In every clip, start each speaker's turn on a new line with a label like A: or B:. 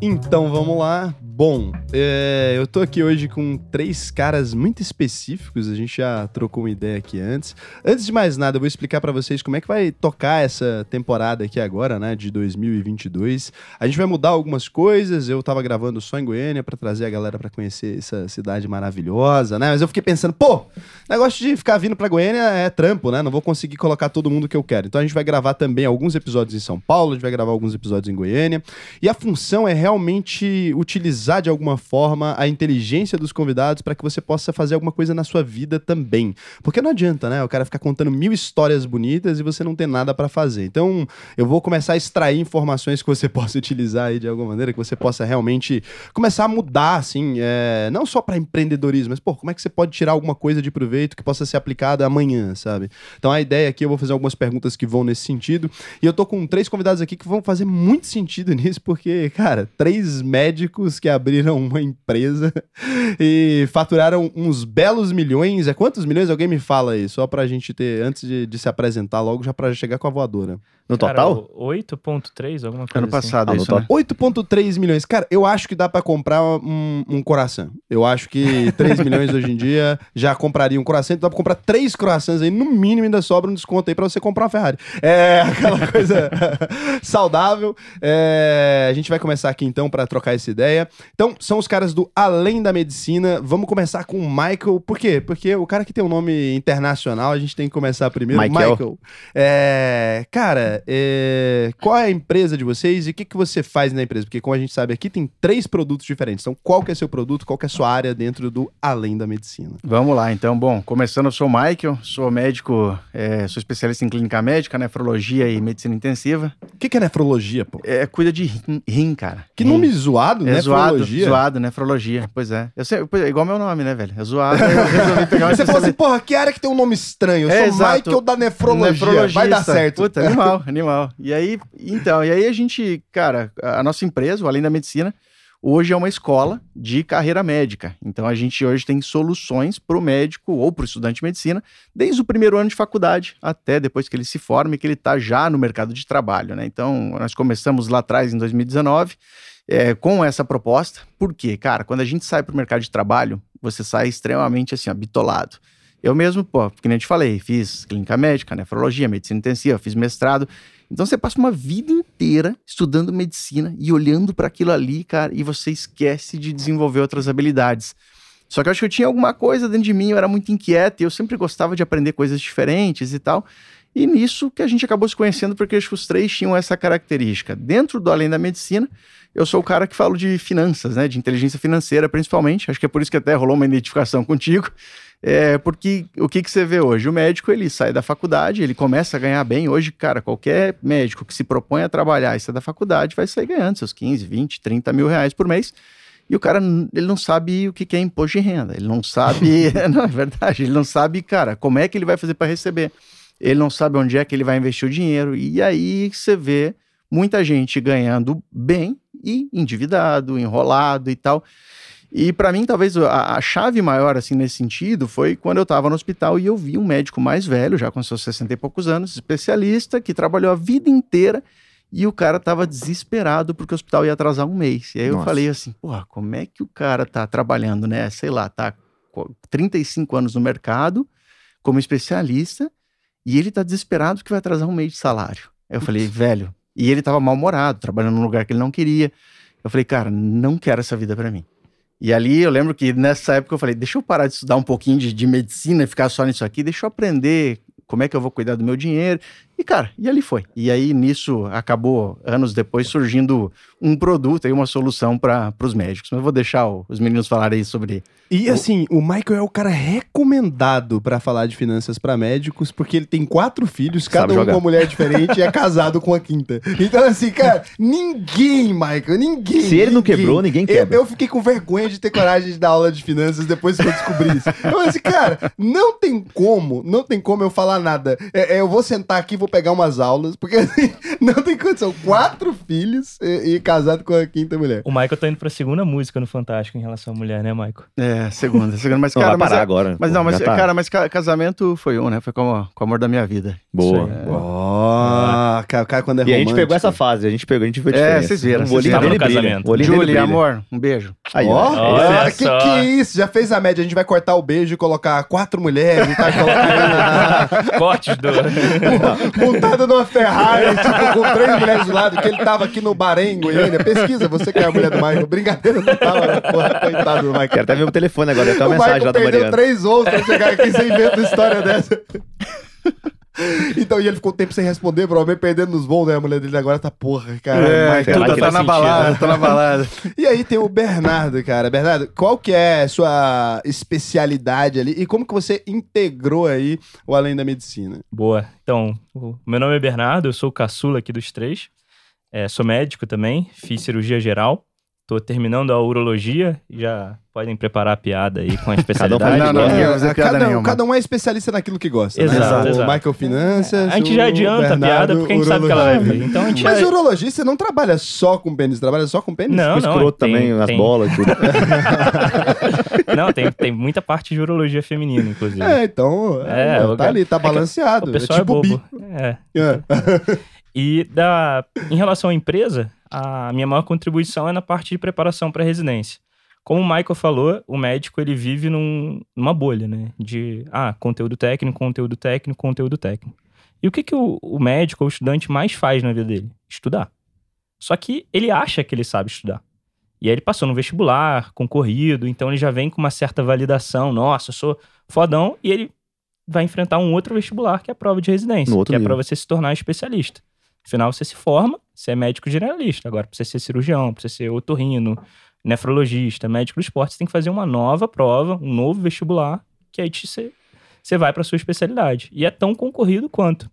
A: Então vamos lá. Bom, é, eu tô aqui hoje com três caras muito específicos. A gente já trocou uma ideia aqui antes. Antes de mais nada, eu vou explicar para vocês como é que vai tocar essa temporada aqui agora, né, de 2022. A gente vai mudar algumas coisas. Eu tava gravando só em Goiânia para trazer a galera para conhecer essa cidade maravilhosa, né? Mas eu fiquei pensando, pô, negócio de ficar vindo para Goiânia é trampo, né? Não vou conseguir colocar todo mundo que eu quero. Então a gente vai gravar também alguns episódios em São Paulo, a gente vai gravar alguns episódios em Goiânia. E a função é realmente utilizar de alguma forma a inteligência dos convidados para que você possa fazer alguma coisa na sua vida também. Porque não adianta, né? O cara ficar contando mil histórias bonitas e você não ter nada para fazer. Então, eu vou começar a extrair informações que você possa utilizar aí de alguma maneira, que você possa realmente começar a mudar, assim, é, não só para empreendedorismo, mas, pô, como é que você pode tirar alguma coisa de proveito que possa ser aplicada amanhã, sabe? Então, a ideia aqui, eu vou fazer algumas perguntas que vão nesse sentido. E eu tô com três convidados aqui que vão fazer muito sentido nisso, porque, cara, três médicos que abriram uma empresa e faturaram uns belos milhões. É quantos milhões? Alguém me fala aí, só pra gente ter, antes de, de se apresentar logo, já pra chegar com a voadora.
B: No total?
C: 8.3, alguma coisa
B: Ano passado,
A: Ah,
B: isso,
A: no
B: né?
A: to- 8,3 milhões. Cara, eu acho que dá pra comprar um, um coração. Eu acho que 3 milhões hoje em dia já compraria um coração. Então dá pra comprar três croissants aí, no mínimo ainda sobra um desconto aí pra você comprar uma Ferrari. É aquela coisa saudável. É, a gente vai começar aqui então pra trocar essa ideia. Então, são os caras do Além da Medicina. Vamos começar com o Michael. Por quê? Porque o cara que tem um nome internacional, a gente tem que começar primeiro.
B: Michael.
A: É, cara, é, qual é a empresa de vocês e o que, que você faz na empresa? Porque, como a gente sabe aqui, tem três produtos diferentes. Então, qual que é seu produto, qual que é a sua área dentro do Além da Medicina?
B: Vamos lá, então. Bom, começando, eu sou o Michael, sou médico, é, sou especialista em clínica médica, nefrologia e medicina intensiva.
A: O que, que é nefrologia, pô?
B: É, cuida de rim, rim, cara.
A: Que
B: Rim.
A: nome zoado,
B: É zoado,
A: nefrologia.
B: zoado, nefrologia. Pois é. Eu sei, é igual meu nome, né, velho? É zoado. aí Eu resolvi pegar
A: Você falou assim, porra, que área que tem um nome estranho? Eu
B: É,
A: sou
B: exato.
A: Michael da nefrologia.
B: Nefrologista.
A: Vai dar certo.
B: Puta, animal, animal. E aí, então, e aí a gente, cara, a nossa empresa, o Além da Medicina, hoje é uma escola de carreira médica. Então a gente hoje tem soluções para o médico ou para o estudante de medicina, desde o primeiro ano de faculdade até depois que ele se forme, que ele está já no mercado de trabalho, né? Então nós começamos lá atrás, em 2019, é, com essa proposta. Por quê? Cara, quando a gente sai para o mercado de trabalho, você sai extremamente assim, ó, bitolado. Eu mesmo, pô, que nem te falei, fiz clínica médica, nefrologia, medicina intensiva, fiz mestrado. Então você passa uma vida inteira estudando medicina e olhando para aquilo ali, cara, e você esquece de desenvolver outras habilidades. Só que eu acho que eu tinha alguma coisa dentro de mim, eu era muito inquieto e eu sempre gostava de aprender coisas diferentes e tal. E nisso que a gente acabou se conhecendo, porque acho que os três tinham essa característica. Dentro do Além da Medicina, eu sou o cara que falo de finanças, né? De inteligência financeira, principalmente. Acho que é por isso que até rolou uma identificação contigo. É, porque o que, que você vê hoje? O médico, ele sai da faculdade, ele começa a ganhar bem. Hoje, cara, qualquer médico que se propõe a trabalhar e sai da faculdade vai sair ganhando seus 15, 20, 30 mil reais por mês. E o cara, ele não sabe o que que é imposto de renda. Ele não sabe... não, é verdade. Ele não sabe, cara, como é que ele vai fazer para receber. Ele não sabe onde é que ele vai investir o dinheiro. E aí você vê muita gente ganhando bem e endividado, enrolado e tal. E para mim, talvez a, a chave maior, assim, nesse sentido, foi quando eu estava no hospital e eu vi um médico mais velho, já com seus 60 e poucos anos, especialista, que trabalhou a vida inteira e o cara tava desesperado porque o hospital ia atrasar um mês. E aí eu
A: Nossa.
B: falei assim, porra, como é que o cara tá trabalhando, né? Sei lá, tá com 35 anos no mercado como especialista e ele tá desesperado que vai atrasar um mês de salário. Aí eu falei, velho, e ele tava mal-humorado, trabalhando num lugar que ele não queria. Eu falei, cara, não quero essa vida para mim. E ali eu lembro que nessa época eu falei, deixa eu parar de estudar um pouquinho de, de medicina e ficar só nisso aqui, deixa eu aprender como é que eu vou cuidar do meu dinheiro. E, cara, e ali foi. E aí, nisso, acabou, anos depois, surgindo um produto e uma solução para os médicos. Mas eu vou deixar o- os meninos falarem aí sobre.
A: E assim, o Michael é o cara recomendado pra falar de finanças pra médicos, porque ele tem quatro filhos, cada
B: Sabe
A: um
B: jogar.
A: com uma mulher diferente e é casado com a quinta. Então, assim, cara, ninguém, Michael, ninguém.
D: Se ele não
A: ninguém.
D: quebrou, ninguém
A: Eu,
D: quebra.
A: eu fiquei com vergonha de ter coragem de dar aula de finanças depois que eu descobri isso. Eu falei assim, cara, não tem como, não tem como eu falar nada. É, é, eu vou sentar aqui, vou vou pegar umas aulas, porque assim, não tem condição. Quatro filhos e, e casado com a quinta mulher.
C: O Michael tá indo pra segunda música no Fantástico em relação à mulher, né, Michael?
B: É, segunda, segunda. Mas,
D: Não,
B: cara,
D: vai
B: mas,
D: parar
B: é-
D: agora.
B: mas não, mas,
D: tá.
B: cara, mas ca- casamento foi um, né? Foi com, o- com o amor da minha vida.
D: Boa.
C: Aí.
D: boa.
A: Cara, o cara quando é
D: E a gente
A: romântico.
D: pegou essa fase, a gente pegou, a gente viu a
B: É, vocês viram,
D: O
B: vocês
C: viram.
D: dele
C: casamento.
D: O olhinho dele
B: Julie,
D: brilha.
B: amor, um beijo.
D: Aí,
A: Ó, ah, que que é isso? Já fez a média. A gente vai cortar o beijo e colocar quatro mulheres e tá colocando
C: Cortes do.
A: montada numa Ferrari, tipo, com três mulheres do lado, que ele tava aqui no Bahrein, Goiânia. Pesquisa, você que é a mulher do Michael. Brincadeira, não tava, né? Porra, coitado do Michael.
D: Quero até ver o telefone agora,
A: o
D: uma mensagem
A: Michael
D: lá da
A: perdeu
D: Mariana.
A: três voos pra chegar aqui, você inventa uma história dessa. Então, e ele ficou um tempo sem responder, provavelmente perdendo nos voos, né? A mulher dele agora tá porra, cara.
B: É,
D: lá
B: tudo tá
D: faz
B: na balada,
C: né?
B: tá na balada.
A: E aí tem o Bernardo, cara. Bernardo, qual que é a sua especialidade ali? E como que você integrou aí o Além da Medicina?
C: Boa. Então, o meu nome é Bernardo, eu sou o caçula aqui dos três. É, sou médico também, fiz cirurgia geral. Tô terminando a urologia, já podem preparar a piada aí com a especialidade.
D: faz
B: Não, não, não piada
A: cada, um, cada um é especialista naquilo que gosta.
C: Exato,
A: né? O
C: exato.
A: Michael Finanças.
C: A gente
A: o
C: já adianta a
A: Bernardo,
C: piada porque a gente sabe que ela vai
A: urologia.
C: vir. Então a gente
A: Mas
C: já...
A: urologista não trabalha só com pênis, trabalha só com pênis?
C: Não,
D: Com
C: não.
D: escroto
C: tem-
D: também, as
C: tem-
D: bolas e tudo.
C: Não, tem, tem muita parte de urologia feminina, inclusive.
A: É, então,
C: É,
A: é,
C: o
A: tá
C: ca-
A: ali, tá
C: é
A: balanceado.
C: o pessoal
A: é tipo
C: é
A: bi.
C: bobo. É.
A: É.
C: E da, em relação à empresa, a minha maior contribuição é na parte de preparação para residência. Como o Michael falou, o médico ele vive num- numa bolha, né? De ah, conteúdo técnico, conteúdo técnico, conteúdo técnico. E o que, que o, o médico ou o estudante mais faz na vida dele? Estudar. Só que ele acha que ele sabe estudar. E aí ele passou no vestibular, concorrido, então ele já vem com uma certa validação. Nossa, eu sou fodão. E ele vai enfrentar um outro vestibular, que é a prova de residência,
D: No outro
C: que é para
D: nível.
C: você se tornar especialista. Afinal, você se forma, você é médico generalista. Agora, para você ser cirurgião, para você ser otorrino, nefrologista, médico do esporte, você tem que fazer uma nova prova, um novo vestibular, que aí você, você vai para sua especialidade. E é tão concorrido quanto.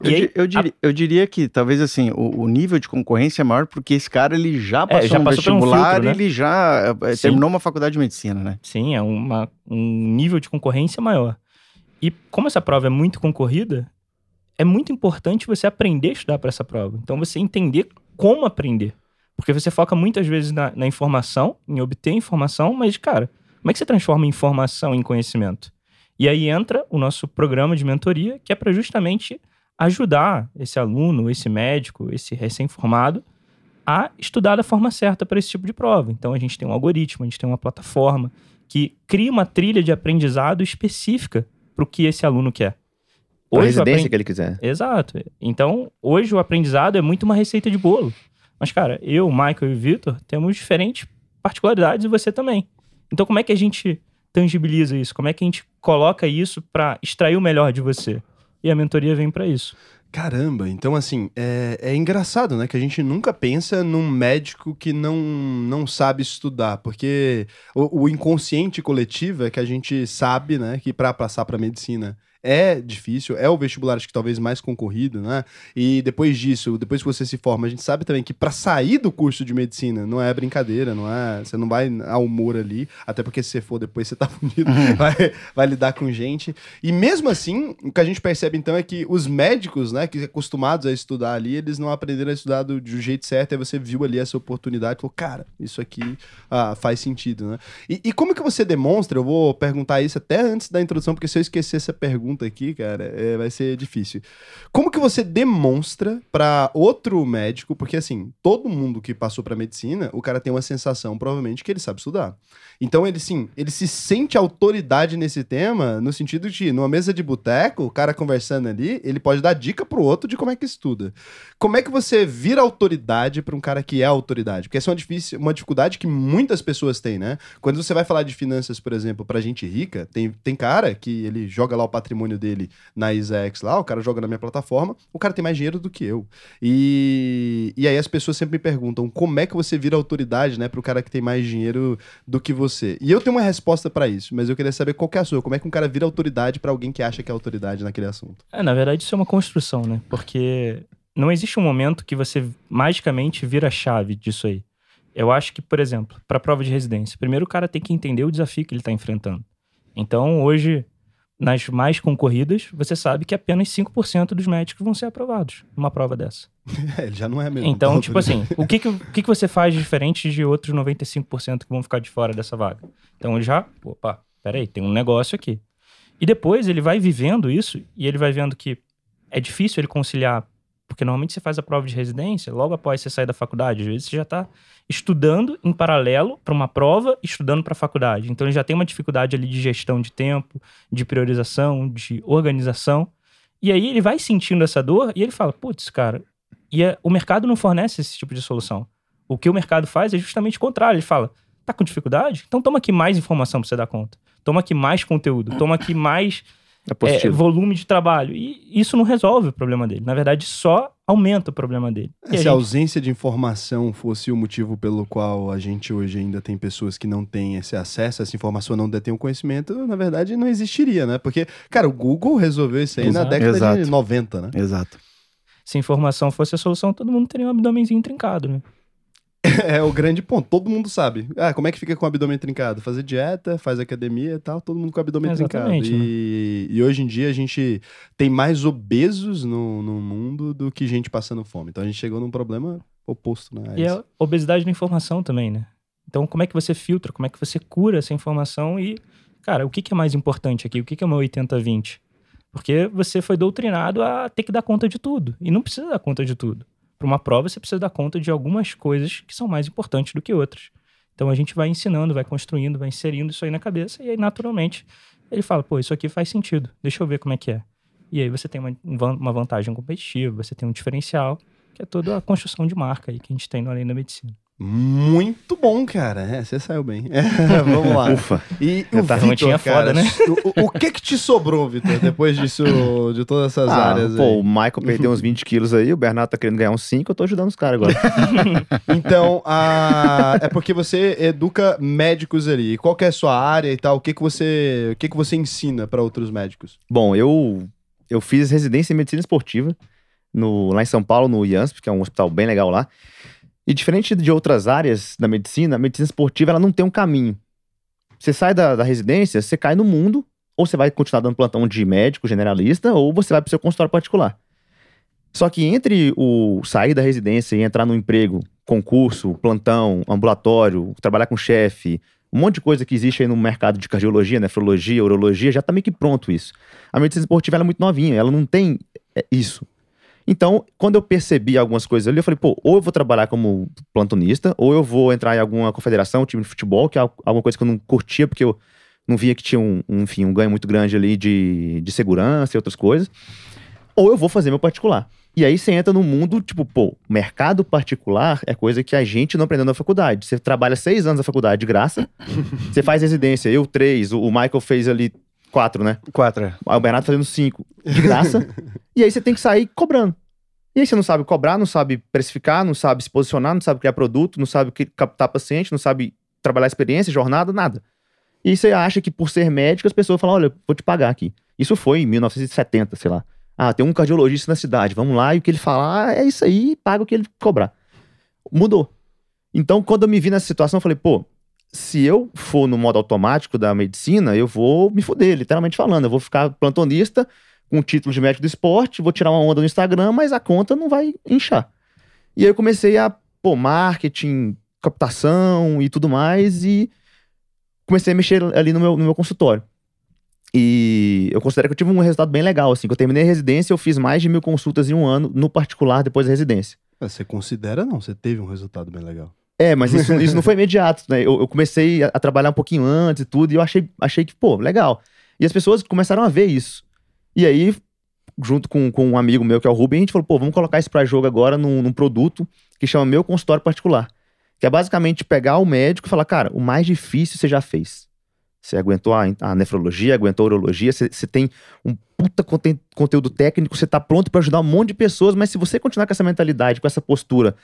B: Eu,
C: aí,
B: eu, diri- eu diria que talvez assim, o, o nível de concorrência é maior porque esse cara ele já passou
C: já
B: no
C: passou um
B: vestibular
C: filtro, né?
B: ele já eh,
C: Sim.
B: terminou uma faculdade de medicina, né?
C: Sim, é uma, um nível de concorrência maior. E como essa prova é muito concorrida, é muito importante você aprender a estudar para essa prova. Então, você entender como aprender. Porque você foca muitas vezes na, na informação, em obter informação, mas, cara, como é que você transforma informação em conhecimento? E aí entra o nosso programa de mentoria, que é para justamente ajudar esse aluno, esse médico, esse recém-formado a estudar da forma certa para esse tipo de prova. Então a gente tem um algoritmo, a gente tem uma plataforma que cria uma trilha de aprendizado específica para o que esse aluno quer. O
D: residência
C: aprend-
D: que ele quiser.
C: Exato. Então, hoje o aprendizado é muito uma receita de bolo. Mas, cara, eu, o Michael e o Vitor temos diferentes particularidades e você também. Então, como é que a gente tangibiliza isso? Como é que a gente coloca isso para extrair o melhor de você? E a mentoria vem para isso.
A: Caramba, então assim, é, é engraçado, né? Que a gente nunca pensa num médico que não, não sabe estudar, porque o, o inconsciente coletivo é que a gente sabe, né, que para passar para medicina é difícil, é o vestibular acho que talvez mais concorrido, né? E depois disso, depois que você se forma, a gente sabe também que para sair do curso de medicina não é brincadeira, não é, você não vai ao humor ali, até porque se você for depois você tá fundido, vai, vai lidar com gente. E mesmo assim, o que a gente percebe então é que os médicos, né, que acostumados a estudar ali, eles não aprenderam a estudar do, do jeito certo, aí você viu ali essa oportunidade e falou, cara, isso aqui ah, faz sentido, né? E, e como que você demonstra, eu vou perguntar isso até antes da introdução, porque se eu esquecer essa pergunta aqui, cara, é, vai ser difícil. Como que você demonstra pra outro médico, porque assim, todo mundo que passou pra medicina, o cara tem uma sensação, provavelmente, que ele sabe estudar. Então ele sim, ele se sente autoridade nesse tema, no sentido de, numa mesa de boteco, o cara conversando ali, ele pode dar dica pro outro de como é que estuda. Como é que você vira autoridade pra um cara que é autoridade? Porque essa é uma, difícil, uma dificuldade que muitas pessoas têm, né? Quando você vai falar de finanças, por exemplo, pra gente rica, tem, tem cara que ele joga lá o patrimônio dele na ISAX lá, o cara joga na minha plataforma, o cara tem mais dinheiro do que eu. E, e aí as pessoas sempre me perguntam como é que você vira autoridade, né, pro cara que tem mais dinheiro do que você. E eu tenho uma resposta pra isso, mas eu queria saber qual que é a sua. Como é que um cara vira autoridade pra alguém que acha que é autoridade naquele assunto?
C: É, na verdade, isso é uma construção, né? Porque não existe um momento que você magicamente vira a chave disso aí. Eu acho que, por exemplo, para a prova de residência, primeiro o cara tem que entender o desafio que ele está enfrentando. Então, hoje, nas mais concorridas, você sabe que apenas 5% dos médicos vão ser aprovados numa prova dessa.
A: É, ele já não é mesmo.
C: Então, tipo
A: né?
C: assim, o que que, o que que você faz de diferente de outros 95% que vão ficar de fora dessa vaga? Então, ele já, opa, peraí, tem um negócio aqui. E depois ele vai vivendo isso e ele vai vendo que é difícil ele conciliar, porque normalmente você faz a prova de residência logo após você sair da faculdade. Às vezes você já está estudando em paralelo para uma prova, estudando para a faculdade. Então ele já tem uma dificuldade ali de gestão de tempo, de priorização, de organização. E aí ele vai sentindo essa dor e ele fala: putz, cara, e é- o mercado não fornece esse tipo de solução. O que o mercado faz é justamente o contrário. Ele fala: tá com dificuldade? Então toma aqui mais informação para você dar conta. Toma aqui mais conteúdo. Toma aqui mais
D: É
C: é, volume de trabalho. E isso não resolve o problema dele. Na verdade, só aumenta o problema dele. E a
A: Se
C: gente-
A: a ausência de informação fosse o motivo pelo qual a gente hoje ainda tem pessoas que não têm esse acesso, essa informação não detém o conhecimento, na verdade não existiria, né? Porque, cara, o Google resolveu isso aí na
C: Exato.
A: década de
B: Exato.
A: 90, né?
B: Exato.
C: Se informação fosse a solução, todo mundo teria um abdômenzinho trincado, né?
A: É o grande ponto, todo mundo sabe. Ah, como é que fica com o abdômen trincado? Fazer dieta, faz academia e tal, todo mundo com o abdômen
C: Exatamente,
A: trincado. E, e hoje em dia a gente tem mais obesos no, no mundo do que gente passando fome. Então a gente chegou num problema oposto, né?
C: E a obesidade da informação também, né? Então, como é que você filtra? Como é que você cura essa informação? E, cara, o que, que é mais importante aqui? O que, que é o meu 80-20? Porque você foi doutrinado a ter que dar conta de tudo. E não precisa dar conta de tudo. Para uma prova, você precisa dar conta de algumas coisas que são mais importantes do que outras. Então, a gente vai ensinando, vai construindo, vai inserindo isso aí na cabeça. E aí, naturalmente, ele fala: pô, isso aqui faz sentido. Deixa eu ver como é que é. E aí você tem uma, uma vantagem competitiva, você tem um diferencial, que é toda a construção de marca aí que a gente tem no Além da Medicina.
A: Muito bom, cara. É, você saiu bem. É, vamos lá.
D: Ufa.
A: E o
D: tá-
A: Vitor, cara,
C: foda, né?
A: o, o que que te sobrou, Vitor, depois disso, de todas essas
D: Ah,
A: áreas
D: pô,
A: aí?
D: o Michael perdeu uns 20 quilos aí, o Bernardo tá querendo ganhar uns 5, eu tô ajudando os caras agora.
A: Então, a... é porque você educa médicos ali. Qual que é a sua área e tal? O que que você, o que que você ensina para outros médicos?
D: Bom, eu, eu fiz residência em medicina esportiva no, lá em São Paulo, no IANSP, que é um hospital bem legal lá. E diferente de outras áreas da medicina, a medicina esportiva ela não tem um caminho. Você sai da, da residência, você cai no mundo, ou você vai continuar dando plantão de médico generalista, ou você vai para o seu consultório particular. Só que entre o sair da residência e entrar no emprego, concurso, plantão, ambulatório, trabalhar com chefe, um monte de coisa que existe aí no mercado de cardiologia, nefrologia, urologia, já tá meio que pronto isso. A medicina esportiva é muito novinha, ela não tem é, isso. Então, quando eu percebi algumas coisas ali, eu falei, pô, ou eu vou trabalhar como plantonista, ou eu vou entrar em alguma confederação, time de futebol, que é al- alguma coisa que eu não curtia, porque eu não via que tinha um, um, enfim, um ganho muito grande ali de, de segurança e outras coisas. Ou eu vou fazer meu particular. E aí você entra no mundo, tipo, pô, mercado particular é coisa que a gente não aprendeu na faculdade. Você trabalha seis anos na faculdade de graça, você faz residência, eu três, o Michael fez ali quatro, né?
B: Quatro. é.
D: Aí o Bernardo fazendo cinco, de graça. e aí você tem que sair cobrando. E aí você não sabe cobrar, não sabe precificar, não sabe se posicionar, não sabe criar produto, não sabe que- captar paciente, não sabe trabalhar experiência, jornada, nada. E você acha que por ser médico as pessoas falam, olha, vou te pagar aqui. Isso foi em 1970, sei lá. Ah, tem um cardiologista na cidade, vamos lá, e o que ele falar é isso aí, paga o que ele cobrar. Mudou. Então, quando eu me vi nessa situação, eu falei, pô, se eu for no modo automático da medicina, eu vou me foder, literalmente falando. Eu vou ficar plantonista com título de médico do esporte, vou tirar uma onda no Instagram, mas a conta não vai inchar. E aí eu comecei a, pô, marketing, captação e tudo mais, e comecei a mexer ali no meu, no meu consultório. E eu considero que eu tive um resultado bem legal, assim, que eu terminei a residência, eu fiz mais de mil consultas em um ano, no particular, depois da residência.
A: Ah, Você considera não, você teve um resultado bem legal.
D: É, mas isso, isso não foi imediato, né? Eu, eu comecei a, a trabalhar um pouquinho antes e tudo, e eu achei, achei que, pô, legal. E as pessoas começaram a ver isso. E aí, junto com, com um amigo meu, que é o Ruben, a gente falou, pô, vamos colocar isso pra jogo agora num, num produto que chama Meu Consultório Particular. Que é basicamente pegar o médico e falar, cara, o mais difícil você já fez. Você aguentou a, a nefrologia, aguentou a urologia, você, você tem um puta conteúdo técnico, você tá pronto pra ajudar um monte de pessoas, mas se você continuar com essa mentalidade, com essa postura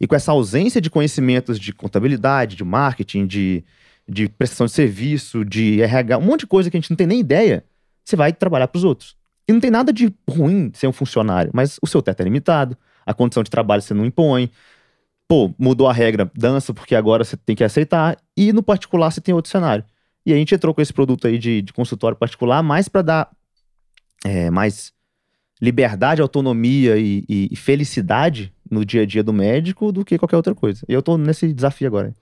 D: e com essa ausência de conhecimentos de contabilidade, de marketing, de, de prestação de serviço, de RH, um monte de coisa que a gente não tem nem ideia, você vai trabalhar pros outros. E não tem nada de ruim ser um funcionário, mas o seu teto é limitado, a condição de trabalho você não impõe. Pô, mudou a regra, dança, porque agora você tem que aceitar. E no particular você tem outro cenário. E a gente entrou com esse produto aí de, de consultório particular mais para dar é, mais liberdade, autonomia e, e, e felicidade no dia a dia do médico do que qualquer outra coisa. E eu tô nesse desafio agora.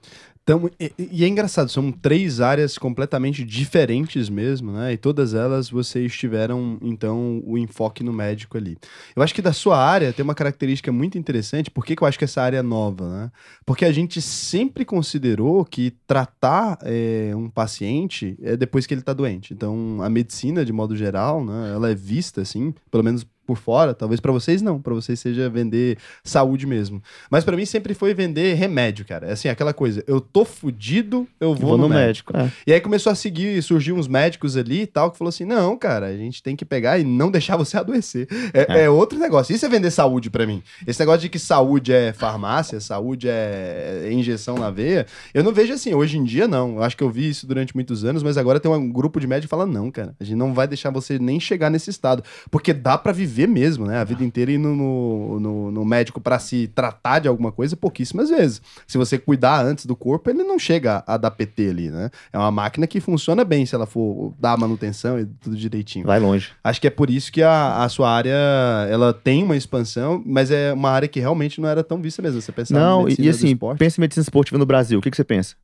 A: Então, e, e é engraçado, são três áreas completamente diferentes mesmo, né? E todas elas vocês tiveram, então, o enfoque no médico ali. Eu acho que da sua área tem uma característica muito interessante. Por que, que eu acho que essa área é nova, né? Porque a gente sempre considerou que tratar é, um paciente é depois que ele está doente. Então, a medicina, de modo geral, né? Ela é vista, assim, pelo menos por fora, talvez para vocês não, para vocês seja vender saúde mesmo. Mas para mim sempre foi vender remédio, cara. É assim, aquela coisa, eu tô fudido, eu vou,
D: Vou
A: no,
D: no
A: médico.
D: médico. é.
A: E aí começou a seguir, surgiu uns médicos ali e tal, que falou assim: não, cara, a gente tem que pegar e não deixar você adoecer. É,
D: É.
A: é outro negócio. Isso é vender saúde pra mim. Esse negócio de que saúde é farmácia, saúde é injeção na veia, eu não vejo assim, hoje em dia não. Eu acho que eu vi isso durante muitos anos, mas agora tem um grupo de médicos que fala: não, cara, a gente não vai deixar você nem chegar nesse estado. Porque dá pra viver mesmo, né? A vida inteira ir no, no, no- no médico pra se tratar de alguma coisa pouquíssimas vezes. Se você cuidar antes do corpo, ele não chega a dar PT ali, né? É uma máquina que funciona bem se ela for dar manutenção e tudo direitinho.
D: Vai longe.
A: Acho que é por isso que a, a sua área ela tem uma expansão, mas é uma área que realmente não era tão vista mesmo. Você pensa
D: Não, e, e assim,
A: esporte.
D: pensa em medicina esportiva no Brasil. O que, que você pensa?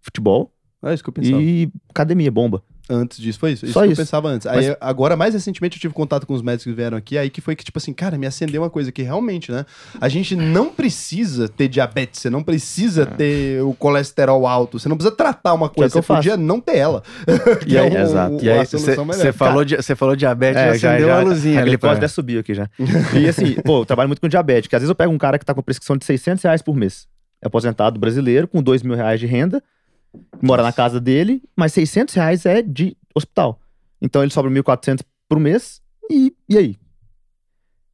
D: Futebol
A: É isso que eu pensava.
D: e academia, bomba.
A: Antes disso, foi isso. Isso
D: Só
A: que eu
D: isso.
A: pensava antes.
D: Mas-
A: Aí, agora, mais recentemente, eu tive contato com os médicos que vieram aqui, aí que foi que, tipo assim, cara, me acendeu uma coisa que realmente, né? A gente não precisa ter diabetes, você não precisa ter o colesterol alto, você não precisa tratar uma coisa,
D: É. que eu
A: você podia não ter ela.
B: E aí,
A: Que é
D: exato.
B: E aí, você falou, falou diabetes,
D: É,
B: já acendeu a luzinha ali.
D: glicose
B: pra-
D: até subiu aqui já. E assim, pô, eu trabalho muito com diabetes. que Às vezes eu pego um cara que tá com prescrição de 600 reais por mês. É aposentado brasileiro, com 2 mil reais de renda, mora na casa dele, mas 600 reais é de hospital. Então ele sobra 1.400 por mês, e, e aí?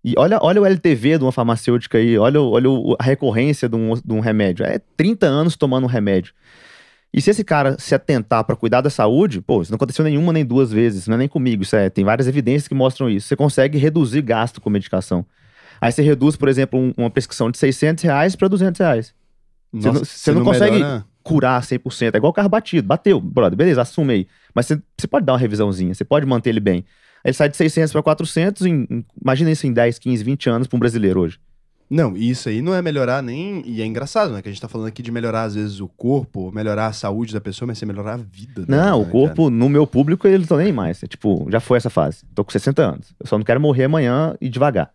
D: E olha, olha o LTV de uma farmacêutica aí, olha, olha a recorrência de um, de um remédio. É 30 anos tomando um remédio. E se esse cara se atentar para cuidar da saúde, pô, isso não aconteceu nenhuma nem duas vezes, não é nem comigo, isso é, tem várias evidências que mostram isso. Você consegue reduzir gasto com medicação. Aí você reduz, por exemplo, um- uma prescrição de 600 reais para 200 reais. Você
A: Nossa,
D: não- você não consegue-
A: melhora-
D: Curar 100%, é igual carro batido, bateu, brother, beleza, assume aí. Mas você, você pode dar uma revisãozinha, você pode manter ele bem. Aí ele sai de 600 para 400, em, em- imagina isso em 10, 15, 20 anos para um brasileiro hoje.
A: Não, e isso aí não é melhorar nem. E é engraçado, né? Que a gente tá falando aqui de melhorar, às vezes, o corpo, melhorar a saúde da pessoa, mas é melhorar a vida.
D: Não,
A: né,
D: o corpo, no meu público, eles não nem mais. É, tipo, já foi essa fase. Tô com 60 anos. Eu só não quero morrer amanhã e devagar.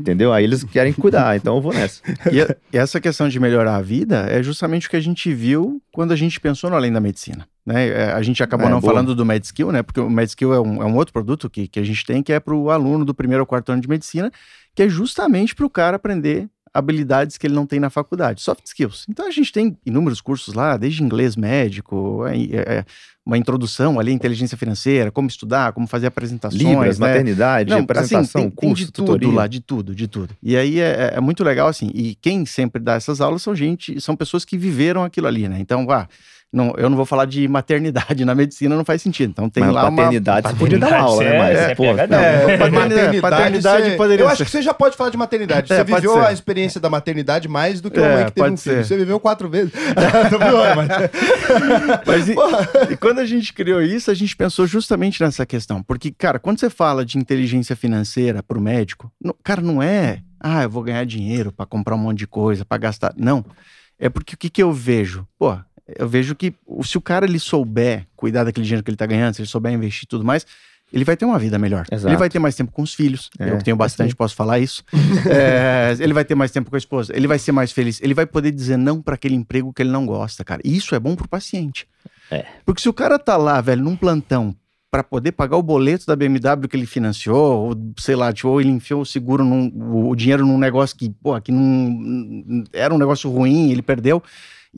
D: Entendeu? Aí eles querem cuidar, então eu vou nessa.
B: E, a- e essa questão de melhorar a vida é justamente o que a gente viu quando a gente pensou no Além da Medicina. Né? É, A gente acabou
D: É,
B: não
D: boa.
B: falando do MedSkill, né? Porque o MedSkill é um, é um outro produto que, que a gente tem, que é para o aluno do primeiro ou quarto ano de medicina, que é justamente para o cara aprender habilidades que ele não tem na faculdade, soft skills. Então a gente tem inúmeros cursos lá, desde inglês médico, é, é, uma introdução ali inteligência financeira, como estudar, como fazer apresentações,
D: Libras,
B: né?
D: maternidade,
B: Não,
D: apresentação,
B: assim, tem, tem
D: curso,
B: de
D: tutoria.
B: tudo lá, de tudo, de tudo. E aí é, é muito legal, assim, e quem sempre dá essas aulas são gente, são pessoas que viveram aquilo ali, né? Então, ah, não, eu não vou falar de maternidade na medicina, não faz sentido. Então tem
D: Mas
B: lá uma...
D: paternidade, você podia dar uma aula, né?
C: Paternidade,
D: Mas,
C: é
D: pô.
B: É, paternidade, paternidade
A: você-
B: poderia
A: Eu
B: ser.
A: acho que você já pode falar de maternidade.
B: É,
A: Você viveu
B: ser.
A: a experiência da maternidade mais do que
B: É,
A: uma mãe que teve um filho.
B: ser.
A: Você viveu quatro vezes. Brincando, mas-
B: Mas e, e quando a gente criou isso, a gente pensou justamente nessa questão. Porque, cara, quando você fala de inteligência financeira para o médico, não- cara, não é, ah, eu vou ganhar dinheiro para comprar um monte de coisa, para gastar. Não. É porque o que, que eu vejo? Pô, eu vejo que se o cara ele souber cuidar daquele dinheiro que ele tá ganhando, se ele souber investir e tudo mais, ele vai ter uma vida melhor.
D: Exato.
B: Ele vai ter mais tempo com os filhos.
D: É,
B: eu tenho bastante,
D: assim.
B: posso falar isso. É, ele vai ter mais tempo com a esposa. Ele vai ser mais feliz. Ele vai poder dizer não para aquele emprego que ele não gosta, cara. E isso é bom pro paciente.
D: É.
B: Porque se o cara tá lá, velho, num plantão para poder pagar o boleto da BMW que ele financiou, ou sei lá, tipo, ou ele enfiou o seguro num, o, o dinheiro num negócio que, pô, que não era um negócio ruim, ele perdeu.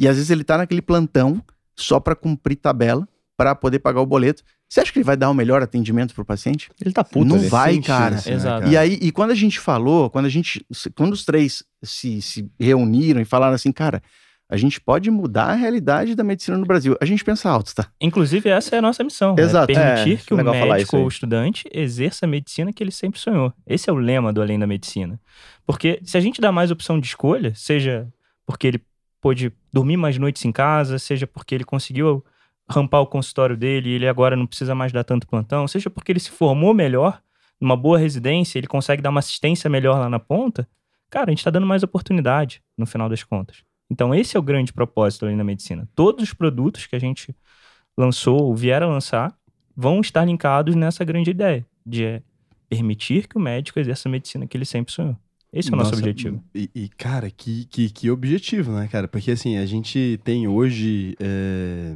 B: E às vezes ele tá naquele plantão só para cumprir tabela, para poder pagar o boleto. Você acha que ele vai dar o melhor atendimento pro paciente?
D: Ele tá puto
B: Não
D: ali.
B: vai,
A: Sem
B: cara.
A: chance, né,
C: Exato.
B: E aí, e quando a gente falou, quando a gente, quando os três se, se reuniram e falaram assim, cara, a gente pode mudar a realidade da medicina no Brasil. A gente pensa alto, tá?
C: Inclusive, essa é a nossa missão. né?
B: Exato.
C: Permitir
D: É,
C: que o
D: isso
C: médico ou o estudante exerça a medicina que ele sempre sonhou. Esse é o lema do Além da Medicina. Porque se a gente dá mais opção de escolha, seja porque ele pôde dormir mais noites em casa, seja porque ele conseguiu rampar o consultório dele e ele agora não precisa mais dar tanto plantão, seja porque ele se formou melhor, numa boa residência, ele consegue dar uma assistência melhor lá na ponta, cara, a gente está dando mais oportunidade no final das contas. Então, esse é o grande propósito ali na medicina. Todos os produtos que a gente lançou ou vier a lançar vão estar linkados nessa grande ideia de é, permitir que o médico exerça a medicina que ele sempre sonhou. Esse é o nosso
A: Nossa,
C: objetivo.
A: E, e, cara, que, que, que objetivo, né, cara? Porque assim, a gente tem hoje é,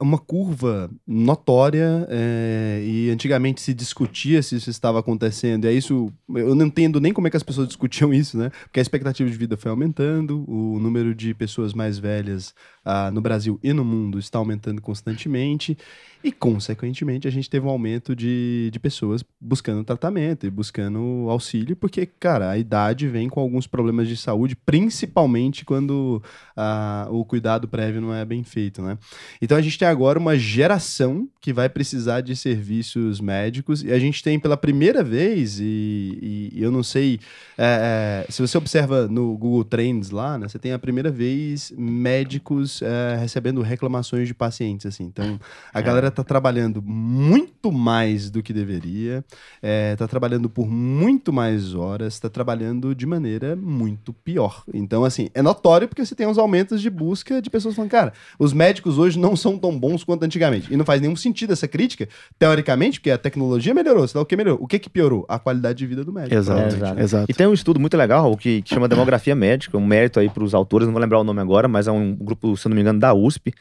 A: uma curva notória é, e antigamente se discutia se isso estava acontecendo. E é isso, eu não entendo nem como é que as pessoas discutiam isso, né? Porque a expectativa de vida foi aumentando, o número de pessoas mais velhas ah, no Brasil e no mundo está aumentando constantemente. E, consequentemente, a gente teve um aumento de, de pessoas buscando tratamento e buscando auxílio, porque, cara, a idade vem com alguns problemas de saúde, principalmente quando ah, o cuidado prévio não é bem feito, né? Então, a gente tem agora uma geração que vai precisar de serviços médicos e a gente tem pela primeira vez, e, e eu não sei, é, é, se você observa no Google Trends lá, né, você tem a primeira vez médicos é, recebendo reclamações de pacientes, assim. Então, a galera tá trabalhando muito mais do que deveria, é, tá trabalhando por muito mais horas, tá trabalhando de maneira muito pior. Então, assim, é notório porque você tem uns aumentos de busca de pessoas falando, cara, os médicos hoje não são tão bons quanto antigamente. E não faz nenhum sentido essa crítica, teoricamente, porque a tecnologia melhorou, sei lá o que melhorou. O que que piorou? A qualidade de vida do médico.
B: Exato,
D: É, exato.
B: exato.
D: E tem um estudo muito legal o que, chama Demografia Médica, um mérito aí para os autores, não vou lembrar o nome agora, mas é um grupo, se não me engano, da USP,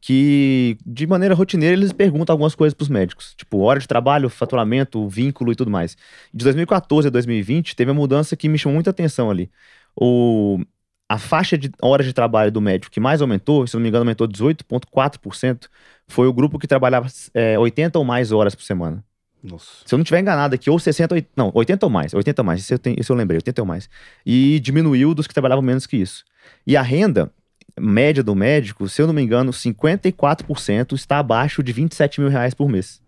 D: que de maneira rotineira eles perguntam algumas coisas para os médicos, tipo hora de trabalho, faturamento, vínculo e tudo mais. De 2014 a 2020 teve uma mudança que me chamou muita atenção ali. O, a faixa de horas de trabalho do médico que mais aumentou, se eu não me engano, aumentou 18,4%, foi o grupo que trabalhava é, 80 ou mais horas por semana.
A: Nossa.
D: Se eu não estiver enganado aqui, ou 60, oit- não, 80 ou mais, 80 ou mais, isso eu, tenho, isso eu lembrei, 80 ou mais. E diminuiu dos que trabalhavam menos que isso. E a renda média do médico, se eu não me engano, 54% está abaixo de 27 mil reais por mês.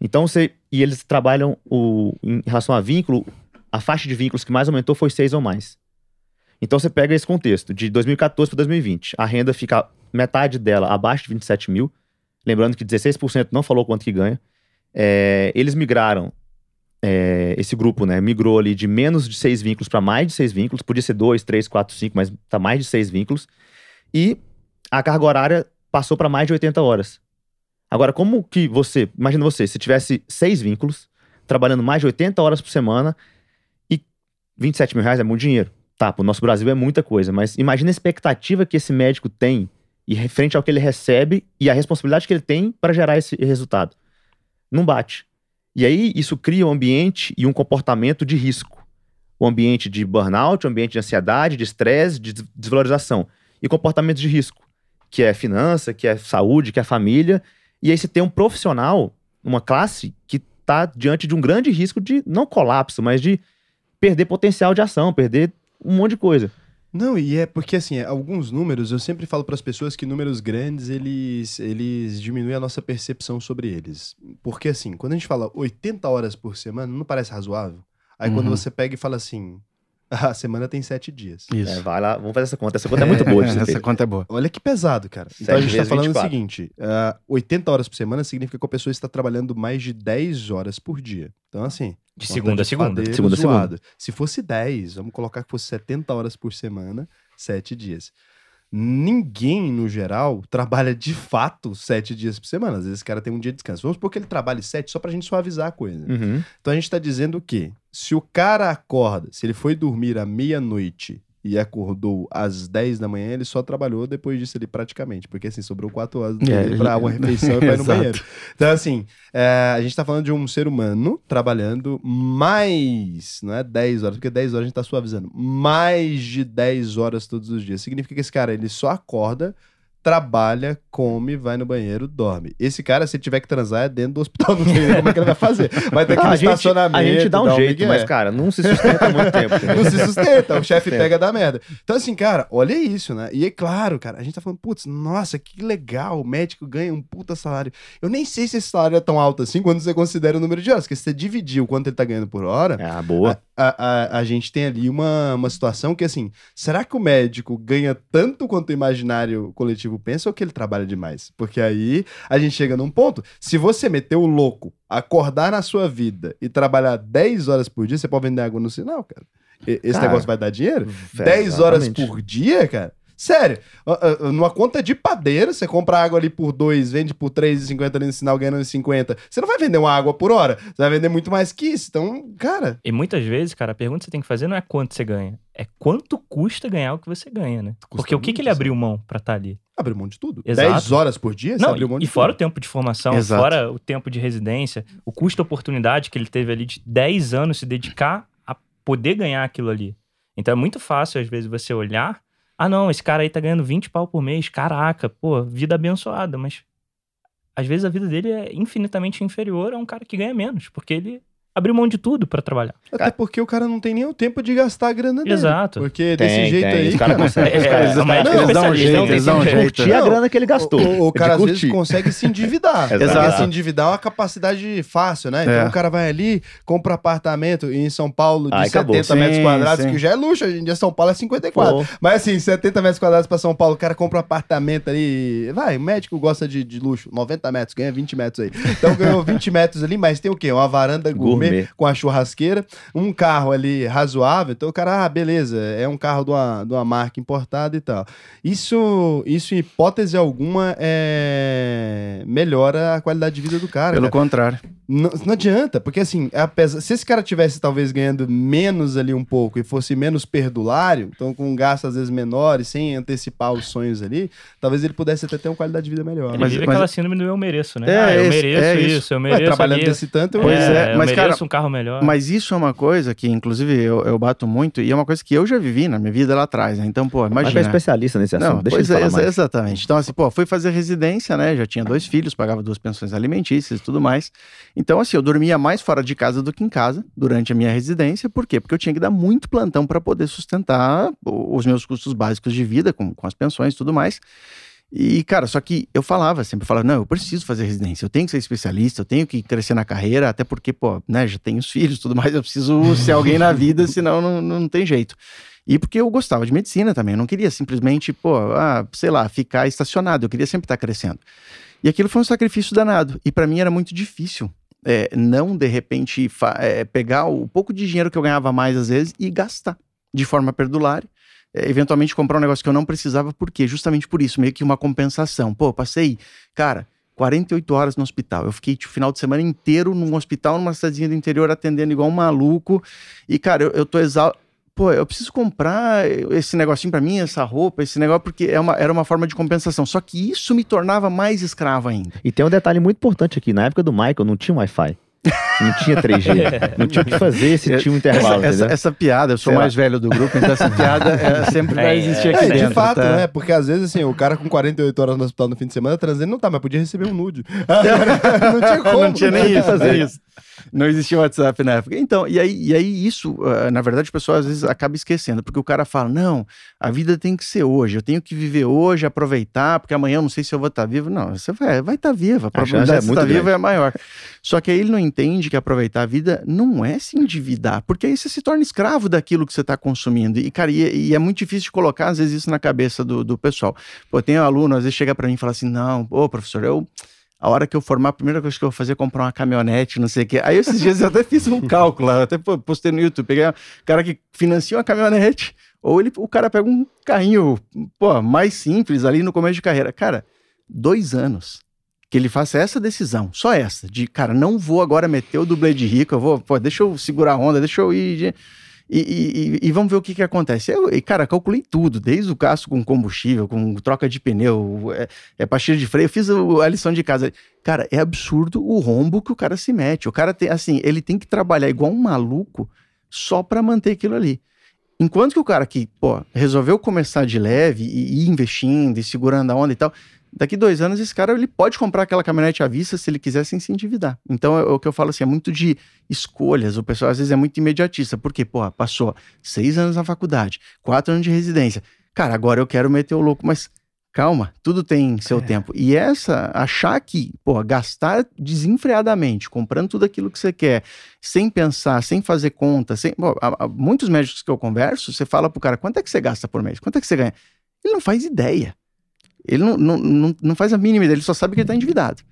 D: Então, você, e eles trabalham, o, em relação a vínculo, a faixa de vínculos que mais aumentou foi 6 ou mais. Então, você pega esse contexto, de 2014 para 2020, a renda fica metade dela abaixo de 27 mil, lembrando que 16% não falou quanto que ganha. É, eles migraram, é, esse grupo, né, migrou ali de menos de seis vínculos para mais de seis vínculos, podia ser dois, três, quatro, cinco, mas tá mais de seis vínculos. E a carga horária passou para mais de 80 horas. Agora, como que você, imagina você, se tivesse seis vínculos, trabalhando mais de 80 horas por semana e 27 mil reais é muito dinheiro. Tá, pro nosso Brasil é muita coisa, mas imagina a expectativa que esse médico tem e referente ao que ele recebe e a responsabilidade que ele tem para gerar esse resultado. Não bate. E aí isso cria um ambiente e um comportamento de risco. O ambiente de burnout, o ambiente de ansiedade, de estresse, de des- desvalorização. E comportamento de risco, que é finança, que é saúde, que é família. E aí você tem um profissional, uma classe, que está diante de um grande risco de, não colapso, mas de perder potencial de ação, perder um monte de coisa.
A: Não, e é porque assim, alguns números, eu sempre falo para as pessoas que números grandes, eles, eles diminuem a nossa percepção sobre eles. Porque assim, quando a gente fala 80 horas por semana, não parece razoável? Aí quando
B: Uhum.
A: você pega e fala assim, a semana tem sete dias.
B: Isso.
D: É, vai lá, vamos fazer essa conta. Essa conta é muito boa de
B: Essa
D: feita.
B: conta é boa.
A: Olha que pesado, cara. Então
D: Sete
A: a gente tá
D: vezes
A: falando
D: 24.
A: o seguinte: ah, 80 horas por semana significa que a pessoa está trabalhando mais de 10 horas por dia. Então, assim.
C: De segunda a segunda.
A: padeiro
D: Segunda a segunda.
A: Se fosse 10, vamos colocar que fosse 70 horas por semana, 7 dias. Ninguém, no geral, trabalha de fato 7 dias por semana. Às vezes esse cara tem um dia de descanso. Vamos supor que ele trabalhe 7 só pra gente suavizar a coisa.
D: Uhum.
A: Então a gente tá dizendo que se o cara acorda, se ele foi dormir à meia-noite e acordou às 10 da manhã, ele só trabalhou depois disso ali praticamente, porque assim, sobrou 4 horas
B: É,
A: pra uma refeição e ir no banheiro. Então assim, é, a gente tá falando de um ser humano trabalhando mais, não é 10 horas, porque 10 horas a gente tá suavizando, mais de 10 horas todos os dias. Significa que esse cara, ele só acorda, trabalha, come, vai no banheiro, dorme. Esse cara, se ele tiver que transar, é dentro do hospital, não sei como é que ele vai fazer. Vai ter que
D: Ah,
A: no
D: a, gente,
A: estacionamento.
D: a gente dá um
A: dar
D: jeito,
A: migué.
D: mas, cara, não se sustenta muito tempo. entendeu?
A: Não se sustenta, o chefe pega da merda. Então, assim, cara, olha isso, né? E é claro, cara, a gente tá falando, putz, nossa, que legal, o médico ganha um puta salário. Eu nem sei se esse salário é tão alto assim quando você considera o número de horas, porque se você dividir o quanto ele tá ganhando por hora,
D: Ah, boa.
A: a, a, a gente tem ali uma, uma situação que, assim, será que o médico ganha tanto quanto o imaginário coletivo pensa ou que ele trabalha demais. Porque aí a gente chega num ponto. Se você meter o louco, acordar na sua vida e trabalhar 10 horas por dia, você pode vender água no sinal, cara. Esse
D: Cara,
A: negócio vai dar dinheiro? 10 horas por dia, cara? Sério, numa conta de padeiro, você compra água ali por 2, vende por 3,50 ali no sinal, ganhando 50. Você não vai vender uma água por hora, você vai vender muito mais que isso. Então, cara,
C: E muitas vezes, cara, a pergunta que você tem que fazer não é quanto você ganha, é quanto custa ganhar o que você ganha, né?
A: Custa
C: Porque o que, que ele abriu mão pra estar ali?
A: abre mão de tudo.
C: Exato.
A: 10 horas por dia, você
C: Não,
A: abriu mão de
C: e fora o
A: tudo.
C: tempo de formação,
B: Exato.
C: fora o tempo de residência, o custo-oportunidade que ele teve ali de 10 anos se dedicar a poder ganhar aquilo ali. Então é muito fácil, às vezes, você olhar, ah, não, esse cara aí tá ganhando 20 pau por mês, caraca, pô, vida abençoada, mas às vezes a vida dele é infinitamente inferior a um cara que ganha menos, porque ele abriu mão de tudo pra trabalhar.
A: Até porque o cara não tem nem o tempo de gastar a grana dele.
C: Exato.
A: Porque
D: Tem,
A: desse jeito
D: tem.
A: aí.
D: Os caras conseguem.
C: É,
D: caras-
C: é,
A: eles dão um
B: jeito, eles dão um
C: jeito.
D: curtir a
A: Não,
D: grana que ele gastou.
A: O, o
D: de
A: cara às vezes consegue se endividar.
D: Exato.
A: Porque se endividar é uma capacidade fácil, né? Então
B: É.
A: o cara vai ali, compra apartamento em São Paulo de
D: Aí
A: 70
D: acabou.
A: metros
B: Sim,
A: quadrados,
B: sim.
A: que já é luxo. Hoje em dia São Paulo é 54.
D: Pô,
A: Mas assim, 70 metros quadrados pra São Paulo, o cara compra um apartamento ali. Vai, o médico gosta de, de luxo, 90 metros, ganha 20 metros aí. Então ganhou 20 metros ali, mas tem o quê? Uma varanda gourmet,
D: Gourmet.
A: com a churrasqueira, um carro ali razoável. Então o cara, ah, beleza, é um carro de uma, de uma marca importada e tal. Isso, isso em hipótese alguma, é... melhora a qualidade de vida do cara.
B: Pelo
A: cara.
B: contrário.
A: Não, não adianta, porque assim, apesar, se esse cara tivesse talvez ganhando menos ali um pouco e fosse menos perdulário, então com um gasto às vezes menor e sem antecipar os sonhos ali, talvez ele pudesse até ter uma qualidade de vida melhor.
C: Ele
B: Mas-
C: vive
B: mas-
C: aquela síndrome do eu mereço, né?
B: É,
C: ah, eu
B: esse-
C: mereço
B: é
C: isso,
B: isso.
C: eu
A: Ué,
C: mereço
A: trabalhando
C: ali.
A: desse tanto, eu...
B: Pois é,
C: eu
B: mas,
C: mereço
B: cara,
C: um carro melhor.
B: Mas isso é uma coisa que, inclusive, eu, eu bato muito, e é uma coisa que eu já vivi na minha vida lá atrás, né? Então, pô,
D: Mas é
B: imagina.
D: especialista nesse assunto.
B: Não,
D: Deixa
B: pois
D: ele
B: é,
D: falar mais.
B: exatamente. Então, assim, pô, fui fazer residência, né? Já tinha dois filhos, pagava duas pensões alimentícias e tudo mais. Então, assim, eu dormia mais fora de casa do que em casa durante a minha residência. Por quê? Porque eu tinha que dar muito plantão para poder sustentar os meus custos básicos de vida, com, com as pensões e tudo mais. E, cara, só que eu falava sempre, eu falava, não, eu preciso fazer residência, eu tenho que ser especialista, eu tenho que crescer na carreira, até porque, pô, né, já tenho os filhos tudo mais, eu preciso ser alguém na vida, senão não, não tem jeito. E porque eu gostava de medicina também, eu não queria simplesmente, pô, ah, sei lá, ficar estacionado, eu queria sempre estar crescendo. E aquilo foi um sacrifício danado, e para mim era muito difícil. é, não, de repente, é, pegar o pouco de dinheiro que eu ganhava mais às vezes e gastar de forma perdulária eventualmente comprar um negócio que eu não precisava, por quê? Justamente por isso, meio que uma compensação. Pô, passei, cara, 48 horas no hospital. Eu fiquei tipo, final de semana inteiro num hospital, numa cidadezinha do interior, atendendo igual um maluco. E, cara, eu, eu tô exausto. Pô, eu preciso comprar esse negocinho pra mim, essa roupa, esse negócio, porque é uma, era uma forma de compensação. Só que isso me tornava mais escravo ainda.
D: E tem um detalhe muito importante aqui. Na época do Michael não tinha Wi-Fi. Não tinha 3G. não tinha o que fazer se tinha um intervalo,
B: Essa, essa, essa piada, eu sou
D: Sei
B: o mais velho do grupo, então essa piada é, sempre vai
C: É,
B: existir
C: é,
B: aqui
A: É,
B: dentro.
A: de fato,
B: tá?
A: né? Porque às vezes, assim, o cara com 48 horas no hospital no fim de semana transando não tá, mas podia receber um nude. não tinha como.
B: não tinha nem
A: o que
B: isso,
A: fazer.
B: nem isso. Não existia WhatsApp na época. Então, e aí, e aí isso, ah, na verdade, o pessoal às vezes acaba esquecendo, porque o cara fala: não, a vida tem que ser hoje, eu tenho que viver hoje, aproveitar, porque amanhã eu não sei se eu vou estar vivo. Não, você vai estar vai tá vivo, a probabilidade
D: é
B: de estar vivo
D: grande.
B: é maior. Só que aí ele não entende que aproveitar a vida não é se endividar, porque aí você se torna escravo daquilo que você está consumindo. E, cara, e, e é muito difícil de colocar, às vezes, isso na cabeça do, do pessoal. Pô, tem um aluno, às vezes, chega para mim e fala assim: não, ô, professor, eu. A hora que eu formar, a primeira coisa que eu vou fazer é comprar uma caminhonete, não sei o quê. Aí esses dias eu até fiz um cálculo, até postei no YouTube, peguei um cara que financia uma caminhonete, ou ele, o cara pega um carrinho, pô, mais simples ali no começo de carreira. Cara, dois anos que ele faça essa decisão, só essa, de, cara, não vou agora meter o dublê de rico, eu vou, pô, deixa eu segurar a onda, deixa eu ir... de- E, e- e- vamos ver o que que acontece. Eu, cara, calculei tudo, desde o gasto com combustível, com troca de pneu, é, é pastilha de freio, eu fiz a lição de casa. Cara, é absurdo o rombo que o cara se mete. O cara tem, assim, ele tem que trabalhar igual um maluco só pra manter aquilo ali. Enquanto que o cara que, pô, resolveu começar de leve e ir investindo e segurando a onda e tal, daqui dois anos esse cara ele pode comprar aquela caminhonete à vista se ele quiser sem se endividar. Então é o que eu falo assim, é muito de escolhas. O pessoal às vezes é muito imediatista, porque, pô, passou seis anos na faculdade, quatro anos de residência. Cara, agora eu quero meter o louco, mas calma, tudo tem seu
C: É.
B: tempo. E essa, achar que, pô, gastar desenfreadamente, comprando tudo aquilo que você quer, sem pensar, sem fazer conta, sem. Pô, há- há muitos médicos que eu converso, você fala pro cara, quanto é que você gasta por mês? Quanto é que você ganha? Ele não faz ideia. Ele não, não, não, não faz a mínima ideia, ele só sabe que ele tá endividado.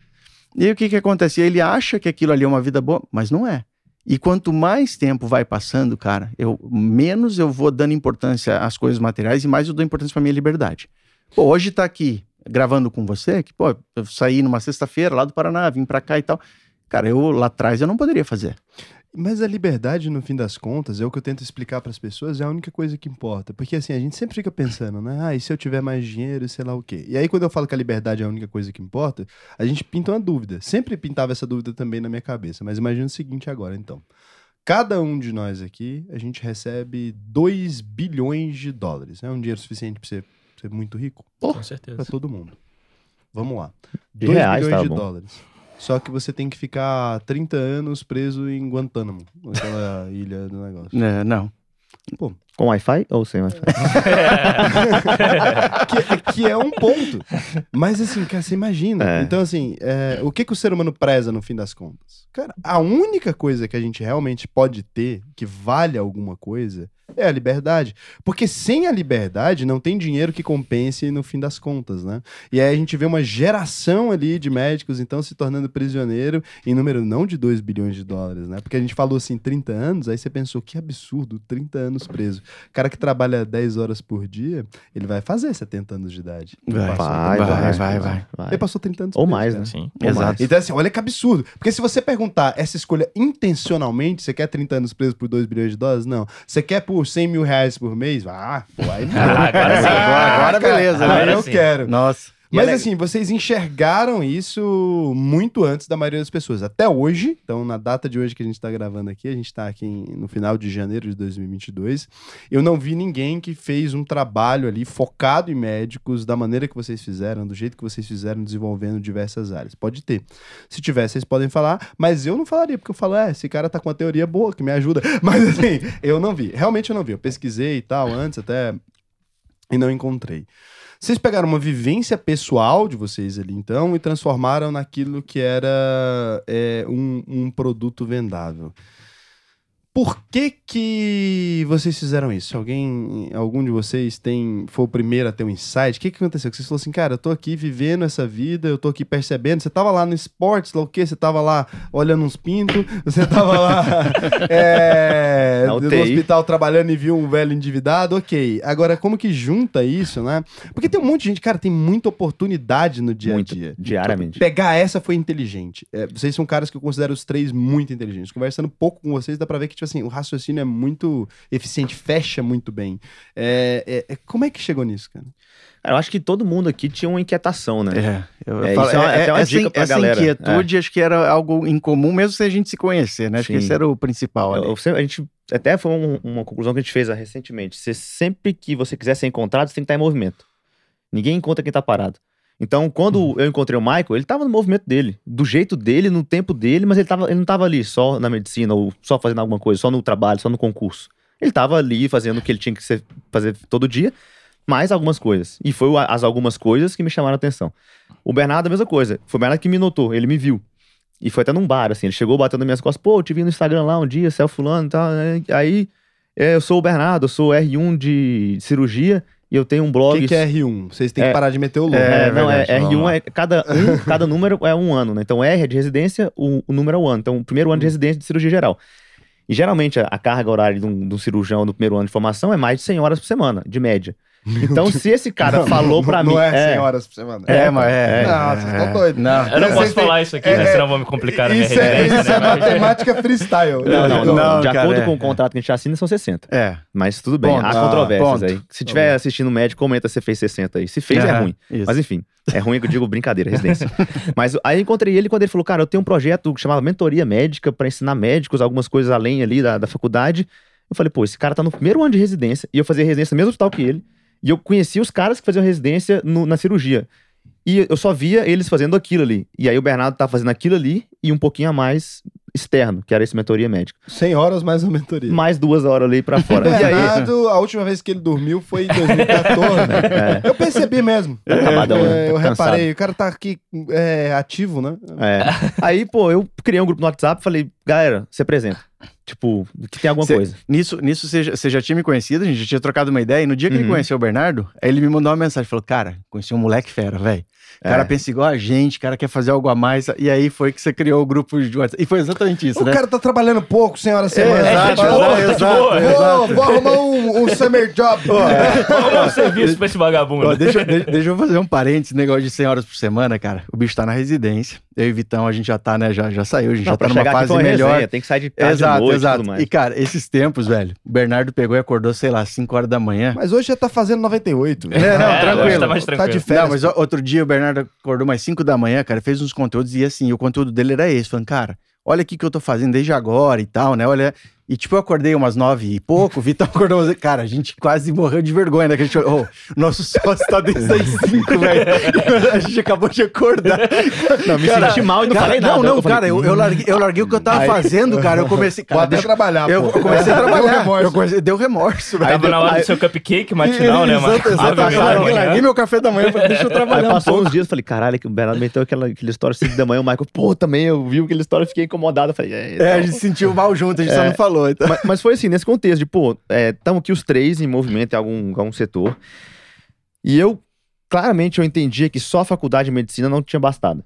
B: E aí o que que acontece? Ele acha que aquilo ali é uma vida boa, mas não é. E quanto mais tempo vai passando, cara, eu menos eu vou dando importância às coisas materiais e mais eu dou importância pra minha liberdade. Pô, hoje tá aqui gravando com você, que, pô, eu saí numa sexta-feira lá do Paraná, vim pra cá e tal. Cara, eu lá atrás eu não poderia fazer.
A: Mas a liberdade, no fim das contas, é o que eu tento explicar para as pessoas, é a única coisa que importa. Porque assim, a gente sempre fica pensando, né? Ah, e se eu tiver mais dinheiro, sei lá o quê. E aí, quando eu falo que a liberdade é a única coisa que importa, a gente pinta uma dúvida. Sempre pintava essa dúvida também na minha cabeça. Mas imagina o seguinte agora, então. Cada um de nós aqui, a gente recebe 2 bilhões de dólares. É um dinheiro suficiente para ser, ser muito rico?
C: Com
A: Para
C: certeza.
A: todo mundo. Vamos lá.
D: De
A: 2
D: reais,
A: bilhões
D: tá
A: de
D: bom.
A: dólares. Só que você tem que ficar 30 anos preso em Guantánamo, aquela ilha do negócio.
B: É, não.
D: Com Wi-Fi ou sem Wi-Fi?
A: que, que é um ponto. Mas assim, cara, você imagina.
D: É.
A: Então, assim, é, o que, que o ser humano preza no fim das contas? Cara, a única coisa que a gente realmente pode ter, que vale alguma coisa, é a liberdade. Porque sem a liberdade não tem dinheiro que compense no fim das contas, né? E aí a gente vê uma geração ali de médicos, então, se tornando prisioneiro em número não de 2 bilhões de dólares, né? Porque a gente falou assim, 30 anos, aí você pensou, que absurdo, 30 anos preso. cara que trabalha 10 horas por dia, ele vai fazer 70 anos de idade.
B: Vai,
D: Vai,
A: 30
B: vai, vai, vai.
A: Ele passou 30 anos
D: Ou mais, né?
C: Sim.
B: Exato.
A: Então, assim, olha que absurdo. Porque se você perguntar essa escolha intencionalmente, você quer 30 anos preso por 2 bilhões de dólares? Não. Você quer por 100 mil reais por mês? Ah, pô, aí não.
C: Ah, agora sim.
B: Agora beleza,
A: Aí
C: né?
A: eu
C: Sim.
A: quero.
B: Nossa.
C: É
A: Mas
C: le-
A: assim, vocês enxergaram isso muito antes da maioria das pessoas. Até hoje, então na data de hoje que a gente tá gravando aqui, a gente tá aqui em- no final de janeiro de 2022, eu não vi ninguém que fez um trabalho ali focado em médicos, da maneira que vocês fizeram, do jeito que vocês fizeram, desenvolvendo diversas áreas. Pode ter. Se tiver, vocês podem falar, mas eu não falaria, porque eu falo, é, esse cara tá com uma teoria boa que me ajuda. Mas assim, eu não vi. Realmente eu não vi. Eu pesquisei e tal antes até e não encontrei. Vocês pegaram uma vivência pessoal de vocês ali, então, e transformaram naquilo que era é, um, um produto vendável. Por que que vocês fizeram isso? Alguém, algum de vocês tem, foi o primeiro a ter um insight? O que que aconteceu? Que vocês falaram assim, cara, eu tô aqui vivendo essa vida, eu tô aqui percebendo. Você tava lá no esportes, lá o quê? Você tava lá olhando uns pintos, você tava lá é, no hospital trabalhando e viu um velho endividado, ok. Agora, como que junta isso, né? Porque tem um monte de gente, cara, tem muita oportunidade no dia
D: Muito.
A: a dia.
D: Diariamente.
A: Pegar essa foi inteligente. É, vocês são caras que eu considero os três muito inteligentes. Conversando pouco com vocês, dá pra ver que, tipo assim, o raciocínio é muito eficiente, fecha muito bem. É, é- é- como é que chegou nisso, cara?
D: Eu acho que todo mundo aqui tinha uma inquietação, né?
B: É, eu
D: É,
B: falo-
D: isso é uma- até uma
B: essa,
D: dica pra
B: essa
D: galera.
B: inquietude acho que era algo em comum, mesmo sem a gente se conhecer, né? Acho que
D: Sim.
B: esse era o principal.
D: Eu- eu a gente até foi um- uma conclusão que a gente fez ah, recentemente. Você, sempre que você quiser ser encontrado, você tem que estar em movimento. Ninguém encontra quem tá parado. Então, quando eu encontrei o Michael, ele tava no movimento dele, do jeito dele, no tempo dele, mas ele, tava, ele não tava ali só na medicina ou só fazendo alguma coisa, só no trabalho, só no concurso. Ele tava ali fazendo o que ele tinha que ser- fazer todo dia, mais algumas coisas. E foi as algumas coisas que me chamaram a atenção. O Bernardo, a mesma coisa. Foi o Bernardo que me notou, ele me viu. E foi até num bar, assim, ele chegou batendo nas minhas costas, pô, eu te vi no Instagram lá um dia, o fulano e tal. né? Aí, é, eu sou o Bernardo, eu sou R1 de cirurgia e eu tenho um
A: O
D: blog.
A: que, que é R1? Vocês têm que
D: É.
A: parar de meter o louco.
D: É,
B: É
D: não, é,
B: verdade, vamos
D: R1
B: lá.
D: é cada, um, cada número é um ano, né? Então R é de residência, o, o número é o ano. Então, o primeiro ano de residência de cirurgia geral. E geralmente a, a carga horária de um, de um cirurgião no primeiro ano de formação é mais de 100 horas por semana, de média. Então, se esse cara
A: Não,
D: falou
A: não-
D: pra
A: não
D: mim.
A: é 100 horas por semana.
B: É, mas é.
A: Não,
B: é,
A: vocês
B: é.
A: estão doidos.
B: Não.
C: Eu não
A: Vocês
C: posso
A: têm-
C: falar isso aqui,
A: é,
C: né?
A: é,
C: Senão vão me complicar na minha
A: Isso é,
C: residência.
A: isso é
C: né?
A: matemática freestyle.
D: Não, não, não.
B: Não,
D: de acordo
B: é.
D: com o contrato que a gente assina, são 60.
B: É.
D: Mas tudo bem,
B: Ponto.
D: há controvérsias aí. Se tiver assistindo o médico, comenta se fez 60 aí. Se fez, é ruim.
B: isso.
D: Mas enfim, é ruim que eu digo brincadeira, residência. Mas aí eu encontrei ele quando ele falou, cara, eu tenho um projeto que chamava Mentoria Médica pra ensinar médicos algumas coisas além ali da, da faculdade. Eu falei, pô, esse cara tá no primeiro ano de residência e eu fazia residência no mesmo hospital que ele. E eu conhecia os caras que faziam residência no- na cirurgia. E eu só via eles fazendo aquilo ali. E aí o Bernardo tá fazendo aquilo ali e um pouquinho a mais externo, que era esse mentoria médica.
A: 100 horas mais uma mentoria.
D: Mais duas horas ali pra fora.
A: O
D: e aí,
A: Bernardo, a última vez que ele dormiu foi em 2014.
D: É.
A: Eu percebi mesmo.
D: Tá acabadão, né?
A: É, eu
D: Tá cansado.
A: reparei, o cara tá aqui é, ativo, né?
D: É. Aí, pô, eu criei um grupo no WhatsApp, falei, galera, se apresenta. Tipo, que tem alguma
B: Cê-
D: coisa.
B: Nisso, nisso você, já, você já tinha me conhecido, a gente já tinha trocado uma ideia. E no dia que ele
D: Uhum.
B: conheceu o Bernardo, aí ele me mandou uma mensagem. Falou, cara, conheci um moleque fera, velho. O cara
D: É.
B: pensa igual a gente, o cara quer fazer algo a mais. E aí foi que você criou o grupo de WhatsApp. E foi exatamente isso,
A: O
B: né?
A: cara tá trabalhando pouco, senhora
B: É,
A: semana.
B: exato,
C: tá de boa,
B: exato,
C: tá boa.
B: exato.
A: Vou, vou arrumar um, um summer job.
C: Vamos dar um serviço pra esse vagabundo.
B: Ó, deixa, de- deixa eu fazer um parênteses, negócio de 100 horas por semana, cara. O bicho tá na residência. Eu e o Vitão, a gente já tá, né? Já, já saiu, a gente
D: Não,
B: já tá numa fase melhor.
D: resenha, tem que sair de tarde,
B: Exato,
D: de noite e
B: exato.
D: tudo mais.
B: E, cara, esses tempos, velho, o Bernardo pegou e acordou, sei lá, 5 horas da manhã.
A: Mas hoje já tá fazendo 98.
B: É, não,
C: É,
B: tranquilo.
C: tá mais
A: Tá de
C: tranquilo.
A: férias.
B: Não, mas outro dia o Bernardo acordou mais 5 da manhã, cara, fez uns conteúdos e assim, o conteúdo dele era esse, falando, cara, olha aqui que eu tô fazendo desde agora e tal, né? Olha. E tipo, eu acordei umas nove e pouco, o Vitor acordou umas... Cara, a gente quase morreu de vergonha, né? Que a gente olhou, oh, nosso sócio tá desde as cinco, velho. A gente acabou de acordar.
D: Não, me
B: Cara,
D: senti mal e não
B: Cara,
D: falei nada.
B: Não, não,
D: Eu falei,
B: cara, eu, eu, larguei, eu larguei o que eu tava
D: Aí-
B: fazendo, cara. Eu comecei.
A: Vou
B: Cara,
A: até
B: deixa-
A: trabalhar,
B: eu,
A: pô.
B: eu comecei a
A: Deu
B: trabalhar.
A: remorso.
B: Eu comecei, deu remorso, velho.
C: Tava na hora do seu cupcake matinal, né, mano?
B: Exato, exato. Eu
C: Maria.
B: larguei, larguei meu café da manhã, falei, deixa eu
D: Aí
B: trabalhar um
D: passou
B: pouco.
D: uns dias, eu falei, caralho, que o Bernardo meteu aquela, aquela história 5 da manhã, o Michael, pô, também eu vi aquela história, fiquei incomodado. Falei, é,
B: É, a
D: então.
B: gente se sentiu mal junto, a gente só
D: É.
B: não falou. Então.
D: mas, mas foi assim, nesse contexto de, pô, estamos aqui os três em movimento em algum, algum setor. E eu, claramente, eu entendia que só a faculdade de medicina não tinha bastado.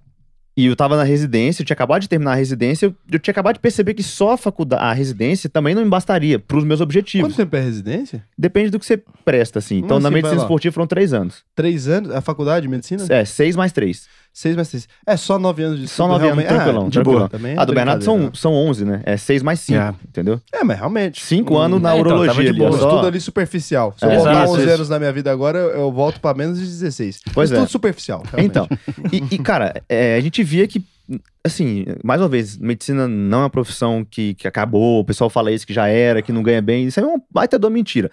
D: E eu tava na residência, eu tinha acabado de terminar a residência, eu, eu tinha acabado de perceber que só a faculdade, a residência também não me bastaria pros meus objetivos.
A: Quanto tempo é residência?
D: Depende do que você presta, assim. Então,
A: Como
D: na
A: assim,
D: medicina esportiva foram três anos.
A: Três anos? A faculdade de medicina?
D: É, seis mais três.
A: Seis mais três. É só nove anos de
D: Só
A: estudo,
D: nove anos,
A: realmente.
D: tranquilão,
A: Ah, de
D: tranquilão.
A: boa. Também é
D: A do Bernardo são, são 11, né? É seis mais cinco,
B: É.
D: entendeu?
A: É, mas realmente.
D: Cinco
A: um-
D: anos na
C: É, então,
D: urologia
C: de
D: ali. só.
A: estudo ali superficial. Se eu
D: É,
A: voltar
B: exato,
A: 11
B: isso.
A: anos na minha vida agora, eu, volto pra menos de 16.
D: Pois
A: estudo
D: é.
A: superficial. realmente.
D: Então, e, e, cara, é, a gente via que, assim, mais uma vez, medicina não é uma profissão que, que acabou, o pessoal fala isso que já era, que não ganha bem, isso é uma baita da mentira.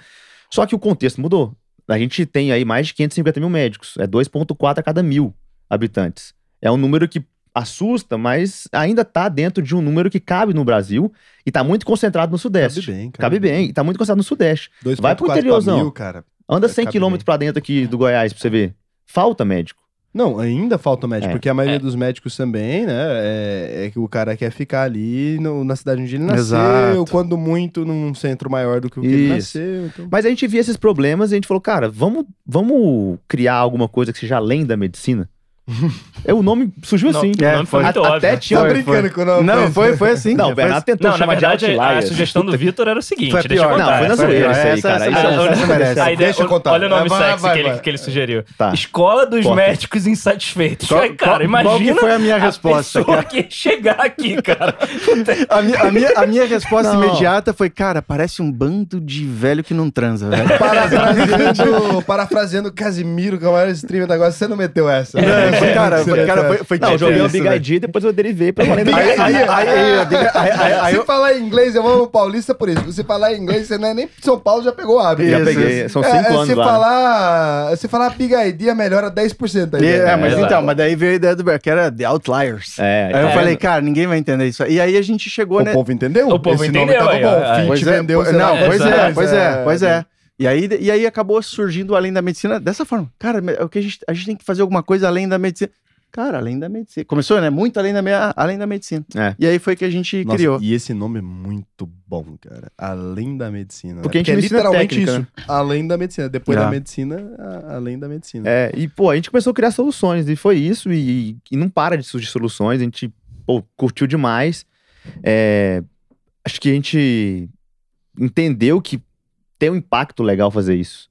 D: Só que o contexto mudou. A gente tem aí mais de 550 mil médicos, é 2,4 a cada mil habitantes. É um número que assusta, mas ainda tá dentro de um número que cabe no Brasil e tá muito concentrado no Sudeste.
A: Cabe bem, cara.
D: Cabe bem, e tá muito concentrado no Sudeste.
A: 2,4
D: Vai pro interiorzão.
A: mil, cara.
D: Anda
A: É,
D: 100
A: cabe
D: quilômetros pra dentro aqui do Goiás pra você ver. Falta médico.
A: Não, ainda falta médico,
D: É,
A: porque a maioria dos médicos também, né, é, é que o cara quer ficar ali no- na cidade onde ele nasceu,
B: Exato.
A: quando muito num centro maior do que o que ele
D: Isso.
A: nasceu. Então...
D: Mas a gente via esses problemas e a gente falou, cara, vamos, vamos criar alguma coisa que seja além da medicina? É, o nome surgiu
C: Não,
D: assim.
C: o nome foi
D: A-
C: muito
D: até
C: óbvio.
D: tinha
A: Tá
B: Foi,
A: brincando
B: foi.
A: com o nome.
B: Não, foi, foi assim.
D: Não, o Bernardo tentou
C: Não, na verdade,
D: de
C: a sugestão do Vitor era o seguinte,
B: Foi
C: deixa eu contar.
D: Não, foi na zoeira isso aí,
B: Essa-
D: cara.
B: essa-
D: Isso é-
B: essa- essa merece.
C: A ideia,
A: Deixa eu contar.
C: Olha o nome sexy
A: vai,
C: que, ele,
A: vai.
C: que ele sugeriu.
D: Tá.
C: Escola dos. Médicos Insatisfeitos. Cara,
B: qual-
C: imagina
B: qual que foi a minha resposta, cara?
C: que chegar aqui, cara.
B: A minha, a minha, a minha resposta
D: Não.
B: imediata foi, cara, parece um bando de velho que não transa, velho.
A: Parafraseando, Casimiro, que é o maior streamer da agora, você não meteu essa.
B: É, foi- cara,
A: Você
B: foi,
A: meteu
B: cara, foi, foi
D: Não, eu joguei o Big
B: velho.
D: ID, depois eu derivei pra
A: ID.
B: Aí, aí, aí, aí, aí, aí, aí
A: Se
B: eu-
A: falar inglês, eu amo paulista por isso. Se falar inglês, você não é nem São Paulo, já pegou a hábito.
D: Já peguei, são
A: É,
D: cinco
A: é,
D: anos
A: se
D: lá.
A: falar, se falar Big ID, melhora 10% aí.
B: É,
A: né?
B: mas então, mas daí veio a ideia do que era The Outliers.
D: É,
B: Aí eu
D: é.
B: falei, cara, ninguém vai entender isso. E aí a gente chegou,
A: O
B: né?
A: povo entendeu?
C: O povo entendeu
A: bom. Fit
B: é,
A: vendeu,
B: não, pois é, pois é, pois é. E aí, e aí acabou surgindo além da medicina dessa forma. Cara, me- o que a gente, a gente tem que fazer alguma coisa além da medicina. Cara, além da medicina. Começou, né? Muito além da, me- além da medicina.
D: É.
B: E aí foi que a gente
A: Nossa,
B: criou.
A: E esse nome é muito bom, cara. Além da medicina.
D: Porque
A: né?
D: a gente
A: é literalmente
D: técnica,
A: isso. Além da medicina. Depois
B: É.
A: da medicina, a- além da medicina.
D: É, e pô, a gente começou a criar soluções, e foi isso, e, e não para de surgir soluções, a gente, pô, curtiu demais. É, acho que a gente entendeu que tem um impacto legal fazer isso.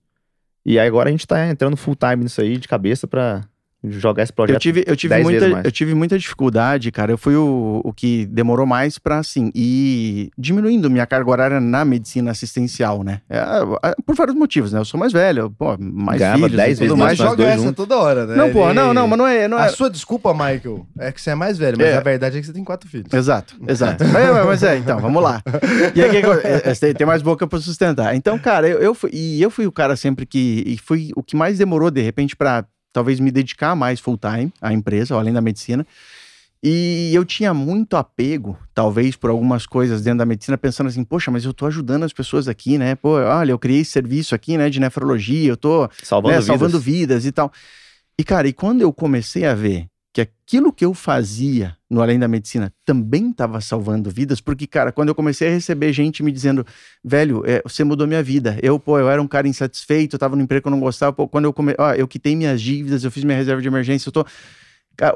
D: E agora a gente tá entrando full time nisso aí, de cabeça, pra jogar esse projeto.
B: Eu tive, eu, tive
D: 10 vezes
B: muita, eu tive muita dificuldade, cara. Eu fui o, o que demorou mais pra, assim, ir diminuindo minha carga horária na medicina assistencial, né? É, é, por vários motivos, né? Eu sou mais velho, pô, mais
D: Ganhava
B: filhos
D: 10
B: e tudo
D: vezes
A: Mas
B: mais.
D: nós
A: joga essa toda hora, né?
B: Não, pô, não, não, mas não é... Não é...
A: A sua desculpa, Michael, é que você é mais velho, mas
B: É.
A: a verdade é que você tem quatro filhos.
B: Exato, exato. Mas, mas- mas é, então, vamos lá. E aí, que é, é, tem- mais boca pra sustentar. Então, cara, eu, eu fui, e eu fui o cara sempre que, e fui o que mais demorou, de repente, pra talvez me dedicar mais full time à empresa, ou além da medicina. E eu tinha muito apego, talvez, por algumas coisas dentro da medicina, pensando assim, poxa, mas eu tô ajudando as pessoas aqui, né? Pô, olha, eu criei esse serviço aqui, né, de nefrologia, eu tô
D: Salvando
B: né,
D: vidas.
B: salvando vidas e tal. E, cara, e quando eu comecei a ver que aquilo que eu fazia no Além da Medicina também estava salvando vidas, porque, cara, quando eu comecei a receber gente me dizendo, velho, é, você mudou minha vida. Eu, pô, eu era um cara insatisfeito, eu tava no emprego que eu não gostava, pô, quando eu come... ó, eu quitei minhas dívidas, eu fiz minha reserva de emergência, eu tô.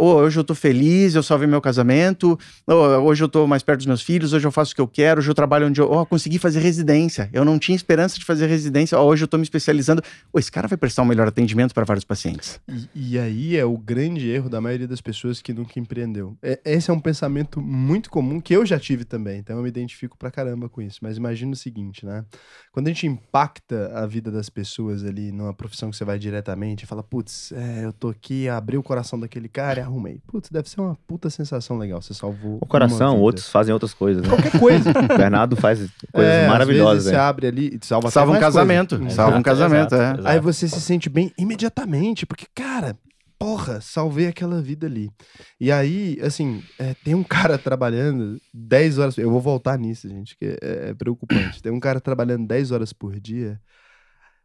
B: Ô, hoje eu tô feliz, eu salvei meu casamento, ô, hoje eu tô mais perto dos meus filhos, hoje eu faço o que eu quero, hoje eu trabalho onde eu. Ó, consegui fazer residência. Eu não tinha esperança de fazer residência, ó, hoje eu tô me especializando. Ô, esse cara vai prestar um melhor atendimento para vários pacientes.
A: E, e aí é o grande erro da maioria das pessoas que nunca empreendeu. É- esse é um pensamento muito comum que eu já tive também, então eu me identifico pra caramba com isso. Mas imagina o seguinte, né? Quando a gente impacta a vida das pessoas ali numa profissão que você vai diretamente fala, putz, é, eu tô aqui, abri o coração daquele cara e arrumei. Putz, deve ser uma puta sensação legal. Você salvou.
D: O coração,
A: uma vida.
D: outros fazem outras coisas. Né?
A: Qualquer coisa.
D: O Bernardo faz coisas
A: É, às
D: maravilhosas.
A: vezes você abre ali e salva,
B: Salva um
A: coisa.
B: casamento,
A: Exato.
B: salva um casamento, é.
C: exato.
A: Aí você se sente bem imediatamente, porque, cara, porra, salvei aquela vida ali. E aí, assim, é, tem um cara trabalhando 10 horas. Eu vou voltar nisso, gente, que é, é preocupante. Tem um cara trabalhando 10 horas por dia.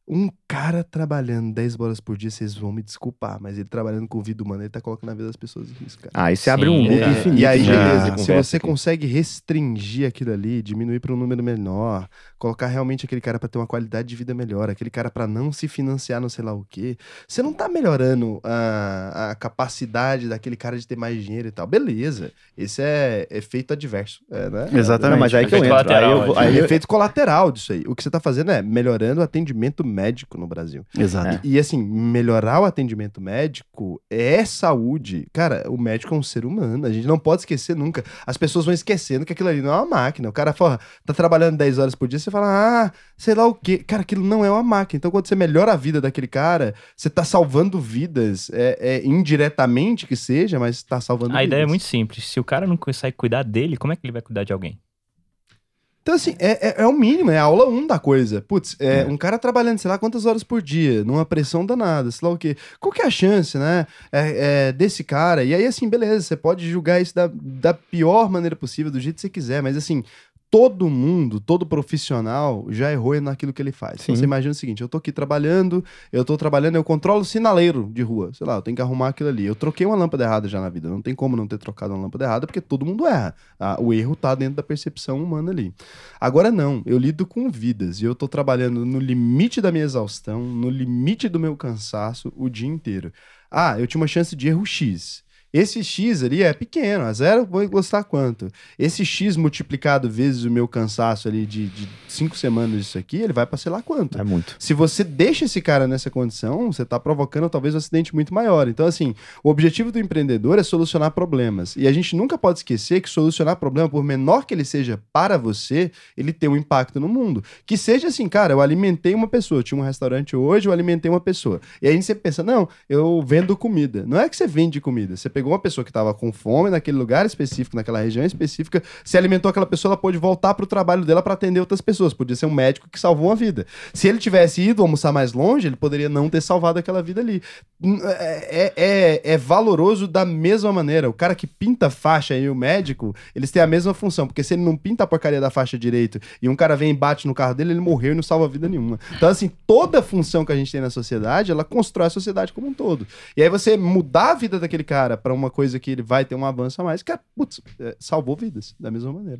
A: Um cara trabalhando 10 horas por dia, vocês vão me desculpar, mas ele trabalhando com vida humana, ele tá colocando a vida das pessoas em risco, cara.
D: Ah, aí você abre um loop
C: cara.
D: infinito.
A: E aí,
D: de-
A: beleza,
D: de
A: se você
D: aqui.
A: consegue restringir aquilo ali, diminuir para um número menor, colocar realmente aquele cara para ter uma qualidade de vida melhor, aquele cara para não se financiar no sei lá o quê, você não tá melhorando a, a capacidade daquele cara de ter mais dinheiro e tal. Beleza, esse é efeito adverso, é, né?
B: Exatamente.
D: Não, mas aí que eu
C: Efeito
D: entro. Aí eu,
A: Aí
D: aí eu-
A: efeito colateral disso aí. O que você tá fazendo é melhorando o atendimento médico no Brasil.
B: Exato.
A: E assim, melhorar o atendimento médico é saúde. Cara, o médico é um ser humano. A gente não pode esquecer nunca. As pessoas vão esquecendo que aquilo ali não é uma máquina. O cara fala, tá trabalhando 10 horas por dia, você fala, ah, sei lá o quê. Cara, aquilo não é uma máquina. Então, quando você melhora a vida daquele cara, você tá salvando vidas. É, é indiretamente que seja, mas tá salvando
C: A
A: vidas.
C: ideia é muito simples. Se o cara não consegue cuidar dele, como é que ele vai cuidar de alguém?
A: Então, assim, é, é, é o mínimo, é a aula 1 da coisa. Putz, é, um cara trabalhando, sei lá, quantas horas por dia, numa pressão danada, sei lá o quê. Qual que é a chance, né, é, é, desse cara? E aí, assim, beleza, você pode julgar isso da, da pior maneira possível, do jeito que você quiser, mas, assim, todo mundo, todo profissional já errou naquilo que ele faz. Então, você imagina o seguinte, eu tô aqui trabalhando, eu tô trabalhando, eu controlo o sinaleiro de rua, sei lá, eu tenho que arrumar aquilo ali. Eu troquei uma lâmpada errada já na vida, não tem como não ter trocado uma lâmpada errada, porque todo mundo erra. Ah, o erro tá dentro da percepção humana ali. Agora não, eu lido com vidas e eu tô trabalhando no limite da minha exaustão, no limite do meu cansaço o dia inteiro. Ah, eu tinha uma chance de erro X. Esse X ali é pequeno, a zero vou gostar quanto. Esse X multiplicado vezes o meu cansaço ali de, de cinco semanas disso aqui, ele vai pra sei lá quanto.
D: É muito.
A: Se você deixa esse cara nessa condição, você está provocando talvez um acidente muito maior. Então, assim, o objetivo do empreendedor é solucionar problemas. E a gente nunca pode esquecer que solucionar problema, por menor que ele seja para você, ele tem um impacto no mundo. Que seja assim, cara, eu alimentei uma pessoa. Eu tinha um restaurante hoje, eu alimentei uma pessoa. E aí sempre pensa, não, eu vendo comida. Não é que você vende comida. Você pegou uma pessoa que estava com fome naquele lugar específico, naquela região específica, se alimentou aquela pessoa, ela pôde voltar para o trabalho dela para atender outras pessoas. Podia ser um médico que salvou uma vida. Se ele tivesse ido almoçar mais longe, ele poderia não ter salvado aquela vida ali. Hum, É, é, é valoroso da mesma maneira. O cara que pinta faixa e o médico, eles têm a mesma função. Porque se ele não pinta a porcaria da faixa direito e um cara vem e bate no carro dele, ele morreu e não salva vida nenhuma. Então, assim, toda função que a gente tem na sociedade, ela constrói a sociedade como um todo. E aí você mudar a vida daquele cara para uma coisa que ele vai ter um avanço a mais, cara, putz, é, salvou vidas, da mesma maneira.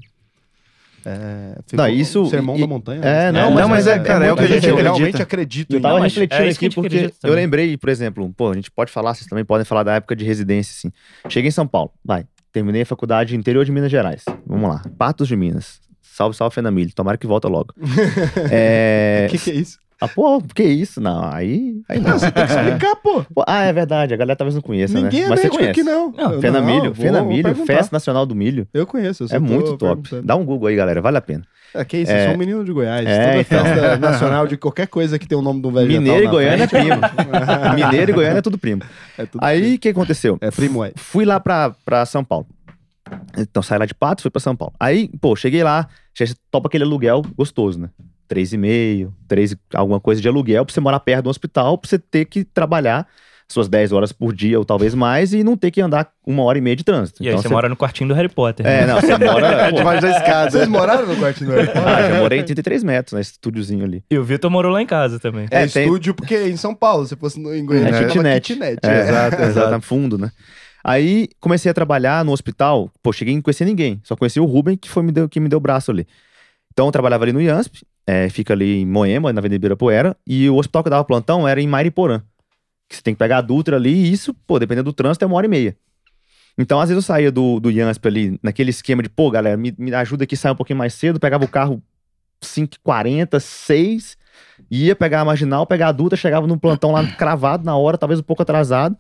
A: É, ficou
D: Não, isso-
A: sermão
D: e-
A: da montanha.
D: é,
A: né?
D: não,
B: mas- mas é, cara, é o que a gente acredita.
A: realmente acredita
D: Eu
A: em
D: tava
C: Não,
D: refletindo
C: é
D: aqui porque eu lembrei, por exemplo, pô, a gente pode falar, vocês também podem falar da época de residência, assim. Cheguei em São Paulo, vai. Terminei a faculdade interior de Minas Gerais. Vamos lá. Patos de Minas. Salve, salve, Fenamilho. Tomara que volta logo. é...
A: O que, que é isso?
D: Ah, pô, que isso? Não, aí, aí não.
A: Você tem que explicar, pô.
D: Pô, ah, é verdade. A galera talvez não conheça,
A: Ninguém
D: né?
A: é
D: Mas você
A: médico
D: conhece.
A: aqui, não.
C: Não,
D: Fena
A: não,
D: Milho,
A: vou-
D: Fena
A: vou
D: Milho,
A: perguntar.
D: Festa Nacional do Milho.
A: Eu conheço, eu só
D: É
A: tô
D: muito top.
A: perguntando.
D: Dá um Google aí, galera. Vale a pena.
A: É, que isso, eu
D: É.
A: sou um menino de Goiás.
D: É,
A: Toda
D: então.
A: festa nacional de qualquer coisa que tem o nome do vegetal
D: Mineiro e
A: na
D: Goiânia é
A: frente,
D: primo. Mineiro e Goiânia é tudo primo.
A: é tudo
D: Aí, o que aconteceu?
A: É primo, é.
D: Fui lá pra, pra São Paulo. Então, saí lá de Patos, fui pra São Paulo. Aí, pô, cheguei lá, já topa aquele aluguel gostoso, né? Três e meio, três, e- alguma coisa de aluguel pra você morar perto do hospital, pra você ter que trabalhar suas 10 horas por dia ou talvez mais e não ter que andar uma hora e meia de trânsito.
C: E aí
D: Então,
C: você mora no quartinho do Harry Potter.
D: É,
C: né?
D: não, você mora...
B: Debaixo da escada.
A: Vocês moraram no quarto noite?
D: ah, já morei em 33 metros, né? Estúdiozinho ali.
C: E o Vitor morou lá em casa também.
A: É,
D: É, tem-
A: estúdio porque em São Paulo, se fosse no, em Goiânia,
D: É kitnet.
A: kitnet.
D: É,
A: é.
D: exato, exato, fundo, né? Aí comecei a trabalhar no hospital. Pô, cheguei e não conhecia ninguém. Só conheci o Ruben, que foi me deu, que me deu o braço ali. Então eu trabalhava ali no IANSP, é, fica ali em Moema, na Avenida Ibirapuera. E o hospital que dava plantão era em Mariporã. Que você tem que pegar a Dutra ali, e isso, pô, dependendo do trânsito, é uma hora e meia. Então, às vezes eu saía do, do IANSP ali, naquele esquema de, pô, galera, me, me ajuda aqui sair um pouquinho mais cedo, pegava o carro 5h40, 6 ia pegar a marginal, pegar a Dutra, chegava num plantão lá cravado na hora, talvez um pouco atrasado.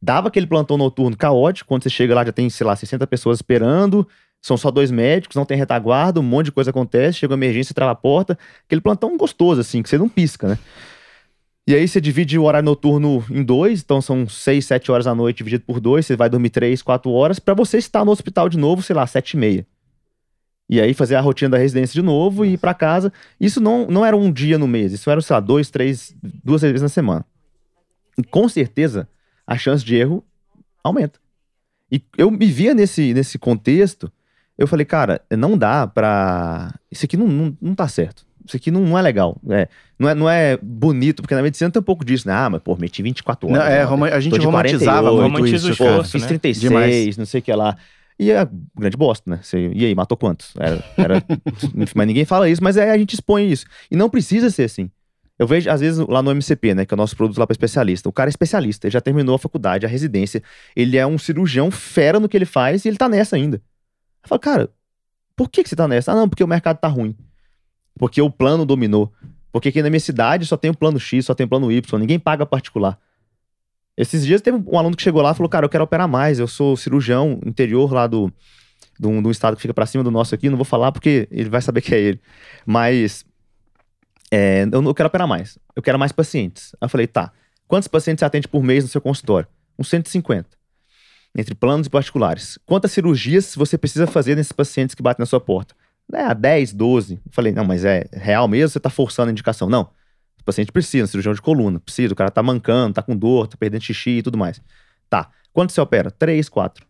D: Dava aquele plantão noturno caótico, quando você chega lá já tem, sei lá, 60 pessoas esperando, são só dois médicos, não tem retaguarda, um monte de coisa acontece, chega uma emergência, trava a porta. Aquele plantão gostoso, assim, que você não pisca, né? E aí você divide o horário noturno em dois, então são seis, sete horas da noite dividido por dois, você vai dormir três, quatro horas, para você estar no hospital de novo, sei lá, sete e meia. E aí fazer a rotina da residência de novo e ir para casa. Isso não, não era um dia no mês, isso era, sei lá, dois, três, duas vezes na semana. E com certeza a chance de erro aumenta. E eu me via nesse, nesse contexto, eu falei, cara, não dá pra. Isso aqui não, não, não tá certo. Isso aqui não, não é legal. É, não, é, não é bonito, porque na medicina tem um pouco disso, né? Ah, mas pô, meti 24 horas.
B: Não, é,
D: né?
B: a gente romantizava
D: 48,
B: muito
C: romantiza
B: isso.
C: o esforço,
D: Fiz
C: né?
D: 36,
B: Demais.
D: não sei o que lá. E é grande bosta, né? Você- e aí, matou quantos? Era, era- mas ninguém fala isso, mas é, a gente expõe isso. E não precisa ser assim. Eu vejo, às vezes, lá no MCP, né? Que é o nosso produto lá para especialista. O cara é especialista, ele já terminou a faculdade, a residência. Ele é um cirurgião fera no que ele faz e ele tá nessa ainda. Eu falo, cara, por que, que você tá nessa? Ah, não, porque o mercado tá ruim. Porque o plano dominou. Porque aqui na minha cidade só tem o plano X, só tem o plano Y, ninguém paga particular. Esses dias teve um aluno que chegou lá e falou: Cara, eu quero operar mais. Eu sou cirurgião interior lá do, do, do estado que fica pra cima do nosso aqui. Não vou falar porque ele vai saber que é ele. Mas é, eu eu quero operar mais. Eu quero mais pacientes. Aí eu falei: Tá, quantos pacientes você atende por mês no seu consultório? Uns 150. Entre planos e particulares. Quantas cirurgias você precisa fazer nesses pacientes que batem na sua porta? É, a 10, 12. Eu falei: Não, mas é real mesmo? Você tá forçando a indicação? Não. O paciente precisa, cirurgião de coluna, precisa, o cara tá mancando, tá com dor, tá perdendo xixi e tudo mais. Tá. Quanto você opera? Três, quatro.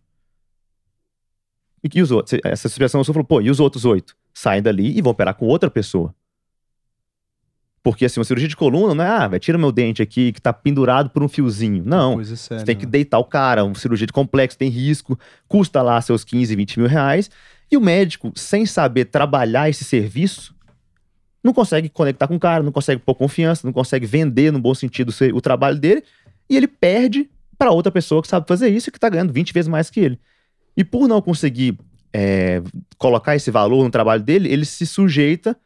D: E, os outros? Essa expressão só falou, pô, e os outros oito? Saem dali e vão operar com outra pessoa. Porque assim, uma cirurgia de coluna não é, ah, vai, tira meu dente aqui que tá pendurado por um fiozinho. Não.
A: Séria.
D: Você tem que
A: né?
D: deitar o cara, uma cirurgia de complexo, tem risco, custa lá seus 15, 20 mil reais. E o médico, sem saber trabalhar esse serviço, não consegue conectar com o cara, não consegue pôr confiança, não consegue vender no bom sentido o se- o trabalho dele, e ele perde para outra pessoa que sabe fazer isso e que tá ganhando 20 vezes mais que ele. E por não conseguir é, colocar esse valor no trabalho dele, ele se sujeita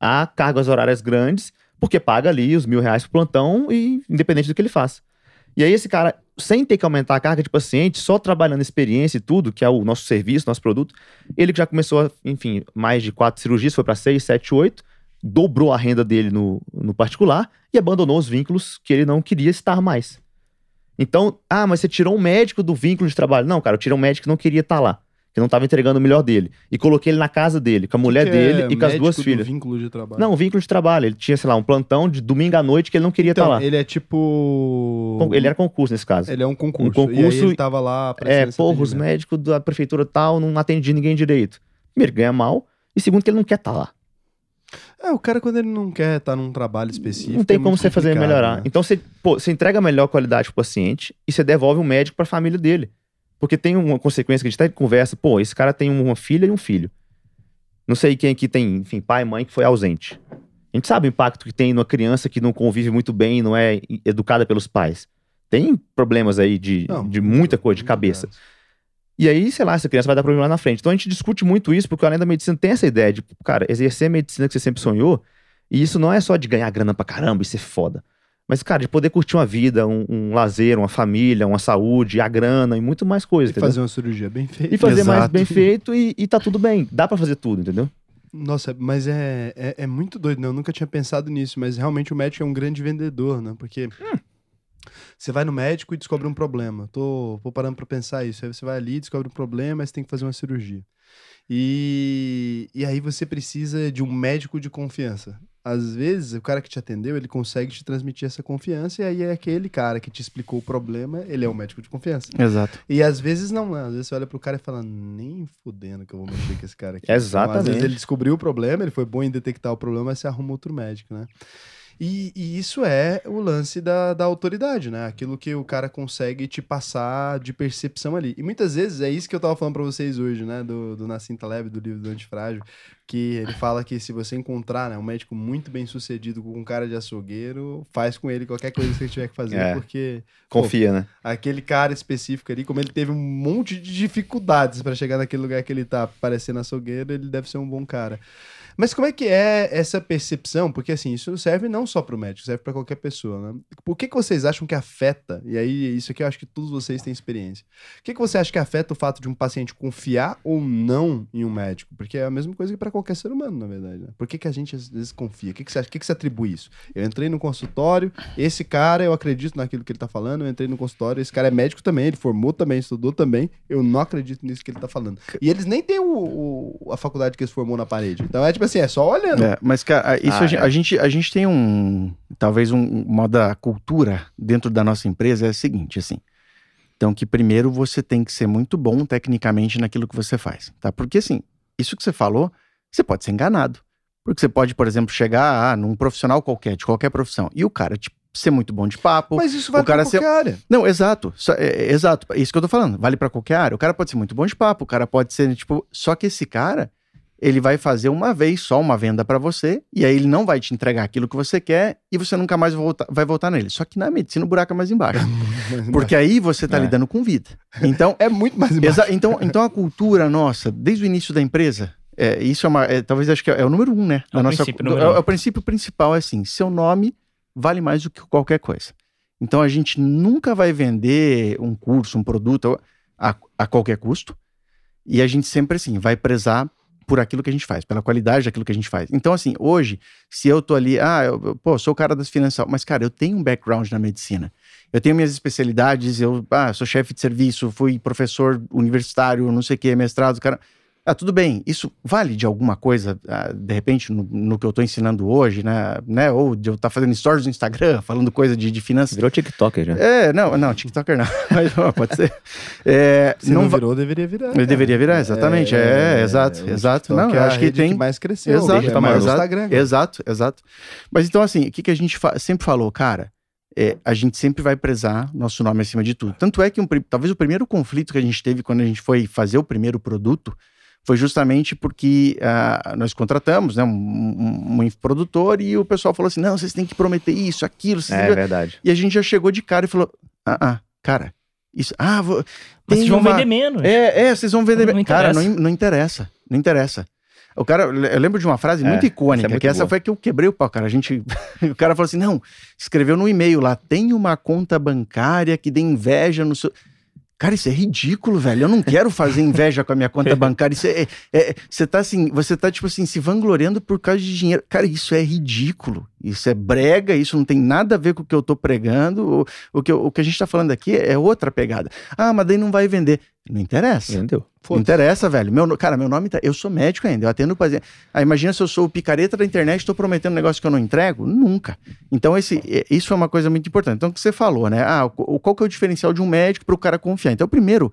D: a cargas horárias grandes, porque paga ali os mil reais por plantão, e independente do que ele faça. E aí esse cara, sem ter que aumentar a carga de paciente, só trabalhando experiência e tudo, que é o nosso serviço, nosso produto, ele que já começou, enfim, mais de quatro cirurgias, foi para seis, sete, oito, dobrou a renda dele no, no particular e abandonou os vínculos que ele não queria estar mais. Então, ah, mas você tirou um médico do vínculo de trabalho. Não, cara, eu tirei um médico que não queria estar lá, que não estava entregando o melhor dele. E coloquei ele na casa dele, com a mulher
A: Que
D: dele
A: é
D: e com as duas filhas.
A: vínculo de trabalho.
D: Não, vínculo de trabalho. Ele tinha, sei lá, um plantão de domingo à noite que ele não queria
A: então,
D: estar lá.
A: ele é tipo.
D: Ele era concurso nesse caso.
A: Ele é um concurso.
D: Um concurso
A: E ele tava lá
D: É, porra, os
A: atendimento.
D: médicos da prefeitura tal não atendem ninguém direito. Primeiro, ganha mal. E segundo, que ele não quer estar lá.
A: É, o cara, quando ele não quer estar num trabalho específico.
D: Não tem
A: é
D: como você fazer melhorar.
A: né?
D: Então você, pô, você entrega a melhor qualidade pro paciente e você devolve um médico pra família dele. Porque tem uma consequência que a gente até conversa, pô, esse cara tem uma filha e um filho. Não sei quem aqui tem, enfim, pai e mãe que foi ausente. A gente sabe o impacto que tem numa criança que não convive muito bem, não é educada pelos pais. Tem problemas aí de,
A: Não,
D: de muita coisa, de cabeça. E aí, sei lá, essa criança vai dar problema lá na frente. Então a gente discute muito isso, porque além da medicina tem essa ideia de, cara, exercer a medicina que você sempre sonhou, e isso não é só de ganhar grana pra caramba e ser foda. Mas, cara, de poder curtir uma vida, um, um lazer, uma família, uma saúde, a grana e muito mais coisa,
A: E
D: entendeu?
A: fazer uma cirurgia bem feita.
D: E fazer mais
B: Exato.
D: bem feito e, e tá tudo bem. Dá pra fazer tudo, entendeu?
A: Nossa, mas é, é, é muito doido, né? Eu nunca tinha pensado nisso, mas realmente o médico é um grande vendedor, né? Porque
D: Hum.
A: você vai no médico e descobre um problema. Tô, tô parando pra pensar isso. Aí você vai ali, descobre um problema, você tem que fazer uma cirurgia. E, e aí você precisa de um médico de confiança. Às vezes, o cara que te atendeu, ele consegue te transmitir essa confiança, e aí é aquele cara que te explicou o problema, ele é um médico de confiança.
B: Exato.
A: E às vezes não, né? Às vezes você olha pro cara e fala, nem fudendo que eu vou mexer com esse cara aqui.
D: Exatamente.
A: Então, às vezes ele descobriu o problema, ele foi bom em detectar o problema, mas você arruma outro médico, né? E, e isso é o lance da, da autoridade, né? Aquilo que o cara consegue te passar de percepção ali. E muitas vezes é isso que eu tava falando pra vocês hoje, né? Do, do Nascinta Leve, do livro do Antifrágil, que ele fala que se você encontrar né, um médico muito bem sucedido com um cara de açougueiro, faz com ele qualquer coisa que você tiver que fazer,
D: É.
A: porque pô,
D: Confia, né?
A: aquele cara específico ali, como ele teve um monte de dificuldades pra chegar naquele lugar que ele tá parecendo açougueiro, ele deve ser um bom cara. Mas como é que é essa percepção? Porque assim, isso serve não só pro médico, serve pra qualquer pessoa, né? Por que, que vocês acham que afeta? E aí, isso aqui eu acho que todos vocês têm experiência. O que, que você acha que afeta o fato de um paciente confiar ou não em um médico? Porque é a mesma coisa que pra qualquer ser humano, na verdade. Né? Por que, que a gente às vezes confia? O que, que você acha? O que, que você atribui isso? Eu entrei no consultório, esse cara, eu acredito naquilo que ele tá falando, eu entrei no consultório, esse cara é médico também, ele formou também, estudou também, eu não acredito nisso que ele tá falando. E eles nem têm o, o- a faculdade que eles formou na parede. Então é tipo assim, é só olhando.
B: É, mas, cara, isso
D: Ah,
B: a, gen-
D: é.
B: a gente, a gente tem um. Talvez um, uma da cultura dentro da nossa empresa é a seguinte, assim. Então, que primeiro você tem que ser muito bom tecnicamente naquilo que você faz, tá? Porque, assim, isso que você falou, você pode ser enganado. Porque você pode, por exemplo, chegar ah, num profissional qualquer, de qualquer profissão, e o cara tipo, ser muito bom de papo.
A: Mas isso vai
B: o cara
A: pra qualquer área.
B: Não, exato. Só- é, é, exato. É isso que eu tô falando. Vale pra qualquer área. O cara pode ser muito bom de papo, o cara pode ser, tipo. Só que esse cara, ele vai fazer uma vez só uma venda pra você, e aí ele não vai te entregar aquilo que você quer, e você nunca mais volta- vai voltar nele. Só que na medicina o buraco é mais embaixo. Porque aí você tá
D: É.
B: lidando com vida. Então,
A: é muito mais embaixo.
B: Então, então a cultura nossa, desde o início da empresa, é, isso é uma. é, talvez acho que é, o número um, né?
C: É o princípio número
B: é, é o princípio principal, é assim: seu nome vale mais do que qualquer coisa. Então a gente nunca vai vender um curso, um produto a, a qualquer custo. E a gente sempre, assim, vai prezar por aquilo que a gente faz, pela qualidade daquilo que a gente faz. Então, assim, hoje, se eu tô ali, ah, eu, eu- pô, sou o cara das finanças, mas, cara, eu tenho um background na medicina. Eu tenho minhas especialidades, eu ah, sou chefe de serviço, fui professor universitário, não sei o que, mestrado, cara. Ah, tudo bem, isso vale de alguma coisa, ah, de repente, no, no que eu tô ensinando hoje, né? né? Ou de eu estar fazendo stories no Instagram, falando coisa de, de finanças.
D: Virou TikToker já.
B: É, não, não, TikToker não, mas ó, pode ser. É,
A: Se não,
B: não
A: virou, deveria virar.
B: Ele deveria virar, exatamente. É, exato,
A: o
B: exato.
A: TikTok
B: Não,
A: é
B: eu
A: a
B: acho que
A: rede
B: tem.
A: mais cresceu.
B: Exato,
A: é maior
B: exato,
A: Instagram.
B: Exato, exato. Mas então, assim, o que, que a gente fa- sempre falou, cara? É, a gente sempre vai prezar nosso nome acima de tudo. Tanto é que um talvez o primeiro conflito que a gente teve quando a gente foi fazer o primeiro produto foi justamente porque ah, nós contratamos né, um, um, um produtor e o pessoal falou assim: não, vocês têm que prometer isso, aquilo. vocês
D: É
B: têm que-"
D: verdade.
B: E a gente já chegou de cara e falou: ah, ah cara, isso. Ah, vou,
C: Mas vocês vão
B: uma-
C: vender menos.
B: é, é, vocês vão vender.
C: Não
B: cara, não, não interessa. Não interessa. O cara, eu lembro de uma frase
D: É,
B: muito icônica,
D: essa é muito
B: que essa
D: boa.
B: foi que eu quebrei o pau, cara. A gente, o cara falou assim: não, escreveu no e-mail lá, tem uma conta bancária que dê inveja no seu. Cara, isso é ridículo, velho. Eu não quero fazer inveja com a minha conta bancária. Isso é, é- você tá assim, você tá tipo assim, se vangloriando por causa de dinheiro. Cara, isso é ridículo. Isso é brega, isso não tem nada a ver com o que eu tô pregando. O, o que, o que a gente tá falando aqui é outra pegada. Ah, mas daí não vai vender. Não interessa.
D: Entendeu?
B: Não interessa, velho. Meu, cara, meu nome tá. Eu sou médico ainda, eu atendo paciente. Ah, imagina se eu sou o picareta da internet e estou prometendo um negócio que eu não entrego? Nunca. Então, esse, é- isso é uma coisa muito importante. Então, o que você falou, né? Ah, o- qual que é o diferencial de um médico para o cara confiar? Então, primeiro,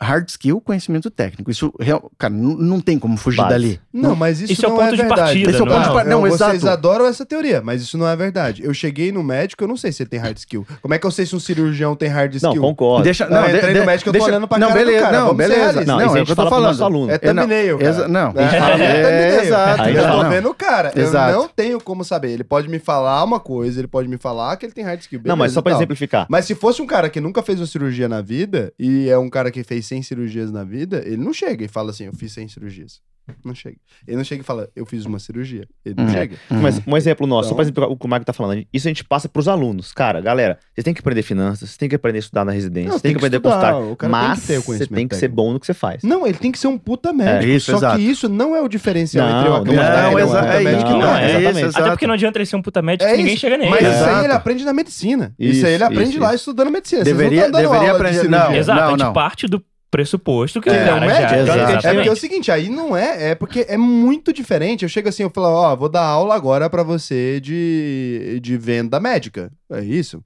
B: hard skill, conhecimento técnico. Isso, real- cara, não, não tem como fugir
D: Base.
B: dali.
A: Não, mas isso,
C: Isso é o
A: não
C: ponto
A: é
C: de
A: verdade.
C: partida,
B: Esse é o
C: não
B: ponto de
C: é?
B: partida. Não,
A: vocês
B: exato.
A: adoram essa teoria, mas isso não é verdade. Eu cheguei no médico, eu não sei se ele tem hard skill. Como é que eu sei se um cirurgião tem hard skill?
D: Não, concordo.
B: Deixa,
A: Não, eu entrei
B: de-
A: no médico, eu tô
B: deixa-
A: olhando pra
B: não,
A: cara do
B: beleza,
A: cara,
B: Não,
A: vamos
B: beleza. Não,
D: Não, isso a
B: é o
D: gente
B: que eu tô falando.
D: aluno.
A: É thumbnail, cara.
B: Não,
A: É, é
B: é, exato,
A: eu tô
B: não.
A: vendo o cara. Eu não tenho como saber. Ele pode me falar uma coisa, ele pode me falar que ele tem hard skill.
D: Não, mas só pra exemplificar.
A: Mas se fosse um cara que nunca fez uma cirurgia na vida e é um cara que fez 100 cirurgias na vida, ele não chega e fala assim, eu fiz 100 cirurgias. Não chega. Ele não chega e fala, eu fiz uma cirurgia. Ele não
B: Uhum.
A: chega.
D: Mas um exemplo nosso, só
A: Então-
D: pra exemplificar o que o Marco tá falando. Isso a gente passa pros alunos. Cara, galera, vocês têm que aprender finanças, vocês têm que aprender a estudar na residência,
A: Não,
D: vocês têm que aprender a
A: estudar,
D: consultar.
A: o cara tem
D: Mas
A: o
D: você tem que ser bom no que você faz.
A: Não, ele tem que ser um puta médico.
B: É isso,
A: só
B: exato.
A: que isso não é o diferencial
D: Não,
A: entre
B: é.
A: que ele
B: Não,
A: é um puta
B: é
A: médico.
B: isso,
A: Não,
C: não,
A: é.
C: é.
B: isso,
C: Até porque não adianta ele ser um puta médico
A: É
C: se ninguém
A: isso.
C: chega nele.
A: Mas isso aí ele aprende na medicina. Isso, aí ele aprende lá estudando medicina.
B: Deveria- deveria aprender- não,
C: Exato, a gente
B: não.
C: parte do pressuposto que
A: Que
C: o
A: é,
C: cara
A: um
C: já...
B: exato.
A: É porque é
C: Exatamente.
A: o seguinte, aí não é, é porque é muito diferente. Eu chego assim, eu falo, ó, vou dar aula agora pra você de, de venda médica. É isso.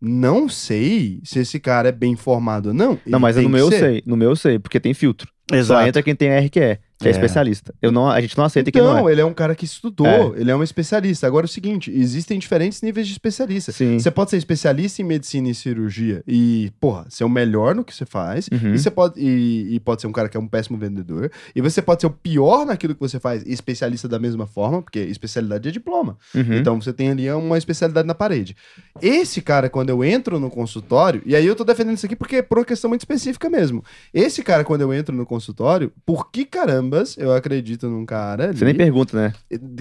A: Não sei se esse cara é bem formado ou não.
D: Não,
A: Ele
D: mas
A: tem
D: no meu eu
A: ser.
D: sei. No meu eu sei, porque tem filtro. Só
B: Exato.
D: entra quem tem RQE. Que é,
B: É.
D: especialista. Eu não, a gente não aceita que
A: Então,
D: não é.
A: ele é um cara que estudou, ele é um especialista. Agora é o seguinte, existem diferentes níveis de especialista.
D: Sim.
A: Você pode ser especialista em medicina e cirurgia e, porra, ser o melhor no que você faz.
D: Uhum.
A: E você pode e, e pode ser um cara que é um péssimo vendedor. E você pode ser o pior naquilo que você faz e especialista da mesma forma, porque especialidade é diploma.
D: Uhum.
A: Então você tem ali uma especialidade na parede. Esse cara, quando eu entro no consultório, e aí eu tô defendendo isso aqui porque é por uma questão muito específica mesmo. Esse cara, quando eu entro no consultório, por que eu acredito num cara ali?
D: Você nem pergunta, né?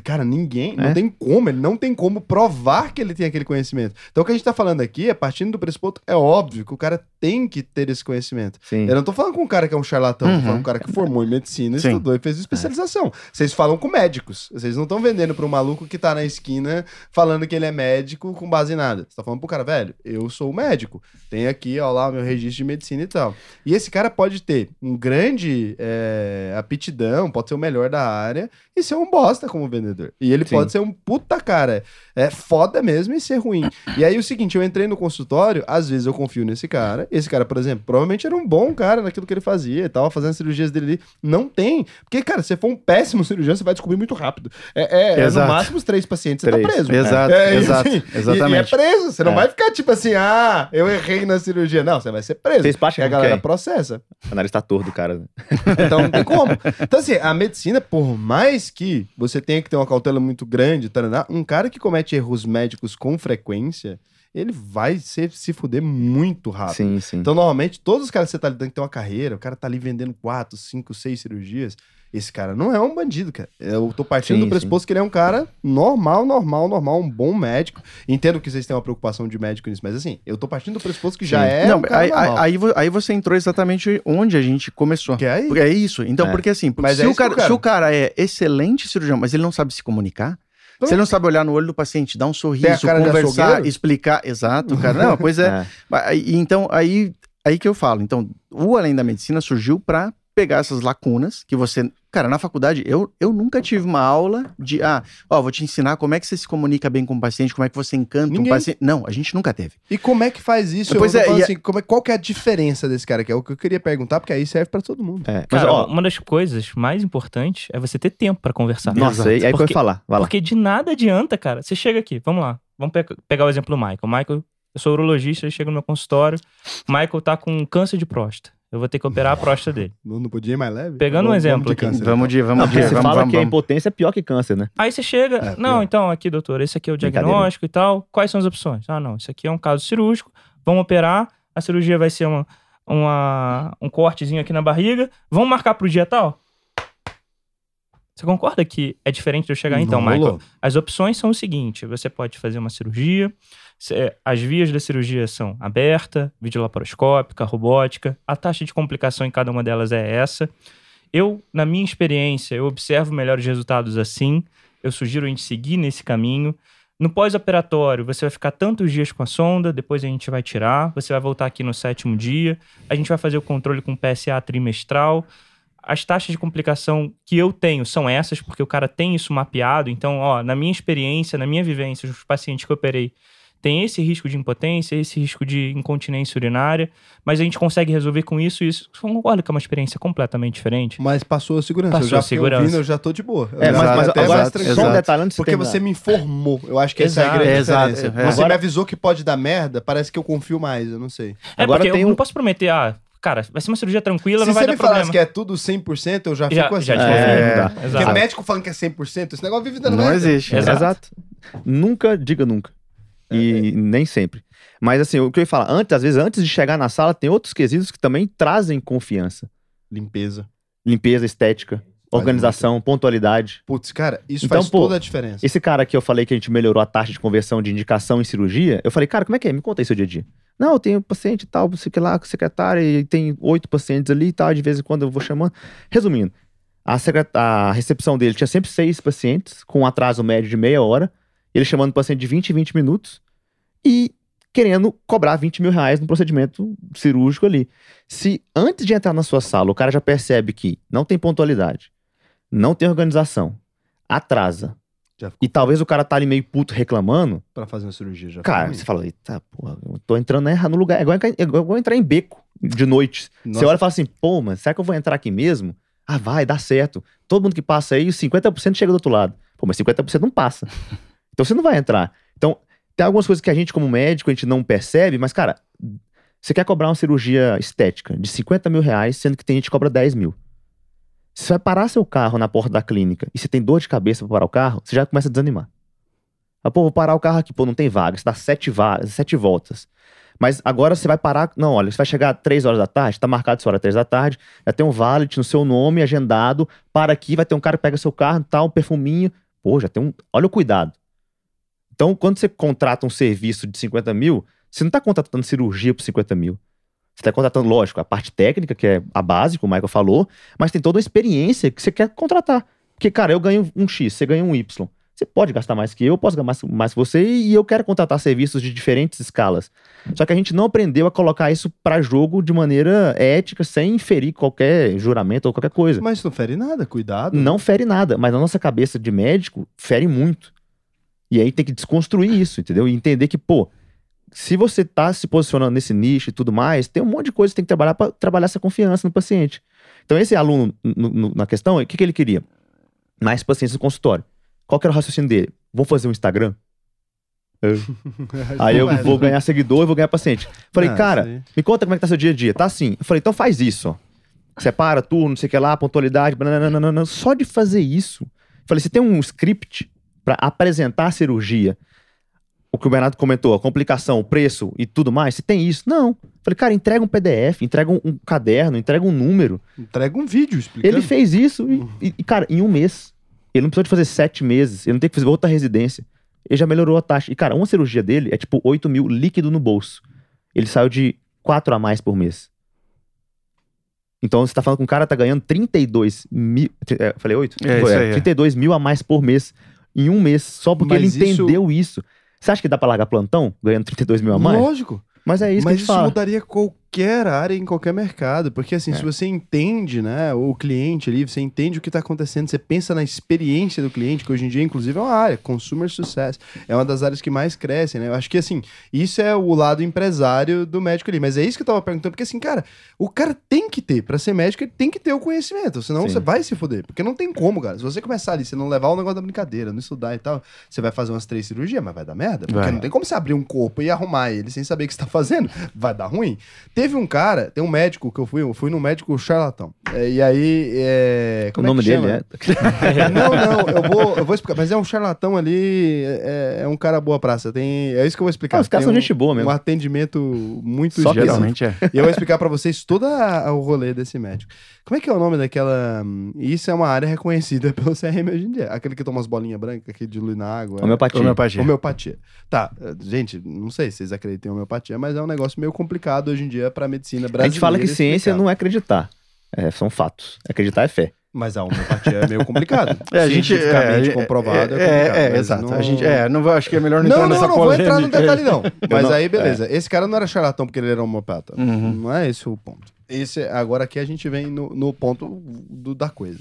A: Cara, ninguém,
D: É?
A: não tem como, ele não tem como provar que ele tem aquele conhecimento. Então o que a gente tá falando aqui é partindo do pressuposto, é óbvio que o cara tem que ter esse conhecimento.
D: Sim.
A: Eu não tô falando com um cara que é um charlatão, tô
B: Uhum.
A: falando com um cara que formou em medicina,
B: Sim.
A: estudou e fez especialização. Vocês falam com médicos. Vocês não estão vendendo pra um maluco que tá na esquina falando que ele é médico com base em nada. Você tá falando pro cara, velho, eu sou médico. Tem aqui, ó lá, o meu registro de medicina e tal. E esse cara pode ter um grande é, aptidão, pode ser o melhor da área e ser um bosta como vendedor. E ele
D: Sim.
A: pode ser um puta cara. É foda mesmo e ser ruim. E aí o seguinte, eu entrei no consultório, às vezes eu confio nesse cara. Esse cara, por exemplo, provavelmente era um bom cara naquilo que ele fazia e tava fazendo as cirurgias dele ali. Não tem. Porque, cara, se você for um péssimo cirurgião, você vai descobrir muito rápido. É, é, é no máximo os três pacientes, você
D: Três.
A: tá preso.
B: Exato,
A: É,
B: exato,
A: assim,
B: exatamente.
A: E, e é preso. Você não
B: É.
A: vai ficar tipo assim, ah, eu errei na cirurgia. Não, você vai ser preso.
D: Fez plástica
A: E a galera
D: quem?
A: processa.
D: O nariz tá torto cara.
A: Então não tem como. Então, assim, a medicina, por mais que você tenha que ter uma cautela muito grande, taraná, um cara que comete erros médicos com frequência, ele vai ser, se fuder muito rápido.
D: Sim, sim.
A: Então, normalmente, todos os caras que você tá lidando que tem uma carreira, o cara tá ali vendendo quatro, cinco, seis cirurgias. Esse cara não é um bandido, cara. Eu tô partindo
D: Sim,
A: do pressuposto que ele é um cara normal, normal, normal, um bom médico. Entendo que vocês têm uma preocupação de médico nisso, mas assim, eu tô partindo do pressuposto que já
D: Sim.
A: é.
B: não,
A: um cara
B: aí, aí,
A: normal.
B: aí vo- aí você entrou exatamente onde a gente começou.
A: Que é aí?
B: Porque é isso. Então,
D: É.
B: porque assim, porque
A: Mas
B: se,
A: é
B: o cara, se o cara é excelente cirurgião, mas ele não sabe se comunicar,
A: Então-
B: se ele não sabe olhar no olho do paciente, dar um sorriso, conversar, explicar. Exato, cara. Não, pois é.
D: É.
B: Então, aí, aí que eu falo. Então, o Além da Medicina surgiu pra pegar essas lacunas que você. Cara, na faculdade, eu, eu nunca tive uma aula de. Ah, ó, vou te ensinar como é que você se comunica bem com o paciente, como é que você encanta
A: Ninguém.
B: um paciente. Não, a gente nunca teve.
A: E como é que faz isso?
B: Pois é,
A: falando
B: e a-
A: assim, como é, qual que é a diferença desse cara? Que é o que eu queria perguntar, porque aí serve pra todo mundo.
D: É. Mas,
C: Cara,
D: ó,
C: uma das coisas mais importantes é você ter tempo pra conversar.
D: nossa, aí, aí que eu ia
C: Porque-
D: falar. Vai lá.
C: Porque de nada adianta, cara. Você chega aqui, vamos lá. Vamos pe- pegar o exemplo do Michael. Michael, eu sou urologista, ele chega no meu consultório. Michael tá com câncer de próstata. Eu vou ter que operar a próstata dele.
A: Não, não podia ir mais leve?
C: Pegando um
A: Vamos-
C: exemplo
A: vamos de
C: aqui.
A: câncer,
B: Vamos de,
D: Não,
B: vamos de,
D: porque você
B: vamos,
D: fala
B: vamos,
D: que a impotência é pior que câncer, né?
C: Aí você chega,
A: É,
C: não,
A: pior.
C: então aqui, doutor, esse aqui é o diagnóstico e tal. Quais são as opções? Ah, não, isso aqui é um caso cirúrgico. Vamos operar. A cirurgia vai ser uma, uma- um cortezinho aqui na barriga. Vamos marcar pro dia tal? Você concorda que é diferente de eu chegar? Então, Michael,
A: rolou.
C: as opções são o seguinte: você pode fazer uma cirurgia, as vias da cirurgia são aberta, videolaparoscópica, robótica, a taxa de complicação em cada uma delas é essa. Eu, na minha experiência, eu observo melhores resultados assim. Eu sugiro a gente seguir nesse caminho. No pós-operatório, você vai ficar tantos dias com a sonda, depois a gente vai tirar, você vai voltar aqui no sétimo dia, a gente vai fazer o controle com PSA trimestral. As taxas de complicação que eu tenho são essas, porque o cara tem isso mapeado. Então, ó, na minha experiência, na minha vivência, os pacientes que eu operei tem esse risco de impotência, esse risco de incontinência urinária, mas a gente consegue resolver com isso e isso. Concorda que é uma experiência completamente diferente?
A: Mas passou a segurança.
C: Passou
A: eu já
C: a segurança.
A: ouvindo, eu já tô de boa.
D: É, mas, mas agora,
B: exato,
D: só um
B: exato.
D: detalhe antes de
A: Porque você me informou. Eu acho que essa é a
C: Exato,
A: grande
B: exato,
A: diferença.
B: é.
A: Você
D: Agora-
A: me avisou que pode dar merda, parece que eu confio mais, eu não sei.
C: É
D: Agora
C: porque
D: tem
C: eu
D: um-
C: não posso prometer, ah, cara, vai ser uma cirurgia tranquila,
A: Se
C: não vai
A: você
C: dar
A: me falasse
C: problema.
A: que é tudo 100%, eu já,
C: Já-
A: fico assim.
C: já
D: É, dá.
A: Porque
C: Exato.
A: médico falando que é 100%, esse negócio vive dando
B: Não existe.
C: Exato.
D: Exato. Nunca diga nunca. E nem sempre. Mas assim, o que eu ia falar, antes, às vezes, antes de chegar na sala, tem outros quesitos que também trazem confiança.
A: Limpeza.
D: Limpeza, estética, organização, pontualidade.
A: Putz, cara, isso
D: Então,
A: faz
D: pô,
A: toda a diferença.
D: Esse cara que eu falei que a gente melhorou a taxa de conversão de indicação em cirurgia, eu falei, cara, como é que é? Me conta aí seu dia a dia. Não, eu tenho paciente tal, você que lá, com secretária, e tem oito pacientes ali e tal, de vez em quando eu vou chamando. Resumindo, a, a recepção dele tinha sempre seis pacientes, com um atraso médio de meia hora, ele chamando o paciente de 20 em 20 minutos e querendo cobrar 20 mil reais no procedimento cirúrgico ali. Se antes de entrar na sua sala o cara já percebe que não tem pontualidade, não tem organização, atrasa, e talvez o cara tá ali meio puto reclamando.
A: pra fazer uma cirurgia já.
D: Cara, você fala, eita, porra, eu tô entrando errado no lugar. É igual, é igual entrar em beco de noite.
A: Nossa.
D: Você olha e fala assim, pô, mas será que eu vou entrar aqui mesmo? Ah, vai, dá certo. Todo mundo que passa aí, 50% chega do outro lado. Pô, mas 50% não passa. Então você não vai entrar. Então, tem algumas coisas que a gente, como médico, a gente não percebe, mas, cara, você quer cobrar uma cirurgia estética de 50 mil reais, sendo que tem gente que cobra 10 mil. Se você vai parar seu carro na porta da clínica e você tem dor de cabeça pra parar o carro, você já começa a desanimar. Ah, pô, vou parar o carro aqui, pô, não tem vaga, você dá sete, va sete voltas. Mas agora você vai parar. Não, olha, você vai chegar às três horas da tarde, tá marcado sua hora três da tarde, já tem um valet no seu nome, agendado, para aqui, vai ter um cara que pega seu carro, tal, um perfuminho. Pô, já tem um. Olha o cuidado. Então, quando você contrata um serviço de 50 mil, você não está contratando cirurgia por 50 mil. Você está contratando, lógico, a parte técnica, que é a base, como o Michael falou, mas tem toda a experiência que você quer contratar. Porque, cara, eu ganho um X, você ganha um Y. Você pode gastar mais que eu, eu posso gastar mais, mais que você, e eu quero contratar serviços de diferentes escalas. Só que a gente não aprendeu a colocar isso para jogo de maneira ética, sem inferir qualquer juramento ou qualquer coisa.
A: Mas não fere nada, cuidado.
D: Não fere nada, mas na nossa cabeça de médico, fere muito. E aí tem que desconstruir isso, entendeu? E entender que, pô, se você tá se posicionando nesse nicho e tudo mais, tem um monte de coisa que tem que trabalhar para trabalhar essa confiança no paciente. Então, esse aluno, no- no- na questão, o que, que ele queria? Mais pacientes no consultório. Qual que era o raciocínio dele? Vou fazer um Instagram? Aí eu vou ganhar seguidor e vou ganhar paciente. Falei,
A: Ah,
D: cara, me conta como é que tá seu dia a dia. Tá assim. Eu falei, então faz isso, ó. Separa turno, não sei o que lá, pontualidade, bananana. Só de fazer isso. Falei, você tem um script pra apresentar a cirurgia. O que o Bernardo comentou, a complicação, o preço e tudo mais. Você tem isso? Não. Falei, cara, entrega um PDF, entrega um, um caderno, entrega um número.
A: Entrega um vídeo explicando.
D: Ele fez isso e, e, cara, em um mês. Ele não precisou de fazer sete meses. Ele não tem que fazer outra residência. Ele já melhorou a taxa. E, cara, uma cirurgia dele é tipo 8 mil líquido no bolso. Ele saiu de 4 a mais por mês. Então você tá falando que um cara tá ganhando 32 mil. É, falei 8?
B: É, isso aí, é.
D: 32 mil a mais por mês. Em um mês, só porque
A: Mas
D: ele
A: isso-
D: entendeu isso. Você acha que dá pra largar plantão ganhando 32 mil a mais?
A: Lógico.
D: Mas é isso
A: Mas
D: que a gente
A: isso
D: fala.
A: mudaria qualquer área em qualquer mercado. Porque assim,
D: É.
A: se você entende, né, o cliente ali, você entende o que está acontecendo, você pensa na experiência do cliente, que hoje em dia, inclusive, é uma área, consumer success. É uma das áreas que mais crescem, né? Eu acho que assim, isso é o lado empresário do médico ali. Mas é isso que eu tava perguntando, porque assim, cara, o cara tem que ter, para ser médico, ele tem que ter o conhecimento, senão
D: Sim.
A: você vai se foder. Porque não tem como, cara. Se você começar ali, você não levar o negócio da brincadeira, não estudar e tal, você vai fazer umas três cirurgias, mas vai dar merda. Porque
B: Vai.
A: não tem como você abrir um corpo e arrumar ele sem saber o que você tá fazendo. Vai dar ruim. Teve um cara, tem um médico que eu fui, eu fui num médico charlatão. É, e aí. É,
D: O
A: como
D: nome
A: é
D: dele é.
A: Não, não, eu vou, eu vou explicar. Mas é um charlatão ali, é, é um cara boa praça. Tem, é isso que eu vou explicar.
D: Ah, os caras são
A: um,
D: gente boa mesmo.
A: Um atendimento muito
D: Só.
B: Geralmente é.
A: E eu vou explicar pra vocês todo a- o rolê desse médico. Como é que é o nome daquela. Isso é uma área reconhecida pelo CRM hoje em dia. Aquele que toma umas bolinhas brancas, que dilui na água.
D: Homeopatia.
B: Homeopatia.
A: Homeopatia. Tá, gente, não sei se vocês acreditam em homeopatia, mas é um negócio meio complicado hoje em dia pra medicina
D: A
A: brasileira.
D: gente fala que ciência não é acreditar. É, são fatos. Acreditar é fé.
A: Mas a homeopatia é meio complicado.
B: É, a gente
A: Cientificamente
B: é,
A: comprovado é,
B: é, é, exato.
A: não-
B: A gente, é, não acho que é melhor não,
A: Não,
B: entrar
A: não,
B: nessa
A: não vou entrar no detalhe, não. Mas
B: não-
A: aí, beleza. Esse cara não era charlatão porque ele era homeopata.
B: Uhum.
A: Não é esse o ponto. Esse, agora aqui a gente vem no, no ponto do- da coisa.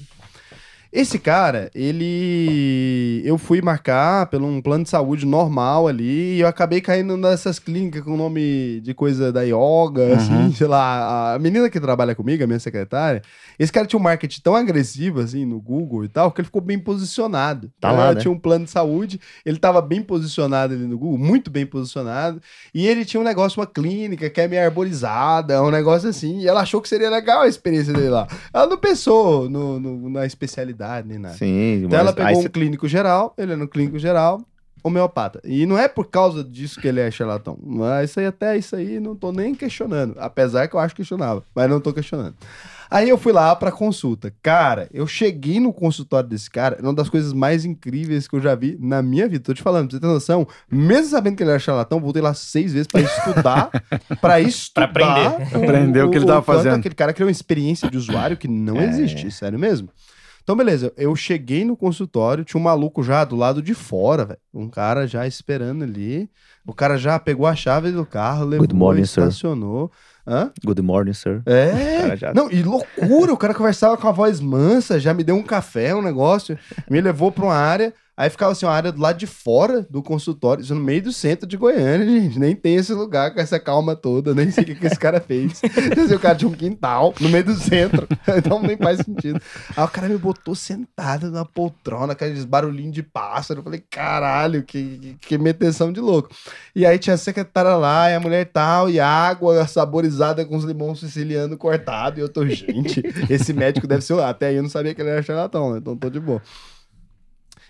A: Esse cara, ele. Eu fui marcar pelo um plano de saúde normal ali e eu acabei caindo nessas clínicas com nome de coisa da yoga,
B: Uhum.
A: assim, sei lá. A menina que trabalha comigo, a minha secretária, esse cara tinha um marketing tão agressivo, assim, no Google e tal, que ele ficou bem posicionado.
D: Tá lá,
A: ela
D: né?
A: Tinha um plano de saúde, ele tava bem posicionado ali no Google, muito bem posicionado, e ele tinha um negócio, uma clínica que é meio arborizada, um negócio assim, e ela achou que seria legal a experiência dele lá. Ela não pensou no, no- na especialidade nem nada.
D: Sim,
A: Então ela
D: mas
A: pegou
D: aí
A: um
D: cê-
A: clínico geral, ele é no clínico geral, homeopata. E não é por causa disso que ele é charlatão. Mas isso aí até isso aí não tô nem questionando. Apesar que eu acho que questionava, mas não tô questionando. Aí eu fui lá pra consulta. Cara, eu cheguei no consultório desse cara, é uma das coisas mais incríveis que eu já vi na minha vida. Tô te falando, pra você ter noção, mesmo sabendo que ele era charlatão, voltei lá seis vezes pra estudar, pra estudar.
C: aprender.
B: Aprender o que ele tava
A: quanto
B: fazendo.
A: Aquele cara criou uma experiência de usuário que não
D: É.
A: existe, sério mesmo. Então, beleza, eu cheguei no consultório, tinha um maluco já do lado de fora, velho. Um cara já esperando ali. O cara já pegou a chave do carro, levou,
D: Good morning, sir.
A: estacionou. Hã?
D: Good morning, sir.
A: É.
D: já-
A: Não, e loucura, o cara conversava com a voz mansa, já me deu um café, um negócio, me levou pra uma área. Aí ficava assim, uma área do lado de fora do consultório, isso no meio do centro de Goiânia, gente. Nem tem esse lugar com essa calma toda, nem sei o que, que esse cara fez. Dizer, o cara tinha um quintal no meio do centro, então nem faz sentido. Aí o cara me botou sentado na poltrona, aqueles barulhinhos de pássaro. Eu falei, caralho, que, que, que meteção de louco. E aí tinha a secretária lá, e a mulher tal, e água saborizada com os limões sicilianos cortados. E eu tô, gente, esse médico deve ser. Até aí eu não sabia que ele era charlatão, né? Então tô de boa.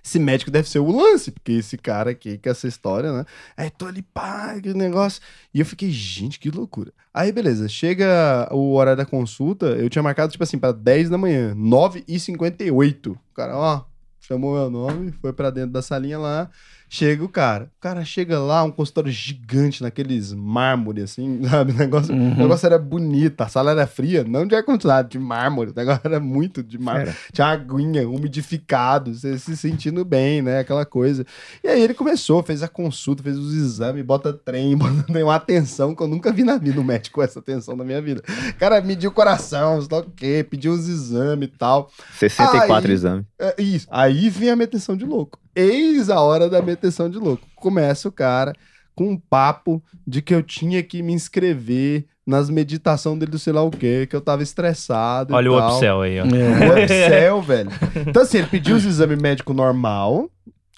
A: Esse médico deve ser o lance, porque esse cara aqui, com essa história, né? Aí tô ali, pá, que negócio. E eu fiquei, gente, que loucura. Aí, beleza, chega o horário da consulta, eu tinha marcado, tipo assim, pra 10 da manhã, 9h58. O cara, ó, chamou meu nome, foi pra dentro da salinha lá. Chega o cara. O cara chega lá, um consultório gigante, naqueles mármore, assim, sabe? O negócio,
B: Uhum.
A: o negócio era bonito, a sala era fria, não de ar-condicionado, de mármore. O negócio era muito de mármore.
D: Era.
A: Tinha aguinha, umidificado, você se sentindo bem, né? Aquela coisa. E aí ele começou, fez a consulta, fez os exames, bota trem, bota tem uma atenção que eu nunca vi na vida, um médico com essa atenção na minha vida. O cara mediu o coração, sei lá o quê, pediu os exames e tal.
D: 64
A: Aí-
D: exames.
A: É, isso. Aí vem a meteção de louco. Eis a hora da meteção de louco. Começa o cara com um papo de que eu tinha que me inscrever nas meditações dele do sei lá o quê, que eu tava estressado.
C: Olha
A: e
C: o
A: tal.
C: upsell aí, ó.
B: É.
A: O upsell, velho. Então, assim, ele pediu os exames médicos normal.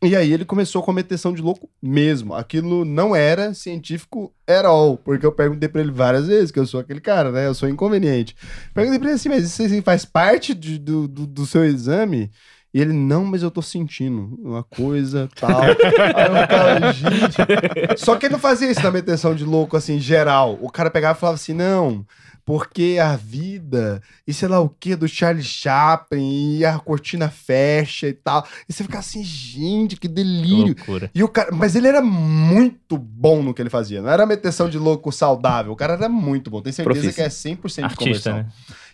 A: E aí ele começou com a meteção de louco mesmo. Aquilo não era científico at all. Porque eu perguntei pra ele várias vezes, que eu sou aquele cara, né? Eu sou inconveniente. Perguntei pra ele assim, mas isso assim, faz parte de- do, do, do seu exame? E ele, não, mas eu tô sentindo uma coisa, tal. Aí eu ficava, gente... Só que ele não fazia isso na meteção de louco, assim, geral. O cara pegava e falava assim, não, porque a vida, e sei lá o que, do Charlie Chaplin, e a cortina fecha e tal. E você fica assim, gente, que
C: Que
A: delírio.
C: loucura.
A: E o cara, mas ele era muito bom no que ele fazia. Não era meteção de louco saudável. O cara era muito bom. Tenho certeza
D: Profissa.
A: que é 100% de
C: Artista,
A: conversão.
C: né?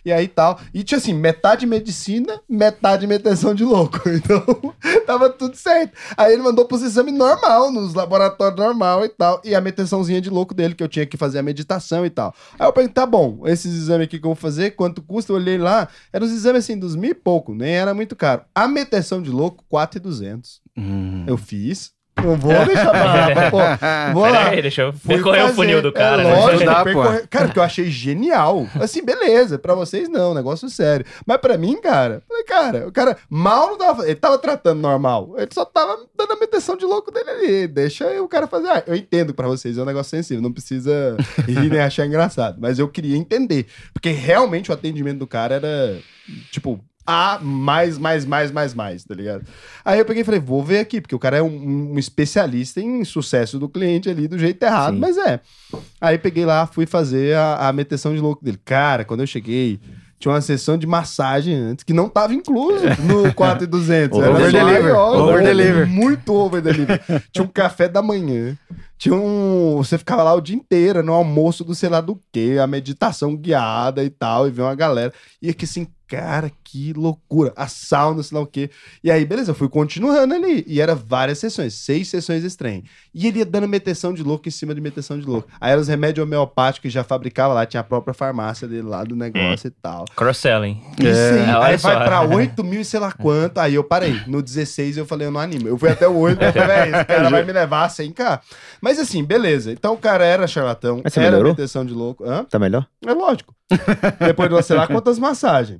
A: E aí tal. E tinha assim, metade medicina, metade meteção de louco. Então, tava tudo certo. Aí ele mandou pros exames normal, nos laboratórios normal e tal. E a meteçãozinha de louco dele, que eu tinha que fazer a meditação e tal. Aí eu perguntei, tá bom, esses exames aqui que eu vou fazer, quanto custa? Eu olhei lá, eram os exames assim, dos mil e pouco, nem era muito caro. A meteção de louco, 4,200.
B: Hum.
A: Eu fiz. Não vou deixar pra, pra pô, Vou lá.
C: Aí, deixa eu percorrer o funil do cara.
A: É,
C: né?
A: lógico,
B: Dá,
A: percorrer- Cara, porque eu achei genial. Assim, beleza. Pra vocês, não. Negócio sério. Mas pra mim, cara... Falei, cara, o cara mal não tava... Ele tava tratando normal. Ele só tava dando a meteção de louco dele ali. Deixa o cara fazer. Ah, eu entendo que pra vocês é um negócio sensível. Não precisa rir nem achar engraçado. Mas eu queria entender. Porque realmente o atendimento do cara era... Tipo... A mais, mais, mais, mais, mais, tá ligado? Aí eu peguei e falei, vou ver aqui, porque o cara é um, um especialista em sucesso do cliente ali do jeito errado,
D: Sim.
A: mas é. Aí peguei lá, fui fazer a, a meteção de louco dele. Cara, quando eu cheguei, tinha uma sessão de massagem antes que não tava incluso no 4,200. Era
B: Over delivery.
A: maior,
B: Over delivery.
A: Muito over delivery. tinha um café da manhã. Tinha um. Você ficava lá o dia inteiro, no almoço do sei lá do quê, a meditação guiada e tal, e ver uma galera. E aqui assim, cara, que loucura. A sauna, sei lá o quê. E aí, beleza, eu fui continuando ali. E era várias sessões, seis sessões esse trem. E ele ia dando meteção de louco em cima de meteção de louco. Aí eram os remédios homeopáticos que já fabricava lá, tinha a própria farmácia dele lá do negócio e tal.
C: Cross-selling.
A: E sim,
C: olha
A: aí
C: só.
A: vai pra 8 mil e sei lá quanto. Aí eu parei. No 16 eu falei, eu não animo. Eu fui até o 8, eu falei, "Véi, esse cara vai me levar a 100k. Mas assim, beleza. Então o cara era charlatão,
D: Mas você
A: era
D: melhorou?
A: meteção de louco. Hã?
D: Tá melhor?
A: É lógico. Depois de sei lá quantas massagens.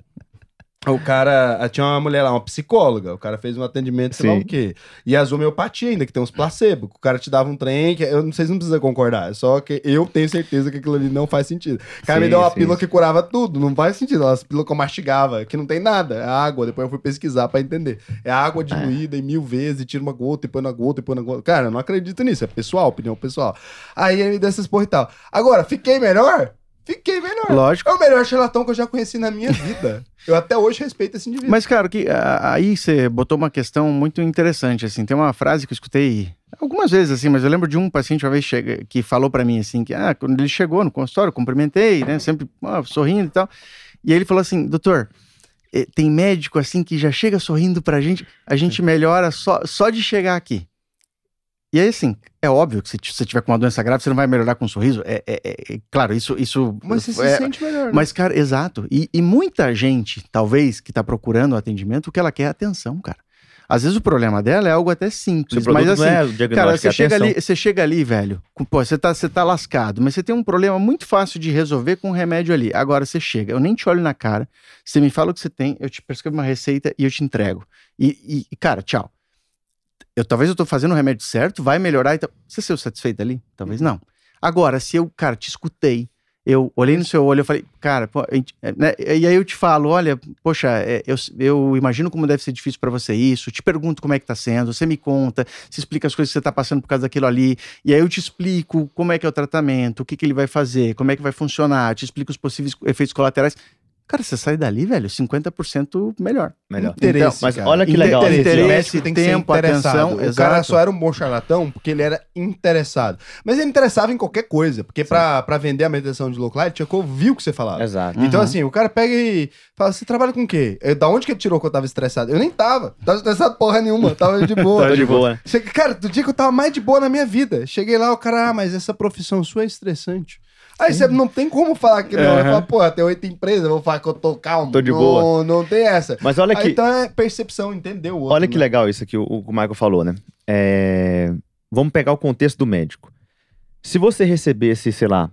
A: O cara, tinha uma mulher lá, uma psicóloga. O cara fez um atendimento, sei lá
D: Sim.
A: o quê. E as homeopatia ainda, que tem uns placebo. O cara te dava um trem, que eu não sei se não precisa concordar. É só que eu tenho certeza que aquilo ali não faz sentido. O cara me
D: Sim,
A: deu uma
D: sim,
A: pílula
D: sim.
A: que curava tudo. Não faz sentido. As pílulas que eu mastigava, que não tem nada. É água. Depois eu fui pesquisar pra entender. É água diluída em mil vezes, tira uma gota, e põe na gota, e põe na gota. Cara, eu não acredito nisso. É pessoal, opinião pessoal. Aí ele me deu essas porra e tal. Agora, fiquei melhor? Fiquei melhor.
B: Lógico.
A: É o melhor charlatão que eu já conheci na minha vida. Eu até hoje respeito esse indivíduo.
B: Mas, cara, que, aí você botou uma questão muito interessante, assim. Tem uma frase que eu escutei algumas vezes, assim, mas eu lembro de um paciente uma vez chega, que falou pra mim, assim, que ah, quando ele chegou no consultório, eu cumprimentei, né, sempre ah, sorrindo e tal. E aí ele falou assim, doutor, eh, tem médico, assim, que já chega sorrindo pra gente, a gente melhora só, só de chegar aqui. E aí, assim, é óbvio que se você tiver com uma doença grave, você não vai melhorar com um sorriso. É, é- é- é- claro, isso, isso
A: Mas você
B: é,
A: se sente melhor, né?
B: mas, cara, exato. E, e muita gente, talvez, que tá procurando atendimento, o que ela quer é atenção, cara. Às vezes o problema dela é algo até simples, mas assim,
D: não é o diagnóstico,
B: Cara,
D: é
B: você chega, ali, você chega ali, velho. com- Pô, você tá, você tá lascado, mas você tem um problema muito fácil de resolver com um remédio ali. Agora você chega, eu nem te olho na cara, você me fala o que você tem, eu te prescrevo uma receita e eu te entrego. E- e, cara, tchau. Eu, talvez eu tô fazendo o remédio certo, vai melhorar e tal. Você saiu satisfeito ali? Talvez não. Agora, se eu, cara, te escutei, eu olhei no seu olho, eu falei, cara, pô, é, né, e aí eu te falo, olha, poxa, é, eu, eu imagino como deve ser difícil pra você isso, te pergunto como é que tá sendo, você me conta, se explica as coisas que você tá passando por causa daquilo ali, e aí eu te explico como é que é o tratamento, o que, que ele vai fazer, como é que vai funcionar, te explico os possíveis efeitos colaterais. Cara, você sai dali, velho, 50% melhor.
D: Melhor.
A: Interesse,
D: Então, mas
A: cara.
D: olha que
B: Inter-
D: legal.
B: interesse.
A: O
B: Interesse,
A: tem que
B: tempo,
A: ser interessado.
B: atenção,
A: o cara
B: exato.
A: só era um bom charlatão porque ele era interessado. Mas ele interessava em qualquer coisa. Porque pra, pra vender a meditação de low light, tinha que ouvir o que você falava.
D: Exato.
A: Então,
B: Uhum.
A: assim, o cara pega e fala: Você trabalha com o quê? Eu, da onde que ele tirou que eu tava estressado? Eu nem tava. Tava estressado porra nenhuma. Tava de boa.
D: Tá de boa, né?
A: Cheguei- Cara, do dia que eu tava mais de boa na minha vida. Cheguei lá, o cara, ah, mas essa profissão sua é estressante. Aí você não tem como falar que não.
B: Uhum.
A: falo, porra, tem oito empresas, eu vou falar que eu tô calmo.
D: Tô de
A: não,
D: boa.
A: Não tem essa.
D: Mas olha que,
A: então é percepção, entendeu? outro,
D: olha que
A: né?
D: legal isso aqui, o, o que o Michael falou, né? É, Vamos pegar o contexto do médico. Se você recebesse, sei lá,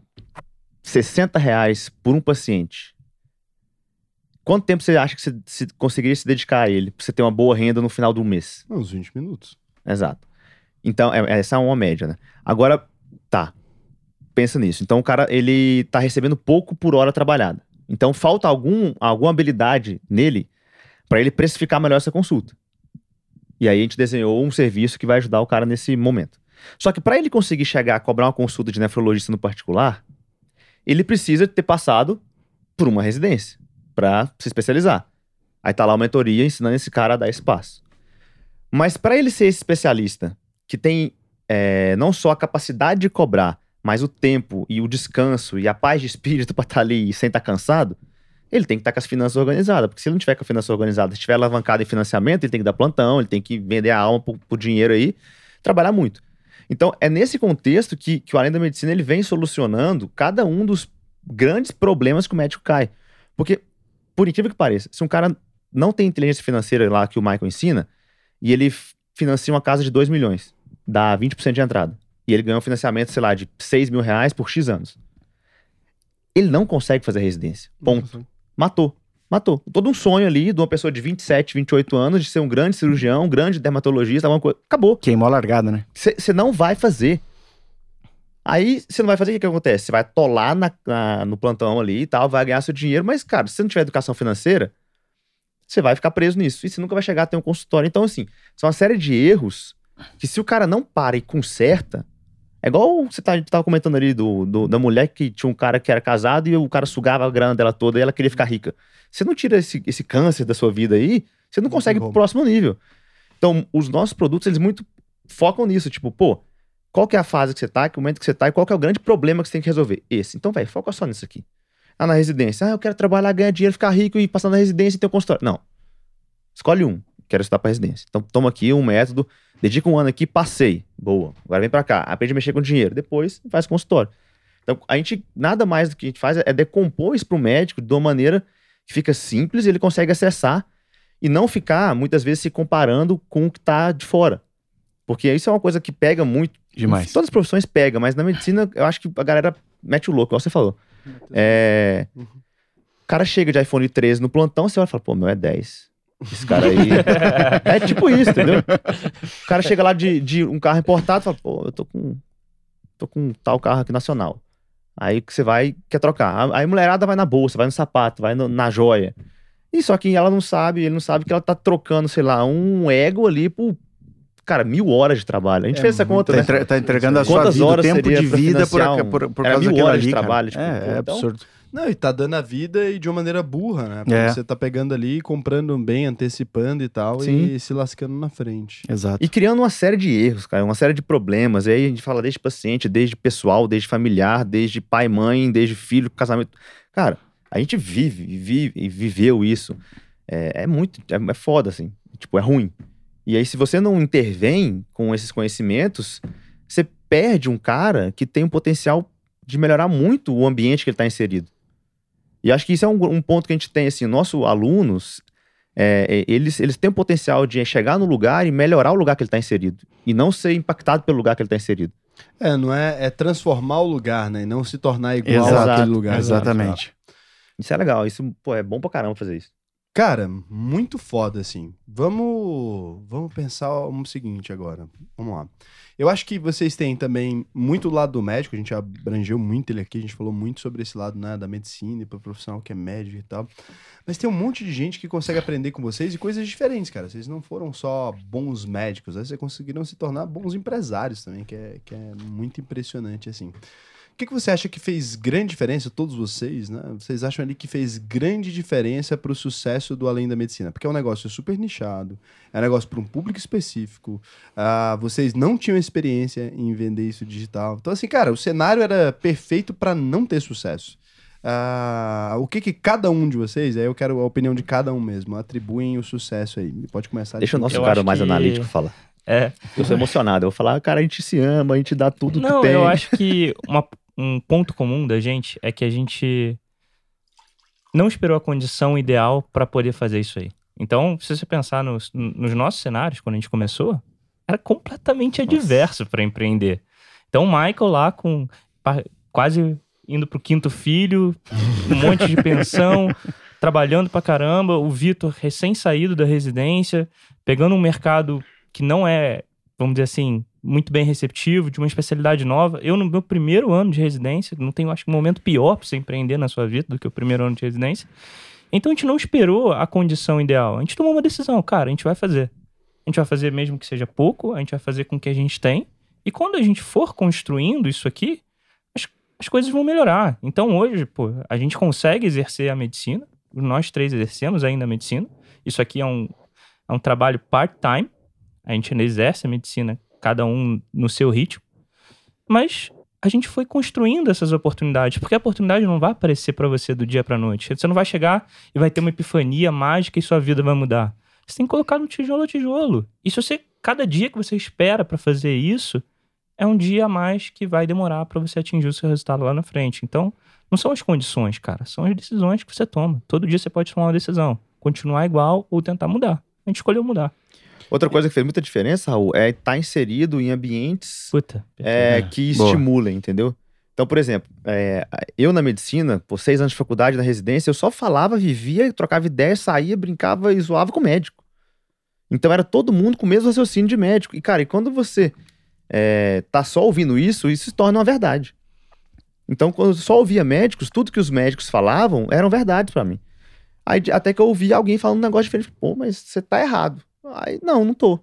D: 60 reais por um paciente, quanto tempo você acha que você se- conseguiria se dedicar a ele pra você ter uma boa renda no final do mês?
A: Uns 20 minutos.
D: Exato. Então, é- essa é uma média, né? Agora. Pensa nisso. Então, o cara, ele tá recebendo pouco por hora trabalhada. Então, falta algum, alguma habilidade nele para ele precificar melhor essa consulta. E aí, a gente desenhou um serviço que vai ajudar o cara nesse momento. Só que para ele conseguir chegar a cobrar uma consulta de nefrologista no particular, ele precisa ter passado por uma residência para se especializar. Aí tá lá a mentoria ensinando esse cara a dar espaço. Mas para ele ser esse especialista, que tem é, não só a capacidade de cobrar, mas o tempo e o descanso e a paz de espírito para estar ali sem estar cansado, ele tem que estar com as finanças organizadas. Porque se ele não tiver com a finança organizada, se estiver alavancado em financiamento, ele tem que dar plantão, ele tem que vender a alma por, por dinheiro aí, trabalhar muito. Então, é nesse contexto que, que o Além da Medicina ele vem solucionando cada um dos grandes problemas que o médico cai. Porque, por incrível que pareça, se um cara não tem inteligência financeira lá que o Michael ensina, e ele financia uma casa de 2 milhões, dá 20% de entrada, e ele ganha um financiamento, sei lá, de 6 mil reais por X anos. Ele não consegue fazer residência. Ponto. Matou. Matou. Todo um sonho ali de uma pessoa de 27, 28 anos de ser um grande cirurgião, um grande dermatologista, alguma coisa. Acabou.
B: Queimou a largada, né?
D: Você não vai fazer. Aí você não vai fazer, o que, que acontece? Você vai tolar na- na- no plantão ali e tal, vai ganhar seu dinheiro, mas, cara, se você não tiver educação financeira, você vai ficar preso nisso. E você nunca vai chegar a ter um consultório. Então, assim, são uma série de erros que se o cara não para e conserta, é igual você tá, tava comentando ali do, do- da mulher que tinha um cara que era casado e o cara sugava a grana dela toda e ela queria ficar rica. Você não tira esse, esse câncer da sua vida aí, você não
A: Não
D: consegue
A: tem
D: pro próximo nível. Então, os nossos produtos, eles muito focam nisso, tipo, pô, qual que é a fase que você tá, que momento que você tá e qual que é o grande problema que você tem que resolver? Esse. Então, velho, foca só nisso aqui. Ah, na residência. Ah, eu quero trabalhar, ganhar dinheiro, ficar rico e passar na residência e ter um consultório. Não. Escolhe um. Quero estudar pra residência. Então, toma aqui um método, dedica um ano aqui, passei. Boa. Agora vem pra cá, aprende a mexer com dinheiro. Depois, faz consultório. Então, a gente, nada mais do que a gente faz é decompor isso pro médico de uma maneira que fica simples e ele consegue acessar e não ficar, muitas vezes, se comparando com o que tá de fora. Porque isso é uma coisa que pega muito
B: Demais.
D: Todas as profissões pegam, mas na medicina eu acho que a galera mete o louco, igual você falou. É.
A: Uhum.
D: O cara chega de iPhone 13 no plantão, você vai falar, pô, meu é 10. Esse cara aí. é tipo isso, entendeu? O cara chega lá de, de um carro importado e fala, pô, eu tô com. tô com tal carro aqui nacional. Aí que você vai, quer trocar. Aí a mulherada vai na bolsa, vai no sapato, vai no- na joia. E só que ela não sabe, ele não sabe que ela tá trocando, sei lá, um ego ali por, cara, mil horas de trabalho. A gente
A: É
D: fez essa conta,
B: Tá,
D: né?
B: entre- tá entregando a sua
D: Quantas
B: vida, o
D: horas
B: tempo de vida por,
D: um-
B: por, por causa
D: mil horas
B: ali,
D: de trabalho, tipo,
B: é, é
D: então-
B: absurdo.
A: Não, e tá dando a vida e de uma maneira burra, né? Porque
B: É.
A: você tá pegando ali, comprando bem, antecipando e tal,
D: Sim.
A: e se lascando na frente.
B: Exato.
D: E criando uma série de erros, cara, uma série de problemas. E aí a gente fala desde paciente, desde pessoal, desde familiar, desde pai, mãe, desde filho, casamento. Cara, a gente vive, vive e viveu isso. É, é muito, é, é foda, assim. Tipo, é ruim. E aí, se você não intervém com esses conhecimentos, você perde um cara que tem um potencial de melhorar muito o ambiente que ele está inserido. E acho que isso é um, um ponto que a gente tem, assim, nossos alunos, é, é, eles, eles têm o potencial de chegar no lugar e melhorar o lugar que ele está inserido. E não ser impactado pelo lugar que ele está inserido.
A: É, não é, é transformar o lugar, né? E não se tornar igual
B: Exato,
A: àquele lugar.
B: Exatamente.
D: Isso é legal. Isso, pô, é bom pra caramba fazer isso.
A: Cara, muito foda, assim. Vamos, vamos pensar o seguinte agora. Vamos lá. Eu acho que vocês têm também muito do lado do médico, a gente abrangeu muito ele aqui, a gente falou muito sobre esse lado né, da medicina e para profissional que é médico e tal. Mas tem um monte de gente que consegue aprender com vocês e coisas diferentes, cara. Vocês não foram só bons médicos, né? vocês conseguiram se tornar bons empresários também, que é, que é muito impressionante, assim. O que, que você acha que fez grande diferença, todos vocês, né? Vocês acham ali que fez grande diferença para o sucesso do Além da Medicina? Porque é um negócio super nichado, é um negócio para um público específico. Uh, vocês não tinham experiência em vender isso digital. Então, assim, cara, o cenário era perfeito para não ter sucesso. Uh, o que que cada um de vocês, aí eu quero a opinião de cada um mesmo, atribuem o sucesso aí. Pode começar.
D: Deixa o nosso cara mais
C: que-
D: analítico falar.
C: É.
D: Eu sou emocionado. Eu vou falar, cara, a gente se ama, a gente dá tudo
C: Não,
D: que tem.
C: eu acho que uma- um ponto comum da gente é que a gente não esperou a condição ideal para poder fazer isso aí. Então, se você pensar nos, nos nossos cenários, quando a gente começou, era completamente adverso para empreender. Então, o Michael lá com quase indo pro quinto filho, um monte de pensão, trabalhando pra caramba, o Vitor recém-saído da residência, pegando um mercado que não é, vamos dizer assim, muito bem receptivo, de uma especialidade nova. Eu, no meu primeiro ano de residência, não tenho, acho que, um momento pior para você empreender na sua vida do que o primeiro ano de residência. Então, a gente não esperou a condição ideal. A gente tomou uma decisão, cara, a gente vai fazer. A gente vai fazer mesmo que seja pouco, a gente vai fazer com o que a gente tem. E quando a gente for construindo isso aqui, as, as coisas vão melhorar. Então, hoje, pô, a gente consegue exercer a medicina. Nós três exercemos ainda a medicina. Isso aqui é um, é um trabalho part-time. A gente ainda exerce a medicina, cada um no seu ritmo. Mas a gente foi construindo essas oportunidades, porque a oportunidade não vai aparecer para você do dia para noite. Você não vai chegar e vai ter uma epifania mágica e sua vida vai mudar. Você tem que colocar no tijolo a tijolo. E se você cada dia que você espera para fazer isso é um dia a mais que vai demorar para você atingir o seu resultado lá na frente. Então, não são as condições, cara, são as decisões que você toma. Todo dia você pode tomar uma decisão, continuar igual ou tentar mudar. A gente escolheu mudar.
D: Outra coisa que fez muita diferença, Raul, é estar inserido em ambientes
C: Puta.
D: é, que
B: Boa.
D: estimulem, entendeu? Então, por exemplo, é, eu na medicina, por seis anos de faculdade, na residência, eu só falava, vivia, trocava ideia, saía, brincava e zoava com o médico. Então era todo mundo com o mesmo raciocínio de médico. E, cara, e quando você é, tá só ouvindo isso, isso se torna uma verdade. Então, quando eu só ouvia médicos, tudo que os médicos falavam eram verdades pra mim. Aí, até que eu ouvia alguém falando um negócio diferente. Pô, mas você tá errado. Aí, não, não tô.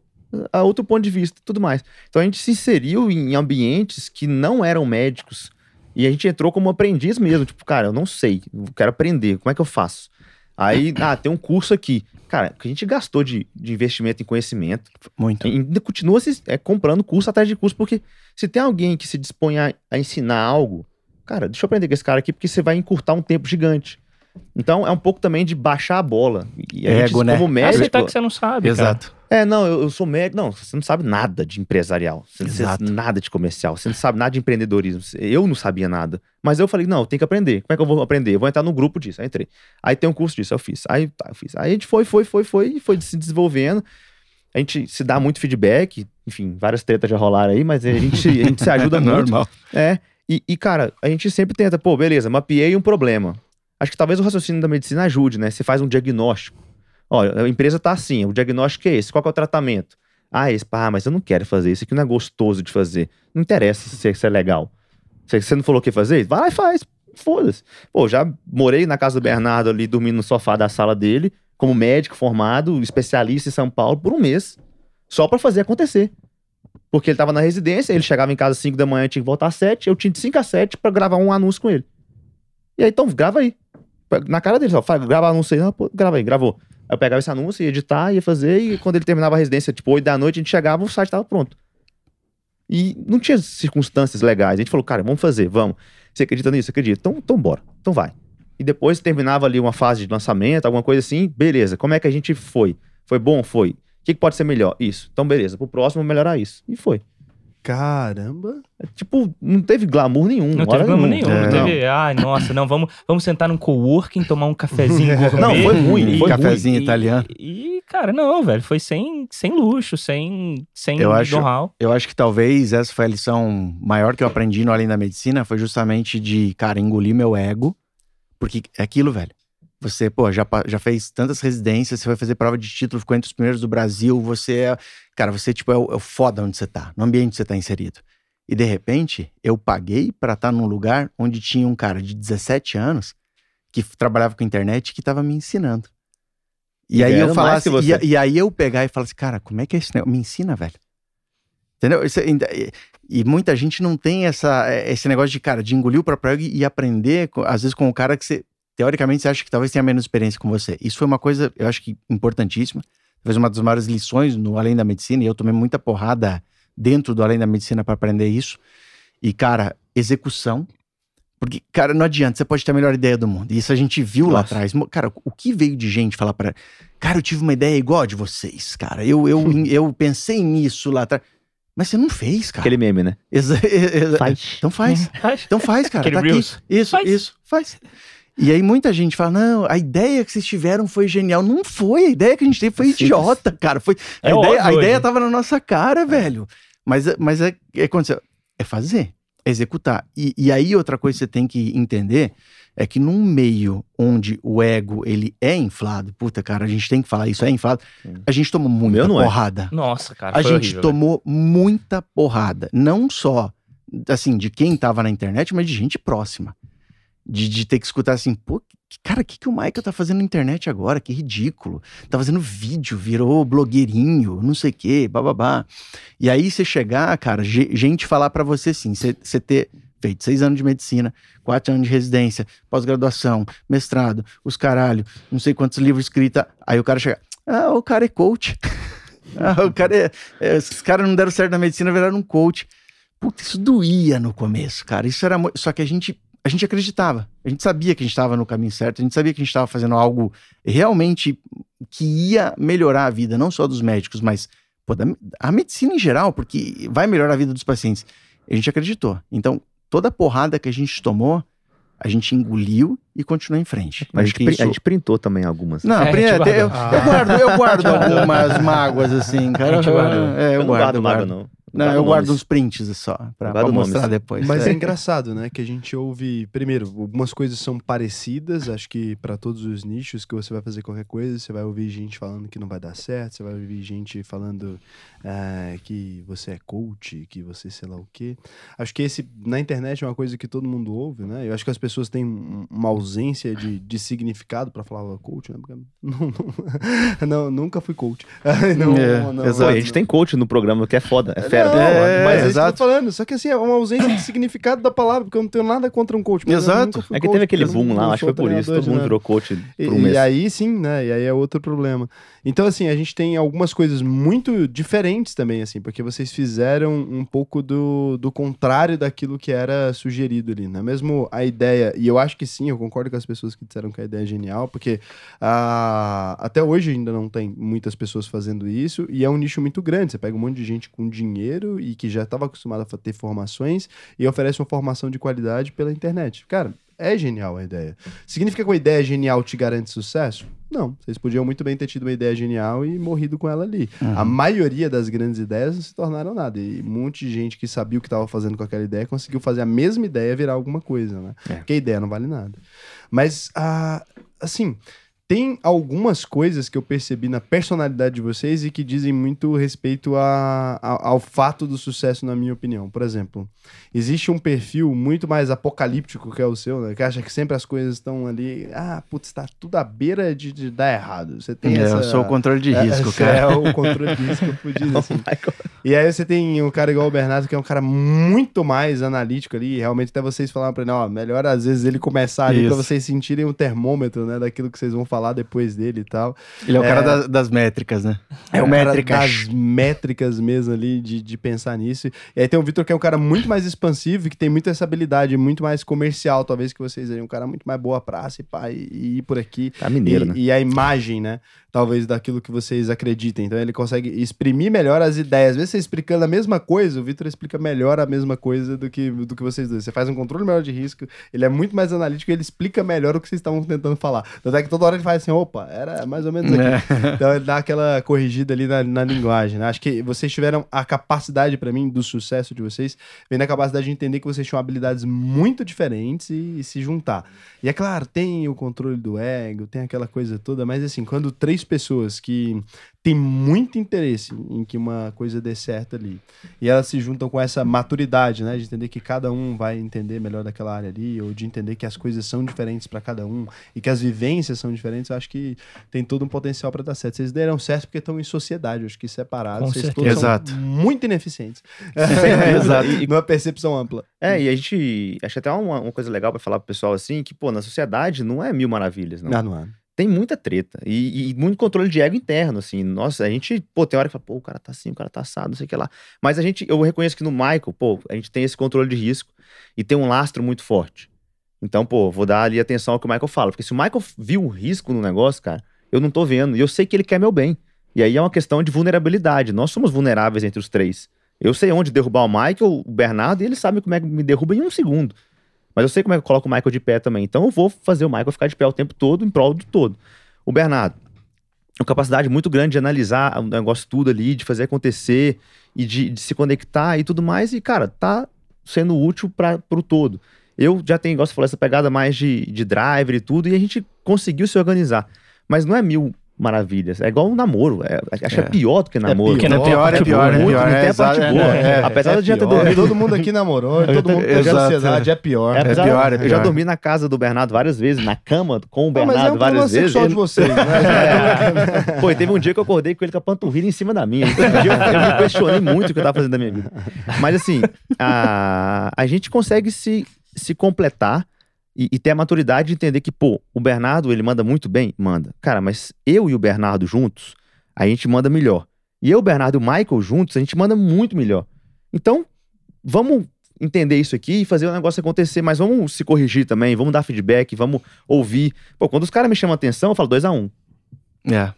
D: A outro ponto de vista e tudo mais. Então a gente se inseriu em ambientes que não eram médicos. E a gente entrou como aprendiz mesmo. Tipo, cara, eu não sei, eu quero aprender, como é que eu faço? Aí, ah, tem um curso aqui. Cara, que a gente gastou de, de investimento em conhecimento,
B: Muito.
D: ainda continua se, é, comprando curso atrás de curso, porque se tem alguém que se dispõe a, a ensinar algo, cara, deixa eu aprender com esse cara aqui, porque você vai encurtar um tempo gigante. Então é um pouco também de baixar a bola. E a
B: Ego,
D: gente,
B: né?
D: como médico,
C: Aceitar que você não sabe, cara.
B: Exato.
D: é, não, eu, eu sou médico. Não, você não sabe nada de empresarial. Você não
B: Exato.
D: sabe nada de comercial. Você não sabe nada de empreendedorismo. Eu não sabia nada. Mas eu falei, não, eu tenho que aprender. Como é que eu vou aprender? Eu vou entrar no grupo disso. Aí entrei. Aí tem um curso disso, eu fiz. Aí tá, eu fiz. Aí a gente foi, foi, foi, foi, e foi se desenvolvendo. A gente se dá muito feedback. Enfim, várias tretas já rolaram aí, mas a gente, a gente se ajuda muito.
B: Normal.
D: É, e, e, cara, a gente sempre tenta, pô, beleza, mapeei um problema. Acho que talvez o raciocínio da medicina ajude, né? Você faz um diagnóstico. Olha, a empresa tá assim, o diagnóstico é esse, qual é o tratamento? Ah, esse, ah, mas eu não quero fazer isso aqui, não é gostoso de fazer. Não interessa se isso é legal. Você, você não falou o que fazer? Vai lá e faz. Foda-se. Pô, já morei na casa do Bernardo ali, dormindo no sofá da sala dele, como médico formado, especialista em São Paulo, por um mês. Só pra fazer acontecer. Porque ele tava na residência, ele chegava em casa às 5 da manhã, tinha que voltar às 7, eu tinha de 5 às 7 pra gravar um anúncio com ele. E aí, então, grava aí. Na cara dele, só, grava anúncio aí, não, pô, grava aí, gravou. Aí eu pegava esse anúncio, ia editar, ia fazer, e quando ele terminava a residência, tipo, 8 da noite, a gente chegava, o site tava pronto. E não tinha circunstâncias legais. A gente falou, cara, vamos fazer, vamos. Você acredita nisso? Acredita. Então, então bora. Então vai. E depois terminava ali uma fase de lançamento, alguma coisa assim, beleza. Como é que a gente foi? Foi bom? Foi. O que, que pode ser melhor? Isso. Então, beleza. Pro próximo, melhorar isso. E foi.
A: Caramba.
D: Tipo, não teve glamour nenhum.
C: Não teve glamour nenhum.
B: É.
C: Não teve, ai, nossa, não, vamos, vamos sentar num coworking, tomar um cafezinho gourmet.
D: Não, foi ruim,
C: e-
D: foi
B: Cafezinho
C: e-
B: italiano.
C: E, cara, não, velho, foi sem, sem luxo, sem, sem
B: Eu acho-
C: know-how.
B: Eu acho que talvez essa foi a lição maior que eu aprendi no Além da Medicina, foi justamente de, cara, engolir meu ego. Porque é aquilo, velho. Você, pô, já, já fez tantas residências, você vai fazer prova de título, ficou entre os primeiros do Brasil, você é. Cara, você, tipo, é o, é o foda onde você tá, no ambiente que você tá inserido. E de repente, eu paguei pra estar num lugar onde tinha um cara de 17 anos que trabalhava com internet que tava me ensinando. E aí eu
D: Ganhando mais
B: falasse,
D: você.
B: e, e aí eu pegar e falar assim, cara, como é que é esse negócio? Me ensina, velho. Entendeu? Isso ainda- e, e muita gente não tem essa, é, esse negócio de, cara, de engolir o próprio ego e e aprender, às vezes, com o cara que você, teoricamente, você acha que talvez tenha menos experiência com você. Isso foi uma coisa, eu acho que importantíssima. Talvez uma das maiores lições no Além da Medicina, e eu tomei muita porrada dentro do Além da Medicina para aprender isso. E, cara, execução. Porque, cara, não adianta, você pode ter a melhor ideia do mundo. E isso a gente viu lá
D: Nossa.
B: atrás. Mo- Cara, o que veio de gente falar para Cara, eu tive uma ideia igual a de vocês, cara. Eu, eu, eu pensei nisso lá atrás. Mas você não fez, cara.
D: Aquele meme, né?
B: Exa- exa-
D: Faz.
B: Então faz.
C: Faz.
B: Então faz, cara.
C: Aquele
B: tá. Isso,
C: Faz.
B: isso, faz. E aí muita gente fala, não, a ideia que vocês tiveram foi genial. Não foi, a ideia que a gente teve foi idiota, cara. Foi, a
C: É
B: ideia,
C: óbvio
B: a ideia tava na nossa cara, velho. Mas, é- mas é, é, é fazer, é executar. E, e aí outra coisa que você tem que entender é que num meio onde o ego, ele é inflado, puta, cara, a gente tem que falar isso, é inflado, a gente tomou muita
D: é.
B: porrada.
C: Nossa, cara,
B: A
C: foi
B: gente
C: horrível,
B: tomou muita porrada. Não só, assim, de quem tava na internet, mas de gente próxima. De, de ter que escutar assim, pô, cara, o que, que o Michael tá fazendo na internet agora? Que ridículo. Tá fazendo vídeo, virou blogueirinho, não sei o quê, bababá. E aí você chegar, cara, ge- gente falar pra você assim, você ter feito seis anos de medicina, quatro anos de residência, pós-graduação, mestrado, os caralho, não sei quantos livros escritos. Aí o cara chega, ah, o cara é coach. Ah, o cara é, é, esses caras não deram certo na medicina, viraram um coach. Puta, isso doía no começo, cara. Isso era só que a gente a gente acreditava. A gente sabia que a gente estava no caminho certo, a gente sabia que a gente estava fazendo algo realmente que ia melhorar a vida, não só dos médicos, mas pô, da, a medicina em geral, porque vai melhorar a vida dos pacientes. A gente acreditou. Então, toda a porrada que a gente tomou, a gente engoliu e continuou em frente.
D: Mas a gente,
B: isso-
D: a gente printou também algumas.
B: Não,
C: É, a
B: pri-
C: gente
B: até eu,
A: guardou.
B: eu guardo, eu guardo algumas mágoas, assim, cara.
C: A gente guardou.
B: É, eu,
D: eu não
B: guardo,
D: guardo mago,
B: guardo.
D: não.
B: Não, eu
D: nomes.
B: guardo uns prints só, pra, pra mostrar
D: nomes.
B: depois.
A: Mas é
B: É.
A: engraçado, né? Que a gente ouve. Primeiro, algumas coisas são parecidas, acho que para todos os nichos que você vai fazer qualquer coisa, você vai ouvir gente falando que não vai dar certo, você vai ouvir gente falando ah, que você é coach, que você sei lá o quê. Acho que esse, na internet, é uma coisa que todo mundo ouve, né? Eu acho que as pessoas têm um- uma ausência de, de significado para falar coach, né? Porque não, não- não, nunca fui coach. não,
B: É,
A: não,
B: exato.
D: a gente tem coach no programa, que é foda, é fera.
A: Não,
B: É,
A: mas é, isso que eu
B: exato.
A: tô falando. Só que assim, é uma ausência de significado da palavra, porque eu não tenho nada contra um coach. mas
B: Exato.
D: É que
A: coach,
D: teve aquele boom lá, acho que foi por isso. Todo mundo
A: nada.
D: virou coach
A: E,
D: por um
A: e
D: mês.
A: aí sim, né? E aí é outro problema. Então, assim, a gente tem algumas coisas muito diferentes também, assim, porque vocês fizeram um pouco do, do contrário daquilo que era sugerido ali, né? Mesmo a ideia, e eu acho que sim, eu concordo com as pessoas que disseram que a ideia é genial, porque ah, até hoje ainda não tem muitas pessoas fazendo isso, e é um nicho muito grande. Você pega um monte de gente com dinheiro e que já estava acostumado a ter formações e oferece uma formação de qualidade pela internet. Cara, é genial a ideia. Significa que uma ideia genial te garante sucesso? Não. Vocês podiam muito bem ter tido uma ideia genial e morrido com ela ali.
B: Uhum.
A: A maioria das grandes ideias não se tornaram nada. E um monte de gente que sabia o que estava fazendo com aquela ideia conseguiu fazer a mesma ideia virar alguma coisa, né?
D: É.
A: Porque a ideia não vale nada. Mas, ah, assim, tem algumas coisas que eu percebi na personalidade de vocês e que dizem muito respeito a, a- ao fato do sucesso, na minha opinião. Por exemplo, existe um perfil muito mais apocalíptico que é o seu, né? Que acha que sempre as coisas estão ali. Ah, putz, está tudo à beira de, de dar errado. Você tem
B: É,
A: essa.
B: eu sou o controle de
A: é,
B: risco,
A: esse
B: cara.
A: É o controle de risco, eu pude dizer assim. E aí você tem um cara igual o Bernardo, que é um cara muito mais analítico ali. Realmente até vocês falaram pra ele, ó, melhor às vezes ele começar ali pra
B: Isso.
A: vocês sentirem o termômetro, né, daquilo que vocês vão falar falar depois dele e tal.
B: Ele é o
A: É.
B: cara das, das métricas, né? É o
A: cara
B: métricas.
A: Das métricas mesmo ali, de, de pensar nisso. E aí tem o Vitor, que é um cara muito mais expansivo e que tem muito essa habilidade, muito mais comercial, talvez, que vocês aí. Um cara muito mais boa praça e pá, e, e ir por aqui.
D: Tá mineiro,
A: e,
D: né?
A: e a imagem, né? Talvez daquilo que vocês acreditem. Então ele consegue exprimir melhor as ideias. Às vezes você explicando a mesma coisa, o Vitor explica melhor a mesma coisa do que, do que vocês dois. Você faz um controle melhor de risco, ele é muito mais analítico e ele explica melhor o que vocês estavam tentando falar. Tanto é que toda hora ele faz assim, opa, era mais ou menos aqui.
B: É.
A: Então ele dá aquela corrigida ali na, na linguagem, né? Acho que vocês tiveram a capacidade, pra mim, do sucesso de vocês, vem da capacidade de entender que vocês tinham habilidades muito diferentes e, e se juntar. E é claro, tem o controle do ego, tem aquela coisa toda, mas assim, quando três pessoas que têm muito interesse em que uma coisa dê certo ali, e elas se juntam com essa maturidade, né? De entender que cada um vai entender melhor daquela área ali, ou de entender que as coisas são diferentes pra cada um e que as vivências são diferentes, eu acho que tem todo um potencial pra dar certo. Vocês deram certo porque estão em sociedade, eu acho que separados,
C: Com
A: vocês
C: certeza.
A: todos
B: Exato.
A: são muito ineficientes.
B: Exato.
A: E numa percepção ampla.
D: É, e a gente. Acho até uma, uma coisa legal pra falar pro pessoal assim, que, pô, na sociedade não é mil maravilhas, não.
A: Ah, não é.
D: Tem muita treta. E, e muito controle de ego interno, assim. Nossa, a gente, pô, tem hora que fala, pô, o cara tá assim, o cara tá assado, não sei o que lá. Mas a gente, eu reconheço que no Michael, pô, a gente tem esse controle de risco e tem um lastro muito forte. Então, pô, vou dar ali atenção ao que o Michael fala. Porque se o Michael viu um risco no negócio, cara, eu não tô vendo. E eu sei que ele quer meu bem. E aí é uma questão de vulnerabilidade. Nós somos vulneráveis entre os três. Eu sei onde derrubar o Michael, o Bernardo, e eles sabem como é que me derruba em um segundo. Mas eu sei como é que eu coloco o Michael de pé também. Então eu vou fazer o Michael ficar de pé o tempo todo, em prol do todo. O Bernardo, uma capacidade muito grande de analisar o negócio tudo ali, de fazer acontecer e de, de se conectar e tudo mais. E, cara, tá sendo útil para pro todo. Eu já tenho, igual você falou, essa pegada mais de, de driver e tudo, e a gente conseguiu se organizar. Mas não é mil maravilhas. É igual um namoro. É, acho que é
B: É.
D: pior do que namoro.
C: porque não
B: É
C: tem a
B: pior, é
C: parte
B: pior, é
D: muito,
B: pior.
D: não tem
B: é
D: a parte
B: exato,
D: boa.
B: é, é.
D: Apesar de já ter dormido
A: Todo mundo aqui namorou, todo mundo ansiedade, é pior.
D: É,
B: pior, é
D: Eu já dormi na casa do Bernardo várias vezes, na cama com o
A: mas
D: Bernardo
A: é um
D: várias vezes.
A: sexual de vocês, né?
D: É. Pô, teve um dia que eu acordei com ele com a panturrilha em cima da minha. Eu, eu me questionei muito o que eu tava fazendo da minha vida. Mas assim, a, a gente consegue se, se completar e, e ter a maturidade de entender que, pô, o Bernardo, ele manda muito bem? Manda. Cara, mas eu e o Bernardo juntos, a gente manda melhor. E eu, o Bernardo e o Michael juntos, a gente manda muito melhor. Então, vamos entender isso aqui e fazer o negócio acontecer, mas vamos se corrigir também, vamos dar feedback, vamos ouvir. Pô, quando os caras me chamam a atenção, eu falo 2x1.
B: É.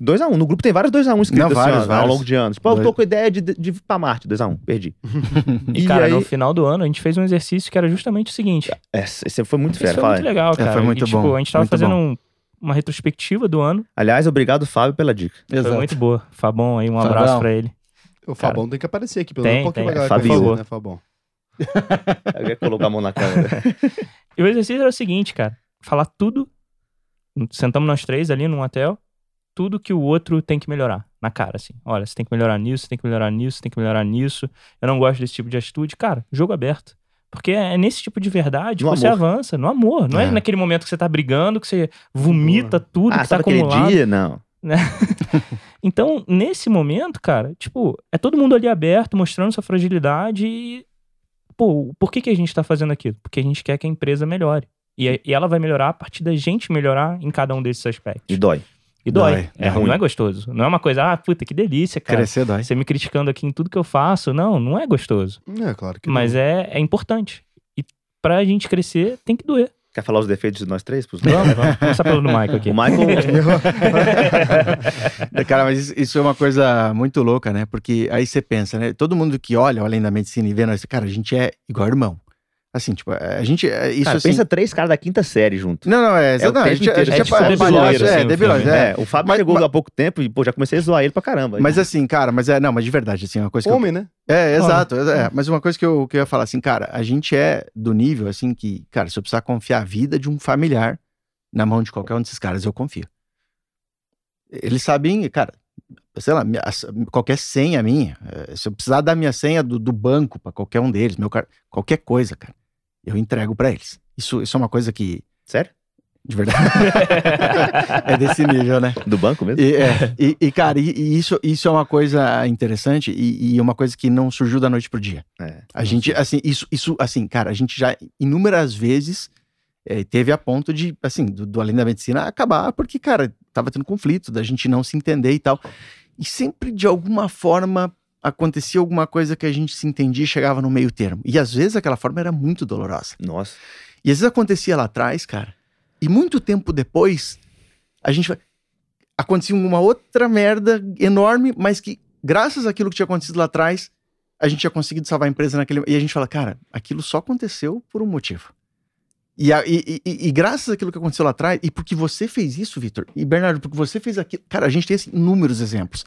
D: 2x1. No grupo tem vários 2x1 escritos
B: Não,
D: assim,
B: vários,
D: ó, ao
B: vários.
D: longo de anos. Pô, eu tô com ideia de, de ir pra Marte, 2x1. Perdi.
C: E,
D: E
C: cara,
D: aí-
C: no final do ano, a gente fez um exercício que era justamente o seguinte.
D: Essa, esse foi muito
C: Isso
D: fera.
C: foi
D: fala
C: muito legal, cara.
B: foi muito
C: e, tipo,
B: bom,
C: a gente tava
B: muito
C: fazendo
B: bom.
C: um- uma retrospectiva do ano.
D: Aliás, obrigado, Fábio, pela dica.
C: Foi muito boa. Fabão aí, um abraço
B: Fabão.
C: pra ele.
A: O Fabão tem que aparecer aqui, pelo menos um pouquinho
C: tem.
A: pra
D: É,
A: galera
D: Fabinho.
A: conhecer, né, Fabão?
D: Eu ia colocar a mão na câmera.
C: E o exercício era o seguinte, cara. Falar tudo. Sentamos nós três ali num hotel. Tudo que o outro tem que melhorar. Na cara, assim. Olha, você tem que melhorar nisso, você tem que melhorar nisso, você tem que melhorar nisso. Eu não gosto desse tipo de atitude. Cara, jogo aberto. Porque é nesse tipo de verdade
D: No
C: que você
D: amor.
C: avança, no amor. Não é.
B: É.
C: naquele momento que você tá brigando, que você vomita tudo
D: ah,
C: que tá acumulado.
D: dia? Não.
C: Então, nesse momento, cara, tipo, é todo mundo ali aberto, mostrando sua fragilidade e. Pô, por que, que a gente tá fazendo aquilo? Porque a gente quer que a empresa melhore. E, e ela vai melhorar a partir da gente melhorar em cada um desses aspectos.
D: E dói.
C: E dói.
B: Dói,
C: É,
D: é ruim.
C: não é gostoso. Não é uma coisa, ah, puta, que delícia, cara.
B: Crescer dói.
C: Você me criticando aqui em tudo que eu faço. Não, não é gostoso.
A: É, claro que
C: Mas
A: não.
C: é, é importante. E pra gente crescer, tem que doer.
D: Quer falar os defeitos de nós três? Pros
C: Vamos, vamos. Começar pelo do Michael aqui.
D: O Michael.
B: Cara, mas isso- isso é uma coisa muito louca, né? Porque aí você pensa, né? Todo mundo que olha além da medicina e vê nós, cara, a gente é igual irmão. Assim, tipo, a gente. é Isso
D: Cara,
B: assim.
D: pensa três caras da quinta série junto.
B: Não, não, é.
D: É
B: não, a gente, a gente
C: É tipo
B: pa-
C: debiloide,
B: palhaço,
C: assim,
B: é, é.
D: É, o Fábio
B: Mas-
D: chegou
B: mas-
D: há pouco tempo e, pô, já comecei a zoar ele pra caramba.
B: Mas assim, cara, mas é. Não, mas de verdade, assim, uma coisa que. eu-
A: Homem, né?
B: É, exato. É, mas uma coisa que eu, que eu ia falar, assim, cara, a gente é do nível, assim, que, cara, se eu precisar confiar a vida de um familiar na mão de qualquer um desses caras, eu confio. Eles sabem, cara, sei lá, minha- qualquer senha minha, se eu precisar dar minha senha do, do banco pra qualquer um deles, meu cara, qualquer coisa, cara, eu entrego pra eles. Isso, isso é uma coisa que,
D: Sério?
B: de verdade, é desse nível, né?
D: Do banco mesmo?
B: E, é, e, e, cara, e, e isso, isso é uma coisa interessante e, uma coisa que não surgiu da noite pro dia.
D: É.
B: A gente, assim, isso, isso, assim, cara, a gente já inúmeras vezes É, teve a ponto de, assim, do, do Além da Medicina acabar, porque, cara, tava tendo conflito, da gente não se entender e tal. E sempre, de alguma forma, acontecia alguma coisa que a gente se entendia e chegava no meio termo. E às vezes aquela forma era muito dolorosa.
D: Nossa.
B: E às vezes acontecia lá atrás, cara. E muito tempo depois, a gente. Acontecia uma outra merda enorme, mas que, graças àquilo que tinha acontecido lá atrás, a gente tinha conseguido salvar a empresa naquele. E a gente fala, cara, aquilo só aconteceu por um motivo. E, a- e- e- e graças àquilo que aconteceu lá atrás, e porque você fez isso, Vitor, e Bernardo, porque você fez aquilo. Cara, a gente tem assim, inúmeros exemplos.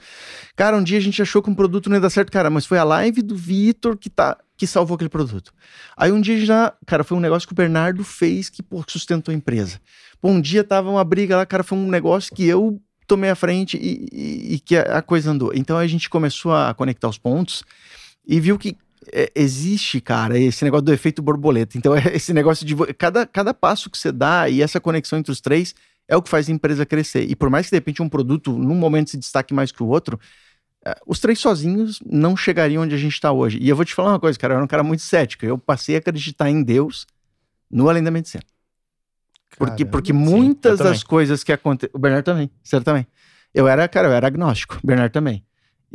B: Cara, um dia a gente achou que um produto não ia dar certo, cara, mas foi a live do Vitor que, tá, que salvou aquele produto. Aí um dia já, cara, foi um negócio que o Bernardo fez que pô, sustentou a empresa. Pô, um dia tava uma briga lá, cara, foi um negócio que eu tomei a frente e, e- e que a, a coisa andou. Então a gente começou a conectar os pontos e viu que é, existe, cara, esse negócio do efeito borboleta. Então, é esse negócio de. Cada, cada passo que você dá e essa conexão entre os três é o que faz a empresa crescer. E por mais que de repente um produto, num momento, se destaque mais que o outro, eh, os três sozinhos não chegariam onde a gente está hoje. E eu vou te falar uma coisa, cara, eu era um cara muito cético. Eu passei a acreditar em Deus no Além da Medicina. Porque,
A: Caramba.
B: porque
C: eu
B: muitas
C: também.
B: das coisas que acontecem. O Bernardo também, você também. Eu era, cara, eu era agnóstico, o Bernardo também.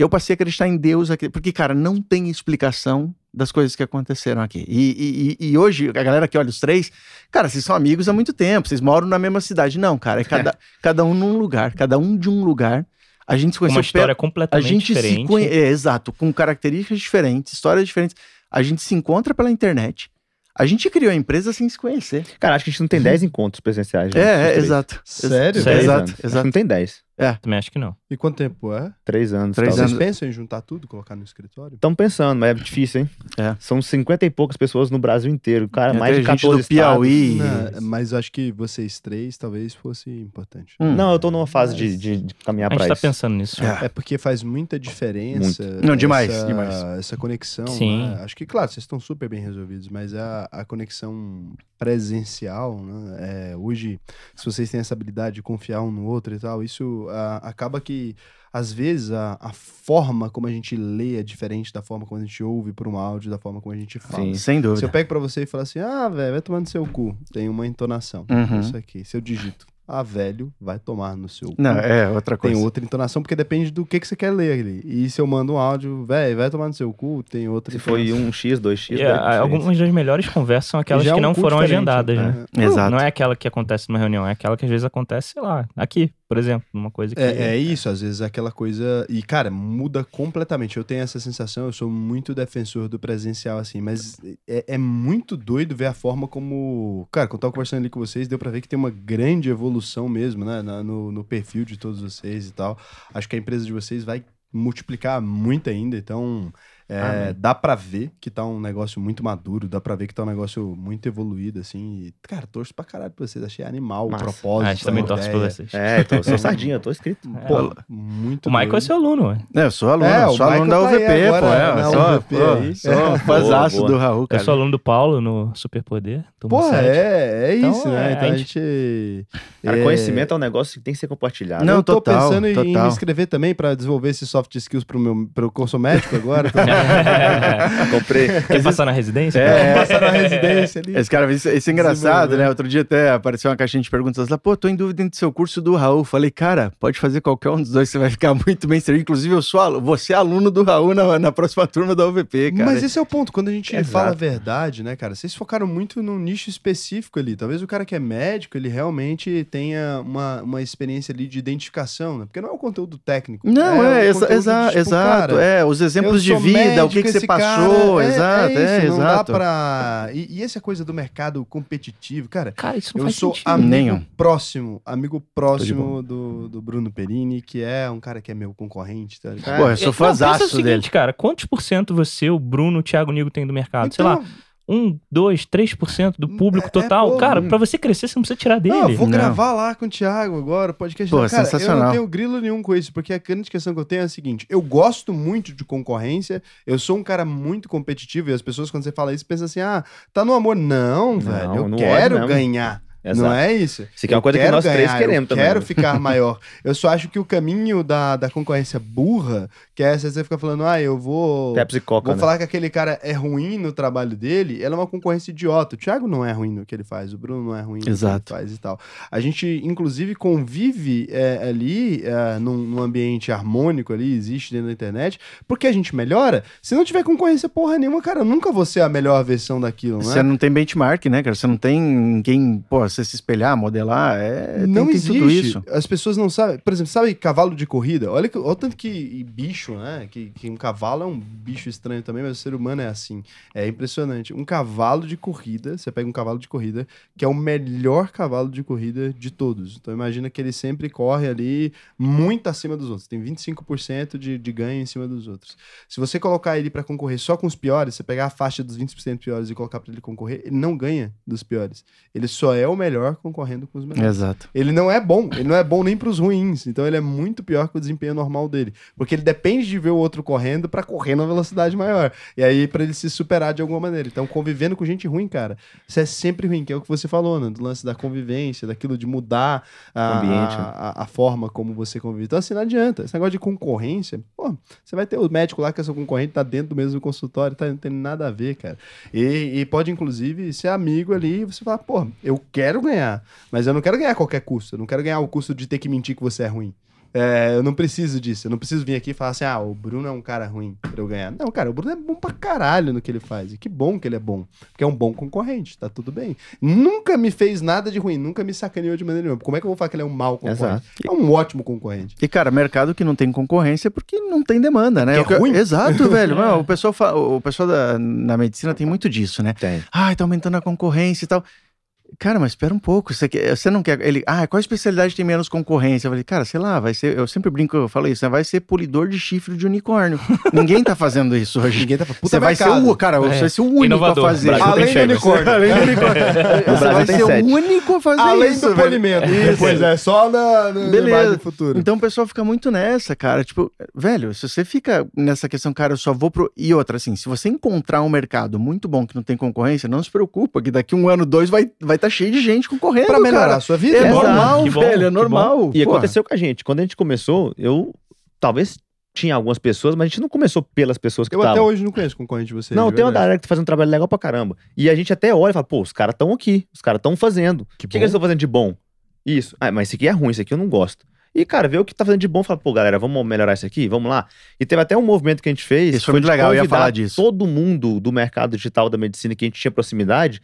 B: Eu passei a acreditar em Deus aqui, porque, cara, não tem explicação das coisas que aconteceram aqui. E, e- e- hoje, a galera que olha os três, cara, vocês são amigos há muito tempo, vocês moram na mesma cidade. Não, cara, é cada, cada um num lugar, cada um de um lugar. A gente se conheceu
C: uma história
B: a
C: completamente
B: gente
C: diferente.
B: se conhece, é, exato, com características diferentes, histórias diferentes. A gente se encontra pela internet. A gente criou a empresa sem se conhecer.
D: Cara, acho que a gente não tem 10 encontros presenciais. né?
B: É, é, exato.
A: Sério?
C: Sério?
B: Exato,
D: anos. Acho que
B: exato.
D: Não tem 10.
C: Também acho que não.
A: E quanto tempo é?
D: Três anos.
B: Três
A: Vocês
B: anos.
A: pensam em juntar tudo, colocar no escritório?
D: Estão pensando, mas é difícil, hein?
B: É.
D: São 50 e poucas pessoas no Brasil inteiro. Cara, mais de
B: até gente
D: 14
B: do Piauí.
A: Não, mas eu acho que vocês três talvez fosse importante.
B: Hum.
D: Não, eu tô numa fase de,
A: Mas-
D: de- de caminhar
C: A gente tá
D: isso.
C: pensando nisso.
B: É.
A: É porque faz muita diferença.
B: Não, demais,
A: essa,
B: demais.
A: Essa conexão.
C: Sim.
A: né? Acho que, claro, vocês estão super bem resolvidos, mas a, a conexão presencial, né? É, hoje, se vocês têm essa habilidade de confiar um no outro e tal, isso ah, acaba que, às vezes, a, a forma como a gente lê é diferente da forma como a gente ouve por um áudio, da forma como a gente fala.
D: Sim.
B: Sem
A: Se eu
B: dúvida.
A: pego pra você e falar assim, ah, velho, vai tomar no seu cu, tem uma entonação.
B: Uhum.
A: Isso aqui. Se eu digito, ah, velho, vai tomar no seu cu.
B: Não, é outra
A: Tem
B: coisa.
A: outra entonação, porque depende do que, que você quer ler ali. E se eu mando um áudio, velho, vai tomar no seu cu, tem outra
D: Se foi um X, dois X.
C: E,
D: daí é
C: a- algumas das melhores conversas são aquelas
A: é
C: que
A: um
C: não
A: cu
C: foram agendadas, né?
A: É.
B: Exato.
C: Não é aquela que acontece numa reunião, é aquela que às vezes acontece, sei lá, aqui, por exemplo, numa coisa que.
A: É, é isso, às vezes é aquela coisa. E, cara, muda completamente. Eu tenho essa sensação, eu sou muito defensor do presencial, assim, mas é, é muito doido ver a forma como. Cara, quando eu tava conversando ali com vocês, deu pra ver que tem uma grande evolução mesmo, né? na- no, no perfil de todos vocês e tal. Acho que a empresa de vocês vai multiplicar muito ainda, então. É, dá pra ver que tá um negócio muito maduro, dá pra ver que tá um negócio muito evoluído, assim. E, cara, torço pra caralho pra vocês. Achei animal
D: Massa.
A: o propósito.
C: Ah, a gente também torce
A: ideia.
C: vocês.
D: É, eu tô, sou sardinha, eu tô inscrito.
A: Pô, muito
C: O Michael é
A: doido.
C: seu aluno, ué.
B: É, eu sou aluno,
A: É,
B: eu
A: o
B: sou aluno da
A: tá
B: UVP,
A: agora
B: pô. É,
A: na
B: eu sou,
A: UVP
B: pô,
A: aí.
B: sou fãzaço
D: boa.
B: do Raul,
C: Eu
B: cara.
C: sou aluno do Paulo no Superpoder.
A: Porra,
C: sete.
A: é, é
C: Então,
A: isso, né?
C: é,
A: Então a gente.
D: Cara,
A: é,
D: conhecimento é um negócio que tem que ser compartilhado.
B: Não,
A: eu tô
B: total,
A: pensando em
B: total.
A: me inscrever também pra desenvolver esses soft skills pro meu pro curso médico agora.
D: Comprei.
C: Quer passar na residência?
B: É.
A: Passar na residência ali.
B: Esse cara, isso, isso é engraçado,
A: Desenvolver.
B: né? Outro dia até apareceu uma caixinha de perguntas lá, pô, tô em dúvida entre seu curso do Raul. Falei, cara, pode fazer qualquer um dos dois, você vai ficar muito bem servido. Inclusive, eu sou aluno, você é aluno do Raul na, na próxima turma da UVP, cara.
A: Mas esse é o ponto, quando a gente
D: Exato.
A: fala a verdade, né, cara? Vocês focaram muito num nicho específico ali. Talvez o cara que é médico, ele realmente tenha uma, uma experiência ali de identificação, né? Porque não é o conteúdo técnico.
B: Não, é,
A: o
B: exa-
A: conteúdo de,
B: exa-
A: tipo,
B: exato.
A: cara,
B: é, os exemplos de
A: sou
B: vida, o que, que você
A: esse cara-
B: passou,
A: é-
B: exato, é,
A: isso, não dá
B: exato.
A: pra... E, e essa coisa do mercado competitivo, cara...
C: Cara, isso não
A: Eu
C: faz
A: sou
C: sentido.
A: amigo
B: Nenhum.
A: próximo, amigo próximo do, do Bruno Perini, que é um cara que é meu concorrente, tá ligado?
B: Pô, eu
C: Não,
B: sou fãzaço
C: seguinte,
B: dele.
C: cara, quantos por cento você, o Bruno, o Thiago Nigo tem do mercado? Sei lá,
A: Então,
C: um, dois, três por cento do público
A: É- é
C: total.
A: pouco.
C: cara, pra você crescer, você não precisa tirar dele.
A: Não, eu vou
B: Não.
A: gravar lá com o Thiago agora, o podcast.
B: Pô,
A: cara, eu
B: sensacional.
A: não tenho grilo nenhum com isso, porque a grande questão que eu tenho é a seguinte: eu gosto muito de concorrência, eu sou um cara muito competitivo, e as pessoas, quando você fala isso, pensam assim: ah, tá no amor. Não, velho, eu quero ganhar.
D: Exato.
A: Não é isso.
D: Isso aqui é uma coisa que nós três
A: ganhar,
D: queremos
A: eu
D: também,
A: quero
D: né?
A: ficar maior. Eu só acho que o caminho da, da concorrência burra, que é essa você fica falando, ah, eu vou.
D: Pepsi Coca,
A: Vou
D: né?
A: falar que aquele cara é ruim no trabalho dele, ela é uma concorrência idiota. O Thiago não é ruim no que ele faz, o Bruno não é ruim
B: Exato.
A: no que ele faz e tal. A gente, inclusive, convive é, ali é, num, num ambiente harmônico ali, existe dentro da internet, porque a gente melhora. Se não tiver concorrência porra nenhuma, cara, nunca vou ser a melhor versão daquilo, né?
B: Você não tem benchmark, né, cara? Você não tem quem, pô, você se espelhar, modelar, é...
A: não
B: tem,
A: existe.
B: tem tudo isso.
A: As pessoas não sabem. Por exemplo, sabe cavalo de corrida? Olha, que, olha o tanto que bicho, né? Que, que um cavalo é um bicho estranho também, mas o ser humano é assim. É impressionante. Um cavalo de corrida, você pega um cavalo de corrida, que é o melhor cavalo de corrida de todos. Então imagina que ele sempre corre ali muito acima dos outros. Tem 25% de, de ganho em cima dos outros. Se você colocar ele pra concorrer só com os piores, você pegar a faixa dos 20% piores e colocar pra ele concorrer, ele não ganha dos piores. Ele só é o melhor concorrendo com os melhores.
B: Exato.
A: Ele não é bom, ele não é bom nem pros ruins, então ele é muito pior que o desempenho normal dele, porque ele depende de ver o outro correndo pra correr na velocidade maior. E aí pra ele se superar de alguma maneira. Então convivendo com gente ruim, cara, isso é sempre ruim, que é o que você falou, né, do lance da convivência, daquilo de mudar a,
D: Ambiente, né?
A: a, a- a forma como você convive. Então assim, não adianta. Esse negócio de concorrência, pô, você vai ter o médico lá que é seu concorrente, tá dentro do mesmo consultório, tá, não tem nada a ver, cara. E, e pode, inclusive, ser amigo ali e você falar, pô, eu quero ganhar, mas eu não quero ganhar a qualquer custo. Eu não quero ganhar o custo de ter que mentir que você é ruim. É, eu não preciso disso. Eu não preciso vir aqui e falar assim, ah, o Bruno é um cara ruim pra eu ganhar. Não, cara, o Bruno é bom pra caralho no que ele faz. E que bom que ele é bom. Porque é um bom concorrente, tá tudo bem. Nunca me fez nada de ruim, nunca me sacaneou de maneira nenhuma. Como é que eu vou falar que ele é um mau concorrente?
D: Exato.
A: É um ótimo concorrente.
B: E, cara, mercado que não tem concorrência é porque não tem demanda, né?
A: Porque é
B: que-
A: ruim.
B: Exato, velho. Mano, o pessoal, o pessoal da, na medicina tem muito disso, né?
D: Tem.
B: Ai, tá aumentando a concorrência e tal. Cara, mas espera um pouco. Você, quer- você não quer. Ele, ah, qual especialidade tem menos concorrência? Eu falei, cara, sei lá, vai ser. Eu sempre brinco, eu falo isso, né? Vai ser polidor de chifre de unicórnio. Ninguém tá fazendo isso hoje.
A: Ninguém tá.
B: Você vai ser o, cara, você vai ser o único
C: Inovador.
B: a fazer.
A: Além do unicórnio.
B: Além do unicórnio. Você vai ser
D: sete.
B: o único a fazer
A: Além
B: isso.
A: do
B: velho.
A: polimento. Pois é, só na, no
B: Beleza.
A: Do futuro.
B: Então o pessoal fica muito nessa, cara. Tipo, velho, se você fica nessa questão, cara, eu só vou pro. E outra, assim, se você encontrar um mercado muito bom que não tem concorrência, não se preocupa, que daqui um ano, dois vai vai tá cheio de gente concorrendo.
A: pra melhorar
B: cara.
A: a sua vida.
B: É normal,
C: Que bom,
B: velho, é
C: que
B: normal.
D: E
B: Pô,
D: aconteceu com a gente. Quando a gente começou, eu talvez tinha algumas pessoas, mas a gente não começou pelas pessoas que
A: Eu até
D: estavam.
A: hoje não conheço concorrente de vocês.
D: Não,
A: de
D: tem uma galera que tá fazendo um trabalho legal pra caramba. E a gente até olha e fala, pô, os caras estão aqui, os caras estão fazendo. O que, que eles estão fazendo de bom? Isso. Ah, mas isso aqui é ruim, isso aqui eu não gosto. E, cara, vê o que tá fazendo de bom, fala, pô, galera, vamos melhorar isso aqui, vamos lá. E teve até um movimento que a gente fez.
B: Isso foi muito legal, eu ia falar disso.
D: Todo mundo do mercado digital da medicina que a gente tinha proximidade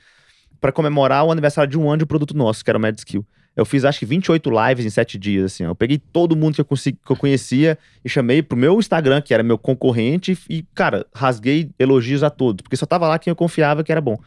D: pra comemorar o aniversário de um ano de um produto nosso, que era o MedSkill. Eu fiz acho que 28 lives em 7 dias, assim. ó. Eu peguei todo mundo que eu, consegui- que eu conhecia e chamei pro meu Instagram, que era meu concorrente, e, cara, rasguei elogios a todos, porque só tava lá quem eu confiava que era bom.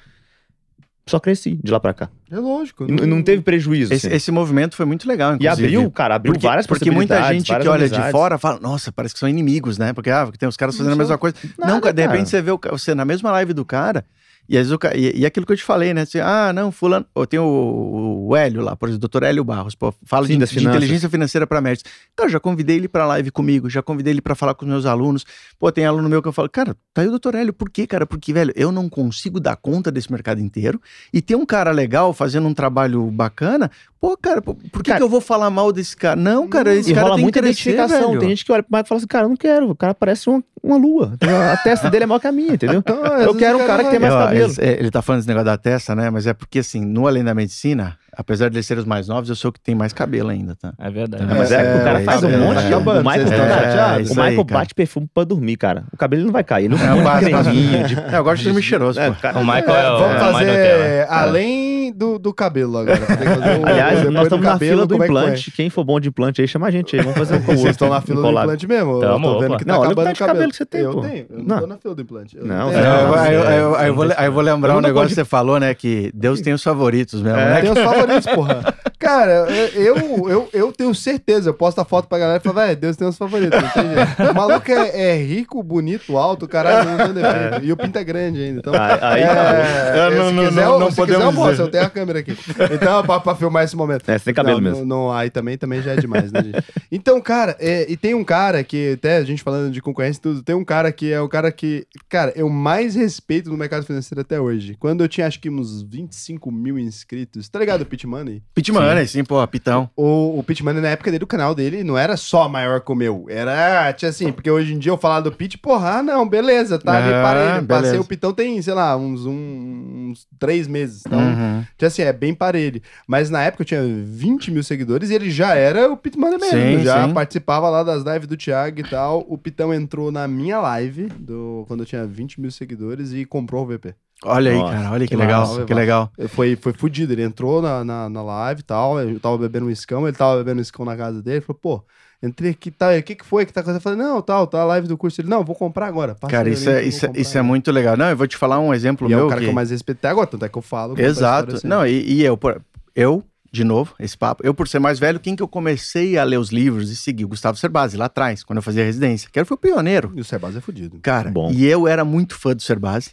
D: Só cresci de lá pra cá.
A: É lógico.
D: E n- não teve prejuízo.
B: Esse,
D: assim.
B: esse movimento foi muito legal,
D: E
B: inclusive.
D: abriu, cara, abriu
B: porque,
D: várias
B: porque muita gente que olha de
D: amizades.
B: fora fala, nossa, parece que são inimigos, né? Porque ah, tem os caras fazendo a
D: Não
B: mesma
D: são
B: coisa.
D: nada,
B: não, cara, de
D: cara.
B: repente você vê o, você na mesma live do cara, e às vezes e, e aquilo que eu te falei, né? Assim, ah, não, fulano. Ou tem o, o Hélio lá, por exemplo, o doutor Hélio Barros, pô, fala
D: Sim,
B: de, de inteligência financeira para médicos. Cara, já convidei ele para live comigo, já convidei ele para falar com os meus alunos. Pô, tem aluno meu que eu falo, cara, tá aí o doutor Hélio, por quê, cara? Porque, velho, eu não consigo dar conta desse mercado inteiro. E tem um cara legal fazendo um trabalho bacana. Pô, cara, por que,
D: Cara,
B: que eu vou falar mal desse cara? Não, cara, esse cara tem
D: muita
B: crescer,
D: identificação.
B: velho.
D: Tem gente que olha pro Michael e fala assim, cara, eu não quero. O cara parece uma, uma lua. A testa dele é maior que a minha, entendeu?
A: Então,
D: eu quero um cara que tem mais
B: ó,
D: cabelo.
B: Ele, ele tá falando desse negócio da testa, né? Mas é porque, assim, no Além da Medicina, apesar de eles serem os mais novos, eu sou o que tem mais cabelo ainda, tá?
C: É verdade.
B: É,
D: Mas é, que o cara
B: é,
D: faz um
B: é,
D: monte
B: é,
D: de. o Michael,
B: chateados?
D: o Michael bate perfume pra dormir, cara. O cabelo não vai cair. Ele não
B: É, eu passo- passo-
D: creminho de-
B: É, eu gosto de dormir cheiroso,
D: É,
C: O Michael é, o
A: Vamos
C: é
A: fazer além do, do cabelo agora. O-
D: Aliás, nós estamos na
A: cabelo,
D: fila do
A: como é que
D: implante. Quem for bom de implante aí, chama a gente aí. Vamos fazer um com o
A: Vocês estão na fila do implante mesmo? Eu
C: Tamo,
A: tô vendo
C: opa.
A: que tá
D: Não, olha o
A: acabando
D: tanto de cabelo que você tem,
A: eu
D: pô.
A: tenho. Eu não,
D: Não.
A: tô na fila do implante. Eu
D: Não,
B: É,
D: não,
B: eu-
D: mas
B: aí eu-
C: é-
B: aí eu- aí eu vou eu vou lembrar
D: Eu
B: um
D: não
B: negócio que você falou, né? Que Deus tem os favoritos mesmo,
D: É.
B: né?
A: Tem os favoritos, porra. Cara, eu, eu, eu tenho certeza, eu posto a foto pra galera e falo, velho, Deus tem os favoritos. não tem jeito. O maluco é, é rico, bonito, alto, caralho, não tem defeito. E o pinto é grande ainda. Então,
D: Aí- aí
A: é,
D: não.
A: é,
B: não,
A: se
B: não,
A: quiser,
B: não,
A: eu-
B: não
A: se
B: podemos
A: quiser, eu
B: dizer.
A: eu tenho a câmera aqui. Então, pra, pra filmar esse momento.
D: É, sem cabelo
A: não,
D: mesmo.
A: Não, não, aí também, também já é demais, né, gente? Então, cara, é, e tem um cara que, até a gente falando de concorrência e tudo, tem um cara que é o cara que, cara, eu mais respeito no mercado financeiro até hoje. Quando eu tinha, acho que uns 25 mil inscritos, tá ligado Pit Money?
B: Pit Money, sim, pô, Pitão.
A: O, o Pit Money, na época dele, o canal dele não era só maior que o meu. Era, tinha assim, porque hoje em dia eu falar do Pit, porra, ah, não, beleza, tá ali,
B: Ah,
A: parelho. Passei o Pitão tem, sei lá, uns, um- uns três meses. Então,
B: Uhum.
A: tinha assim, é bem parelho. Mas na época eu tinha 20 mil seguidores e ele já era o Pit Money mesmo.
B: Sim,
A: já
B: sim.
A: participava lá das lives do Thiago e tal. O Pitão entrou na minha live, do, quando eu tinha 20 mil seguidores, e comprou o VP.
B: Olha aí,
D: Nossa,
B: cara, olha que,
A: que
B: legal,
A: massa,
B: que legal.
A: Foi, foi fudido. Ele entrou na, na, na live e tal. Eu tava bebendo um escão, ele tava bebendo um escão na casa dele. Falou, pô, entrei aqui, tá, o que que foi que tá acontecendo? Eu falei, não, tal, tá a live do curso. Ele, não, vou comprar agora. Passa
B: Cara, isso é, isso, é-
A: comprar
B: isso é
A: agora."
B: muito legal. Não, eu vou te falar um exemplo
A: E é
B: meu.
A: o cara que...
B: que-
A: eu mais respeito até agora, tanto é que eu falo.
B: Exato.
A: assim.
B: Não, e, e eu, por- eu, de novo, esse papo, eu por ser mais velho, quem que eu comecei a ler os livros e seguir? O Gustavo Cerbasi, lá atrás, quando eu fazia residência. Que ele foi o pioneiro.
A: E o Sebas é fudido.
B: Cara,
D: Bom.
B: e eu era muito fã do Cerbasi.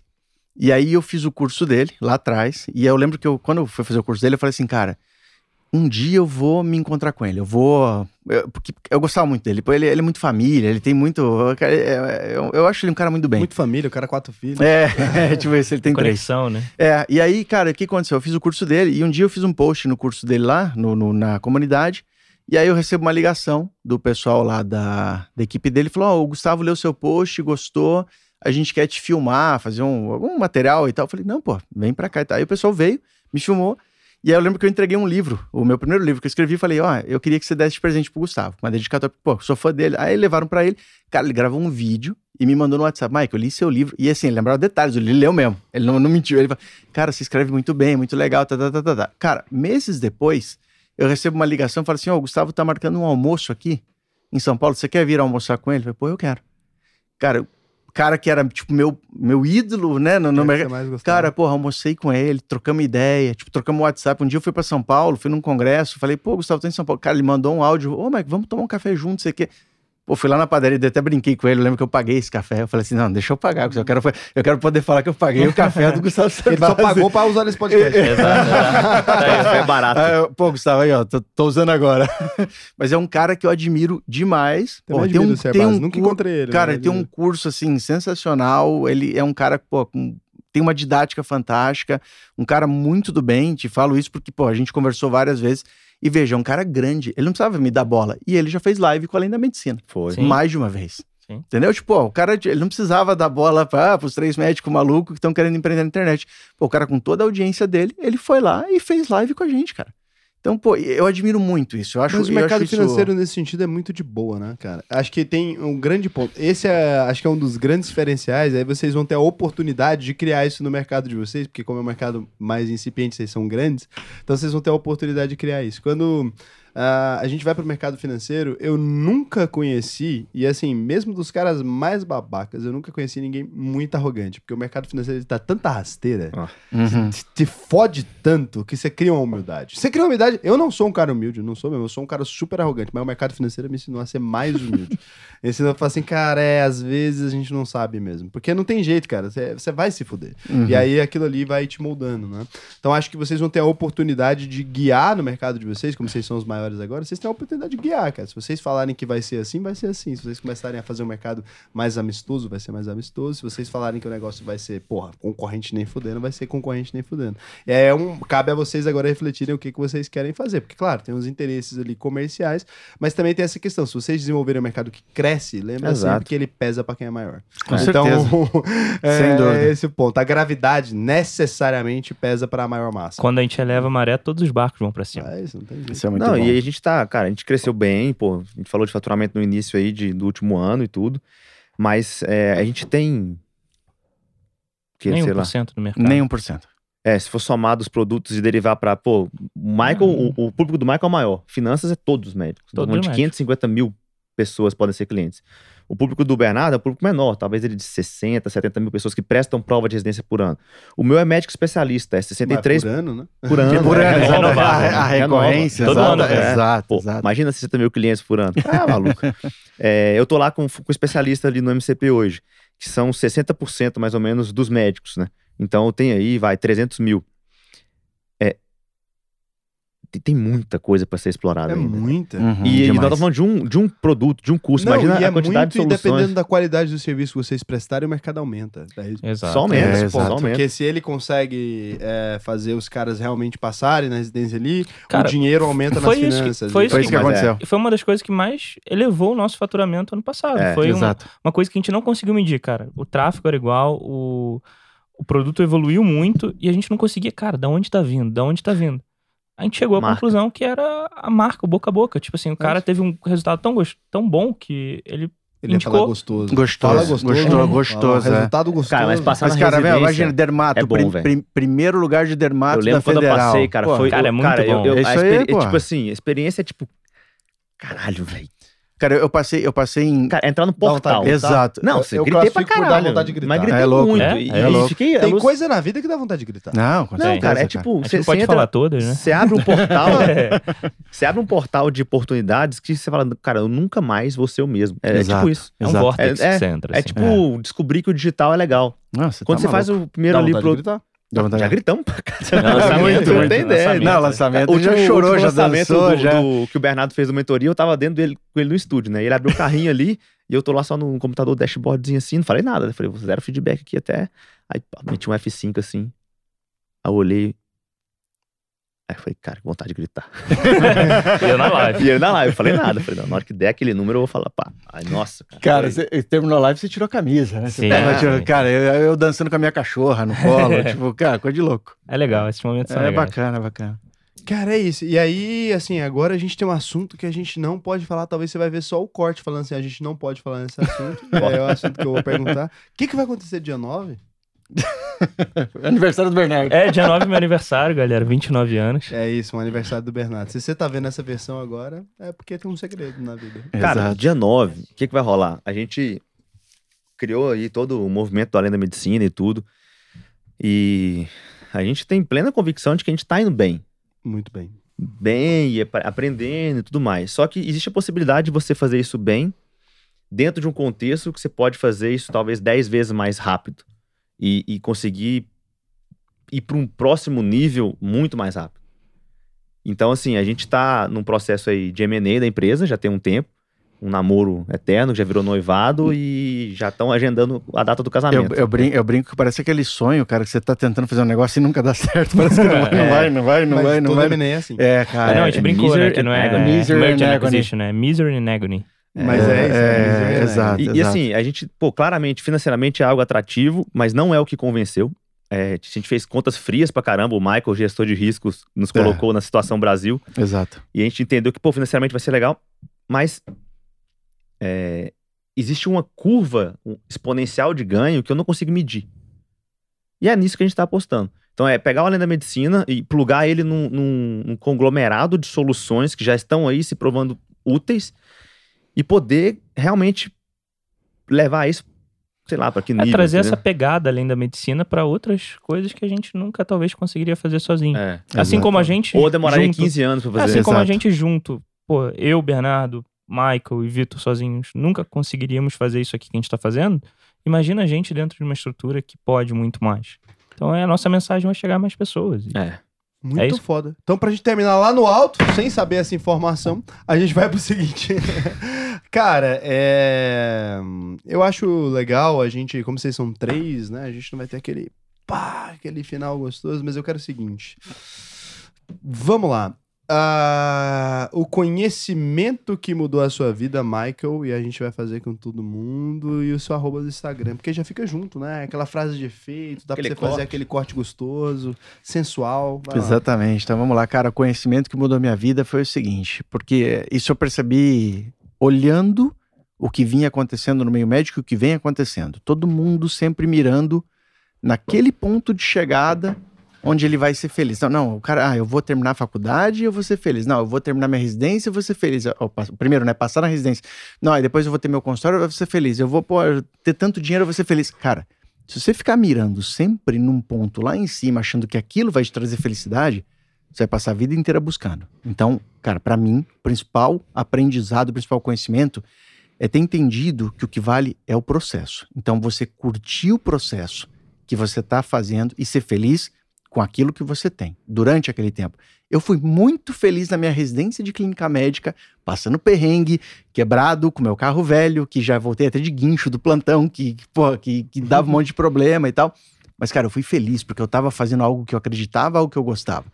B: E aí eu fiz o curso dele, lá atrás. E eu lembro que eu, quando eu fui fazer o curso dele, eu falei assim, cara, um dia eu vou me encontrar com ele. Eu vou. eu- porque eu gostava muito dele. Ele, ele é muito família, ele tem muito. cara, é- Eu, eu acho ele um cara muito bem.
A: Muito família, o cara quatro filhos.
B: É, deixa eu ver se ele tem três.
C: Conexão, né?
B: É, e aí, cara, o que aconteceu? Eu fiz o curso dele e um dia eu fiz um post no curso dele lá, no, no- na comunidade, e aí eu recebo uma ligação do pessoal lá da, da equipe dele, falou, ó, o Gustavo leu seu post, gostou, a gente quer te filmar, fazer um, algum material e tal. Eu falei, não, pô, vem pra cá e tal. Aí o pessoal veio, me filmou, e aí eu lembro que eu entreguei um livro, o meu primeiro livro que eu escrevi, falei, ó, eu queria que você desse de presente pro Gustavo, uma dedicatória, pô, sou fã dele. Aí levaram pra ele, cara, ele gravou um vídeo e me mandou no WhatsApp, Mike, eu li seu livro, e assim, ele lembrava detalhes, ele leu mesmo, ele não, não mentiu, ele falou, cara, você escreve muito bem, muito legal, tá, tá, tá, tá, tá. Cara, meses depois, eu recebo uma ligação falo assim, ó, o Gustavo tá marcando um almoço aqui em São Paulo, você quer vir almoçar com ele? Eu falei, pô, eu quero. Cara, cara que era, tipo, meu, meu ídolo, né, no, no
A: é
B: mercado? Cara, porra, almocei com ele, trocamos ideia, tipo, trocamos WhatsApp. Um dia eu fui pra São Paulo, fui num congresso, falei, pô, Gustavo, tô em São Paulo. Cara, ele mandou um áudio, ô, Mike, vamos tomar um café junto, sei o quê. Pô, fui lá na padaria, até brinquei com ele, eu lembro que eu paguei esse café. Eu falei assim, não, deixa eu pagar, eu quero, eu quero poder falar que eu paguei o café do Gustavo
A: ele só pagou pra usar nesse podcast.
C: Exato.
D: É, é barato.
B: Eu- pô, Gustavo, aí, ó, tô, tô usando agora. Mas é um cara que eu admiro demais.
A: Também
B: Pô,
A: admiro o Cerbasi, nunca
B: cur-
A: encontrei ele,
B: Cara,
A: né?
B: ele tem um curso, assim, sensacional. Ele é um cara, pô, com- tem uma didática fantástica. Um cara muito do bem. Te falo isso porque, pô, a gente conversou várias vezes. E veja, é um cara grande. Ele não precisava me dar bola. E ele já fez live com Além da Medicina.
D: Foi.
C: Sim.
B: Mais de uma vez.
C: Sim.
B: Entendeu? Tipo, ó, o cara, ele não precisava dar bola para os três médicos malucos que estão querendo empreender na internet. Pô, o cara com toda a audiência dele, ele foi lá e fez live com a gente, cara. Então, pô, eu admiro muito isso. Eu acho,
A: Mas o mercado
B: acho isso-
A: financeiro nesse sentido é muito de boa, né, cara? Acho que tem um grande ponto. Esse é, acho que é um dos grandes diferenciais. Aí vocês vão ter a oportunidade de criar isso no mercado de vocês, porque como é um mercado mais incipiente, vocês são grandes, então vocês vão ter a oportunidade de criar isso. Quando ah, a gente vai pro mercado financeiro, eu nunca conheci, e assim, mesmo dos caras mais babacas, eu nunca conheci ninguém muito arrogante, porque o mercado financeiro ele tá tanta rasteira,
B: Uhum.
A: te, te fode tanto que você cria uma humildade. Você cria uma humildade. Eu não sou um cara humilde, não sou mesmo. Eu sou um cara super arrogante, mas o mercado financeiro me ensinou a ser mais humilde. Me ensinou a falar assim, cara, é, às vezes a gente não sabe mesmo. Porque não tem jeito, cara. Você, você vai se fuder.
B: Uhum.
A: E aí aquilo ali vai te moldando, né? Então acho que vocês vão ter a oportunidade de guiar no mercado de vocês, como vocês são os maiores agora, vocês têm a oportunidade de guiar, cara. Se vocês falarem que vai ser assim, vai ser assim. Se vocês começarem a fazer um mercado mais amistoso, vai ser mais amistoso. Se vocês falarem que o negócio vai ser, porra, concorrente nem fudendo, vai ser concorrente nem fudendo. E aí é um, cabe a vocês agora refletirem o que, que vocês querem fazer. Porque, claro, tem os interesses ali comerciais, mas também tem essa questão. Se vocês desenvolverem um mercado que cresce, lembra
D: Exato.
A: sempre que ele pesa pra quem é maior.
B: Com
A: então, é,
B: Sem dúvida.
A: é esse o ponto. A gravidade necessariamente pesa para a maior massa.
C: Quando a gente eleva a maré, todos os barcos vão pra cima.
A: É isso, não tem jeito.
B: Isso é muito
D: não,
B: bom.
D: e aí a gente tá, cara, a gente cresceu bem, pô, a gente falou de faturamento no início aí de, do último ano e tudo, mas é, a gente tem, que,
C: Nem
D: sei lá,
C: 1% no mercado.
B: Nem 1%.
D: é, se for somar dos produtos e derivar pra, pô, o Michael, o, o público do Michael é o maior, finanças é todos os médicos,
C: Todos
D: Então, de
C: médicos.
D: 550 mil pessoas podem ser clientes. O público do Bernardo é um público menor, talvez ele de 60, 70 mil pessoas que prestam prova de residência por ano. O meu é médico especialista, é 63
A: Mas por ano, né?
D: por ano.
B: Por
D: é,
B: ano,
C: é
B: exato.
C: renova,
B: a,
C: né?
B: a
D: Renova.
B: recorrência.
C: Todo
B: exato,
C: ano, é.
B: Exato,
D: Pô,
B: exato.
D: imagina 60 mil clientes por ano. Ah, maluco. É, eu tô lá com, com um especialista ali no MCP hoje, que são 60% mais ou menos dos médicos, né? Então tem aí, vai, 300 mil. É, tem, tem muita coisa para ser explorada
A: É
D: ainda.
A: muita.
B: Uhum,
D: E, e nós estamos falando de um, de um produto, de um curso.
A: Não,
D: Imagina
A: e é
D: a quantidade
A: muito,
D: de
A: e
D: soluções.
A: dependendo da qualidade do serviço que vocês prestarem, o mercado aumenta. Daí,
C: Exato.
D: Só aumenta,
B: É,
D: pô,
B: exato.
D: só aumenta.
A: Porque se ele consegue é, fazer os caras realmente passarem na residência ali,
C: Cara,
A: o dinheiro aumenta nas
C: foi isso que-
A: finanças.
C: foi
A: E-
C: isso
B: Foi isso que
D: é.
B: aconteceu.
C: E foi uma das coisas que mais elevou o nosso faturamento ano passado.
D: É,
C: foi uma, uma coisa que a gente não conseguiu medir, cara. O tráfego era igual, o, o produto evoluiu muito e a gente não conseguia, cara, da onde tá vindo? Da onde tá vindo? A gente chegou à
D: Marca.
C: conclusão que era a marca, o boca a boca. Tipo assim, o cara teve um resultado tão, tão bom que ele.
A: Ele ia
C: indicou.
A: falar gostoso.
B: Gostoso,
A: Fala gostoso.
B: gostou,
A: Fala,
B: gostoso, é.
A: Resultado gostoso.
D: Cara, mas passar
B: Mas,
D: na
B: cara, velho, imagina, dermato,
D: é bom,
B: prim- prim- primeiro lugar de dermato
D: Eu lembro
B: da
D: quando eu
B: Federal.
D: passei, cara,
B: Pô,
D: foi...
C: Cara, é muito
D: cara, eu-
C: bom.
D: eu-
B: Isso
D: a
B: aí,
D: experi-
B: pô.
D: Tipo assim, a experiência é tipo... Caralho, velho.
B: Cara, eu passei, eu passei em...
D: Cara, entrar no
A: vontade
D: portal.
B: Exato.
D: Não,
A: Eu-
D: você
A: eu
D: gritei pra
A: dar
D: caralho.
A: vontade de gritar.
D: Mas gritei
B: É louco.
D: muito.
C: É?
D: E,
C: É
D: e
B: louco.
D: fiquei...
A: Tem
D: aluc-
A: coisa na vida que dá vontade de gritar.
B: Não, com
D: Não,
B: certeza,
D: cara, é tipo... Você
C: pode
D: entra,
C: falar todas, né?
D: Você abre um portal...
C: É.
D: Você abre um portal de oportunidades que você fala, cara, eu nunca mais vou ser o mesmo. É, é
B: Exato.
D: tipo isso.
C: É um
B: Exato.
C: vortex
D: É-
C: que você entra.
D: É
C: assim.
D: tipo descobrir que o digital é legal.
B: Nossa,
D: Quando
B: tá
D: você faz
B: maluco.
D: o primeiro
A: Dá
D: ali pro. Já
B: de-
D: gritamos pra caralho.
C: Não, lançamento,
D: não tem ideia.
C: lançamento.
B: Não, lançamento
D: O
B: já chorou, já
D: lançamento
B: dançou,
D: do,
B: já.
D: do- que o Bernardo fez do mentoria, eu tava dentro dele, com ele no estúdio, né? Ele abriu o carrinho ali e eu tô lá só no computador, dashboardzinho assim, não falei nada. Eu falei, zero feedback aqui até. Aí meti um F5 assim. Aí eu olhei. Aí eu falei, cara, que vontade de gritar.
C: Eu na live.
D: E ele na live, eu falei nada. Eu falei, não, na hora que der aquele número, eu vou falar, pá. Aí, nossa, cara.
B: Cara, você terminou a live, você tirou a camisa, né? Você
C: Sim, sim.
B: tirando- Cara, eu, eu dançando com a minha cachorra no colo, tipo, cara, coisa de louco.
C: É legal, esses momentos são
B: É
C: legais.
B: bacana, bacana.
A: Cara, é isso. E aí, assim, agora a gente tem um assunto que a gente não pode falar. Talvez você vai ver só o corte falando assim, a gente não pode falar nesse assunto. é o assunto que eu vou perguntar. O que, que vai acontecer dia 9?
B: Aniversário do Bernardo.
C: É, dia 9 é meu aniversário, galera. 29 anos.
A: É isso, um aniversário do Bernardo. Se você tá vendo essa versão agora, é porque tem um segredo na vida.
D: Cara,
B: Exato.
D: dia 9, o que, que vai rolar? A gente criou aí todo o movimento do Além da Medicina e tudo. E a gente tem plena convicção de que a gente tá indo bem.
A: Muito bem.
D: Bem, e apre- aprendendo e tudo mais. Só que existe a possibilidade de você fazer isso bem dentro de um contexto que você pode fazer isso talvez 10 vezes mais rápido. E, e conseguir ir para um próximo nível muito mais rápido. Então, assim, a gente tá num processo aí de M&A da empresa, já tem um tempo. Um namoro eterno, já virou noivado e já estão agendando a data do
B: Eu,
D: casamento.
B: eu, brin- eu brinco que parece aquele sonho, cara, que você tá tentando fazer um negócio e nunca dá certo. Parece que não vai, não
C: É.
B: vai, não vai, não
A: Mas
B: vai, não
A: todo
B: vai.
A: M&A é assim.
B: É, cara.
C: não, a gente
D: é
C: brincou, né?
D: misery
C: Que não é
D: and agony.
B: Misery
C: merger
B: and
C: and
B: agony.
C: acquisition, né? Misery and agony.
A: Mas é, isso.
B: é,
A: misery and
B: exato.
D: E, e assim, a gente, pô, claramente, financeiramente é algo atrativo, mas não é o que convenceu. É, a gente fez contas frias pra caramba. O Michael, gestor de riscos, nos
B: É.
D: colocou na situação Brasil.
B: Exato.
D: E a gente entendeu que, pô, financeiramente vai ser legal, mas é, existe uma curva um exponencial de ganho que eu não consigo medir. E é nisso que a gente está apostando. Então é pegar o Além da Medicina e plugar ele num, num- num conglomerado de soluções que já estão aí se provando úteis e poder realmente levar isso, sei lá, para que
C: É
D: nível.
C: trazer essa pegada além da medicina pra outras coisas que a gente nunca talvez conseguiria fazer sozinho.
D: É.
C: Assim
B: Exato.
C: como a gente.
D: Ou demoraria
C: junto,
D: 15 anos para
C: É,
D: fazer.
C: assim como a
B: Exato.
C: gente junto, pô, eu, Bernardo, Michael e Vitor sozinhos, nunca conseguiríamos fazer isso aqui que a gente tá fazendo. Imagina a gente dentro de uma estrutura que pode muito mais. Então é a nossa mensagem vai chegar a mais pessoas. E-
D: É.
A: Muito
C: É isso.
A: foda. Então, pra gente terminar lá no alto, sem saber essa informação, a gente vai pro seguinte. Cara, é. Eu acho legal a gente, como vocês são três, né? A gente não vai ter aquele. pá, aquele final gostoso, mas eu quero o seguinte. Vamos lá. Ah, o conhecimento que mudou a sua vida, Michael, e a gente vai fazer com todo mundo, e o seu arroba do Instagram, porque já fica junto, né? Aquela frase de efeito, dá
D: Aquele
A: pra você fazer
D: corte.
A: aquele corte gostoso, sensual. vai lá.
B: Exatamente. Então vamos lá, cara. O conhecimento que mudou minha vida foi o seguinte, porque isso eu percebi olhando o que vinha acontecendo no meio médico e o que vem acontecendo. Todo mundo sempre mirando naquele ponto de chegada onde ele vai ser feliz. Não, não, o cara, ah, eu vou terminar a faculdade e eu vou ser feliz. Não, eu vou terminar minha residência e eu vou ser feliz. O primeiro, né, passar na residência. Não, aí depois eu vou ter meu consultório e eu vou ser feliz. Eu vou pô, ter tanto dinheiro, eu vou ser feliz. Cara, se você ficar mirando sempre num ponto lá em cima, achando que aquilo vai te trazer felicidade, você vai passar a vida inteira buscando. Então, cara, para mim, o principal aprendizado, o principal conhecimento é ter entendido que o que vale é o processo. Então, você curtir o processo que você está fazendo e ser feliz com aquilo que você tem durante aquele tempo. Eu fui muito feliz na minha residência de clínica médica, passando perrengue, quebrado, com meu carro velho, que já voltei até de guincho do plantão, que, pô, que, que dava um monte de problema e tal. Mas, cara, eu fui feliz porque eu estava fazendo algo que eu acreditava, algo que eu gostava.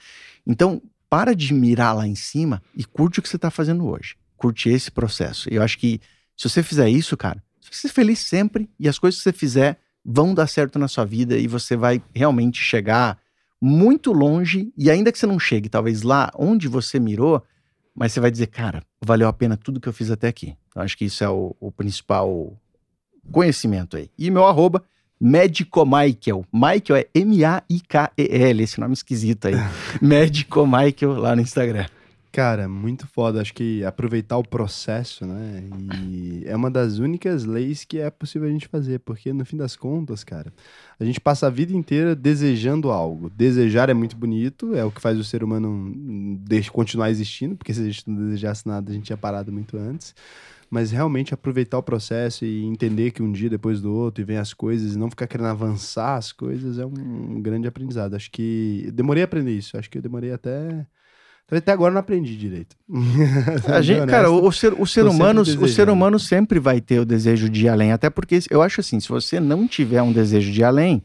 B: Então, para de mirar lá em cima e curte o que você está fazendo hoje. Curte esse processo. E eu acho que se você fizer isso, cara, você vai ser feliz sempre e as coisas que você fizer vão dar certo na sua vida e você vai realmente chegar muito longe e ainda que você não chegue talvez lá onde você mirou, mas você vai dizer, cara, valeu a pena tudo que eu fiz até aqui. Eu acho que isso é o, o principal conhecimento aí. E meu arroba, Médico Michael. Michael é M-A-I-K-E-L, esse nome esquisito aí. Médico Michael lá no Instagram.
A: Cara, muito foda. Acho que aproveitar o processo, né? E é uma das únicas leis que é possível a gente fazer, porque no fim das contas, cara, a gente passa a vida inteira desejando algo. Desejar é muito bonito, é o que faz o ser humano continuar existindo, porque se a gente não desejasse nada, a gente tinha parado muito antes. Mas realmente aproveitar o processo e entender que um dia depois do outro e vem as coisas e não ficar querendo avançar as coisas é um, um grande aprendizado. Acho que demorei a aprender isso. Acho que eu demorei até até agora não aprendi direito.
B: a gente, cara, o, o ser, o ser humano, o ser humano sempre vai ter o desejo de ir além, até porque eu acho assim, se você não tiver um desejo de ir além,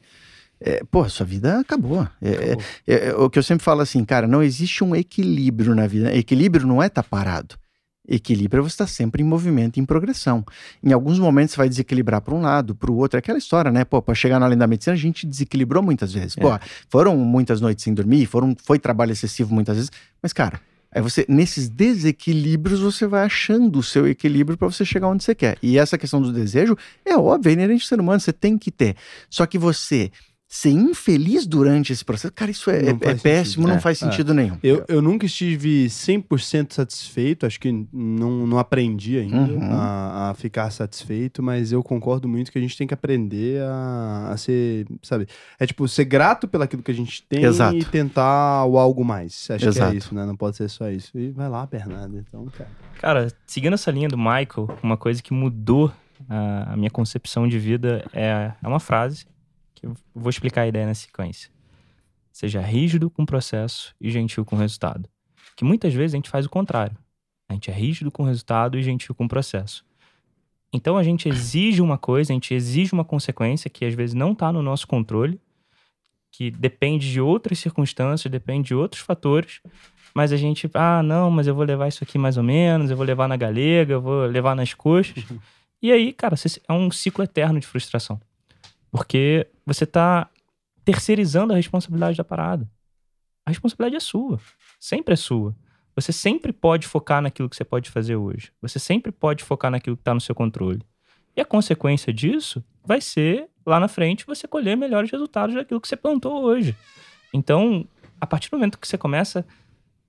B: é, pô, sua vida acabou. É. É, é, é, o que eu sempre falo assim, cara, não existe um equilíbrio na vida. Equilíbrio não é estar tá parado. Equilíbrio é você estar tá sempre em movimento, em progressão. Em alguns momentos você vai desequilibrar para um lado, para o outro. É aquela história, né? Pô, para chegar na além da medicina, a gente desequilibrou muitas vezes. Pô, é. foram muitas noites sem dormir, foram, foi trabalho excessivo muitas vezes. Mas, cara, aí você, nesses desequilíbrios, você vai achando o seu equilíbrio para você chegar onde você quer. E essa questão do desejo é óbvio, é inerente ao ser humano, você tem que ter. Só que você ser infeliz durante esse processo, cara, isso é, é, é péssimo, não é, faz sentido nenhum.
A: Eu, eu nunca estive 100% satisfeito, acho que não, não aprendi ainda uhum. a, a, ficar satisfeito, mas eu concordo muito que a gente tem que aprender a, a ser, sabe, é tipo, ser grato pelaquilo que a gente tem Exato. e tentar o algo mais. Acho Exato. que é isso, né? Não pode ser só isso. E vai lá, Bernardo, então, cara.
C: Cara, seguindo essa linha do Michael, uma coisa que mudou a, a minha concepção de vida é, é uma frase que eu vou explicar a ideia na sequência. Seja rígido com o processo e gentil com o resultado. Que muitas vezes a gente faz o contrário. A gente é rígido com o resultado e gentil com o processo. Então a gente exige uma coisa, a gente exige uma consequência que às vezes não está no nosso controle, que depende de outras circunstâncias, depende de outros fatores, mas a gente, ah, não, mas eu vou levar isso aqui mais ou menos, eu vou levar na galega, eu vou levar nas coxas. e aí, cara, é um ciclo eterno de frustração. Porque você está terceirizando a responsabilidade da parada. A responsabilidade é sua. Sempre é sua. Você sempre pode focar naquilo que você pode fazer hoje. Você sempre pode focar naquilo que está no seu controle. E a consequência disso vai ser, lá na frente, você colher melhores resultados daquilo que você plantou hoje. Então, a partir do momento que você começa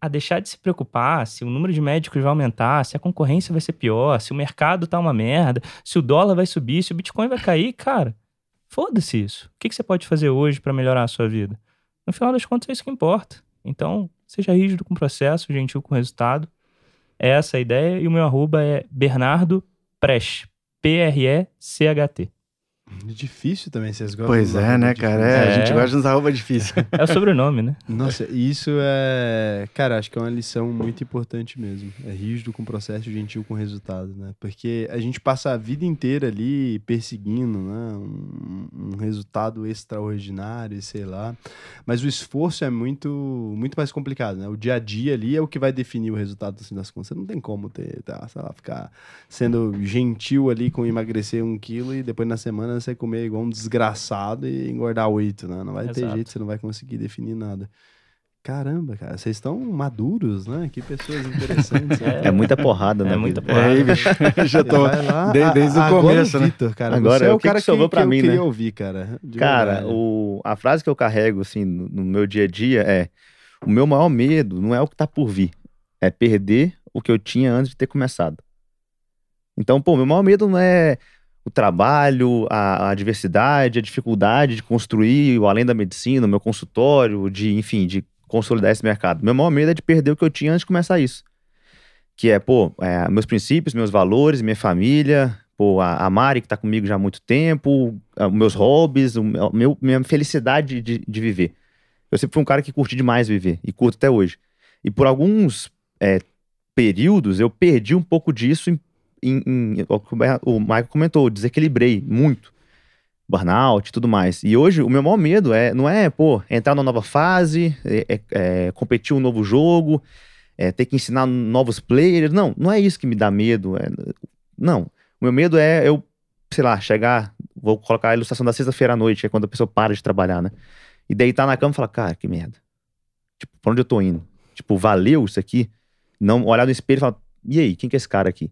C: a deixar de se preocupar se o número de médicos vai aumentar, se a concorrência vai ser pior, se o mercado tá uma merda, se o dólar vai subir, se o Bitcoin vai cair, cara, Foda-se isso. O que, você pode fazer hoje para melhorar a sua vida? No final das contas, é isso que importa. Então, seja rígido com o processo, gentil com o resultado. É essa a ideia. E o meu arroba é Bernardo Precht. P-R-E-C-H-T.
A: Difícil também, vocês gostam.
B: Pois é, né, cara? É, é. A gente gosta de usar roupa difícil.
C: É o sobrenome, né?
A: Nossa, isso é. Cara, acho que é uma lição muito importante mesmo. É rígido com o processo, gentil com o resultado, né? Porque a gente passa a vida inteira ali perseguindo, né? Um, um resultado extraordinário, sei lá. Mas o esforço é muito, muito mais complicado, né? O dia a dia ali é o que vai definir o resultado assim, das contas. Você não tem como ter, tá, sei lá, ficar sendo gentil ali com emagrecer um quilo e depois na semana você comer igual um desgraçado e engordar oito, né? Não vai Exato. ter jeito, você não vai conseguir definir nada. Caramba, cara, vocês estão maduros, né? Que pessoas interessantes. né?
D: É muita porrada, né?
C: É muita porrada.
B: É, bicho, já tô.
A: Vai lá.
B: de- desde o
A: agora
B: começo, né?
A: Vitor, cara.
D: Agora,
A: você é
D: o
A: o
D: que que
A: cara que,
D: sobrou pra
A: que
D: mim,
A: eu queria
D: né?
A: ouvir, cara. de
D: Cara,
A: verdade.
D: o, a frase que eu carrego, assim, no, no meu dia a dia é: o meu maior medo não é o que tá por vir, é perder o que eu tinha antes de ter começado. Então, pô, meu maior medo não é o trabalho, a, a diversidade, a dificuldade de construir o além da medicina, o meu consultório, de, enfim, de consolidar esse mercado. Meu maior medo é de perder o que eu tinha antes de começar isso. Que é, pô, é, meus princípios, meus valores, minha família, pô, a, a Mari que tá comigo já há muito tempo, ah, meus hobbies, o meu, minha felicidade de, de viver. Eu sempre fui um cara que curti demais viver, e curto até hoje. E por alguns é, períodos eu perdi um pouco disso em, em- em- o Michael comentou, desequilibrei muito. Burnout e tudo mais. E hoje o meu maior medo é, não é, pô, entrar numa nova fase, é, é- é competir um novo jogo, é, ter que ensinar novos players. Não, não é isso que me dá medo. é- não. O meu medo é eu, sei lá, chegar, vou colocar a ilustração da sexta-feira à noite, é quando a pessoa para de trabalhar, né? E deitar na cama e falar, cara, que merda. Tipo, pra onde eu tô indo? Tipo, valeu isso aqui? Não olhar no espelho e falar, e aí, quem que é esse cara aqui?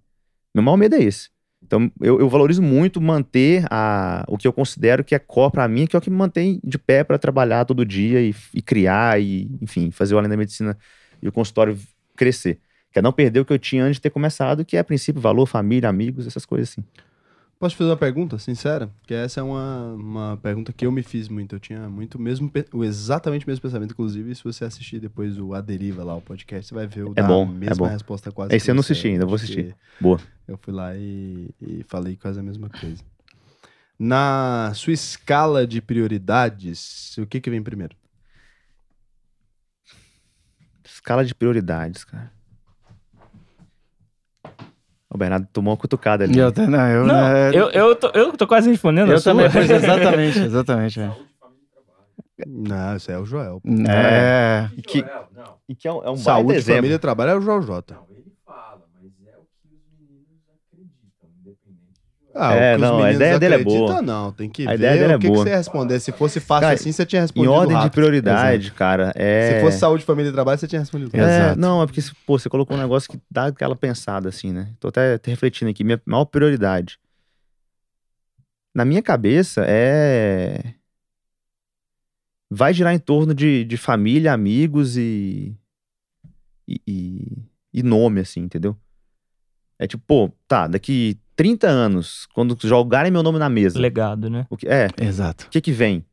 D: Meu maior medo é esse. Então, eu, eu valorizo muito manter a, o que eu considero que é core pra mim, que é o que me mantém de pé pra trabalhar todo dia e, e criar e, enfim, fazer o Além da Medicina e o consultório crescer. Que é não perder o que eu tinha antes de ter começado, que é princípio, valor, família, amigos, essas coisas assim.
A: Posso te fazer uma pergunta sincera? Que essa é uma, uma pergunta que eu me fiz muito. Eu tinha muito mesmo, exatamente o mesmo pensamento. Inclusive, se você assistir depois o A Deriva lá, o podcast, você vai ver o
D: É
A: da
D: bom, é
A: mesma
D: bom.
A: resposta quase.
D: Esse eu não assisti ainda, vou assistir. Boa.
A: Eu fui lá e, e falei quase a mesma coisa. Na sua escala de prioridades, o que que vem primeiro?
D: Escala de prioridades, cara. O Bernardo tomou uma cutucada ali.
B: Eu, não, eu,
C: Não,
B: né,
C: eu, eu, tô, eu tô quase respondendo
B: eu também, pois, exatamente, exatamente. É.
A: Não, isso é o Joel.
B: É.
D: E que, e que é um, é um baita
A: Saúde,
D: exemplo.
A: família e trabalho é o Joel J. Ah,
D: É, não, a ideia dele é boa.
A: Não, tem que
D: A
A: ver
D: ideia dele é
A: o que,
D: boa.
A: que você ia responder. Se fosse fácil
D: Cara,
A: assim, você tinha
D: Em
A: respondido
D: ordem de
A: rápido.
D: prioridade, cara, é...
A: Se fosse saúde, família e trabalho, você tinha respondido.
B: É.
D: É,
B: Exato.
D: não, é porque, pô, você colocou um negócio que dá aquela pensada, assim, né? Tô até, até refletindo aqui. Minha maior prioridade. Na minha cabeça, é. Vai girar em torno de, de família, amigos e. e. e nome, assim, entendeu? É tipo, pô, tá, daqui 30 anos, quando jogarem meu nome na mesa.
C: Legado, né?
D: O que, é,
B: Exato.
D: o que que vem?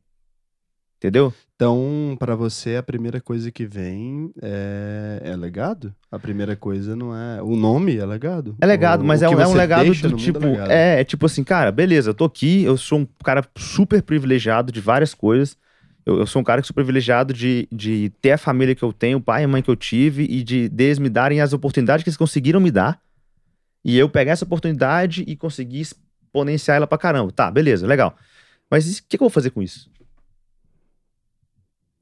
D: Entendeu?
A: Então, pra você, a primeira coisa que vem é, é legado? A primeira coisa não é. O nome é legado?
D: É legado,
A: O-
D: mas
A: o
D: é um, é um legado do
A: mundo
D: tipo.
A: legado.
D: É, é tipo assim, cara, beleza, eu tô aqui, eu sou um cara super privilegiado de várias coisas. Eu, eu sou um cara que sou privilegiado de, de ter a família que eu tenho, o pai e a mãe que eu tive, e de deles me darem as oportunidades que eles conseguiram me dar. E eu pegar essa oportunidade e conseguir exponenciar ela pra caramba. Tá, beleza, legal. Mas o que, que eu vou fazer com isso?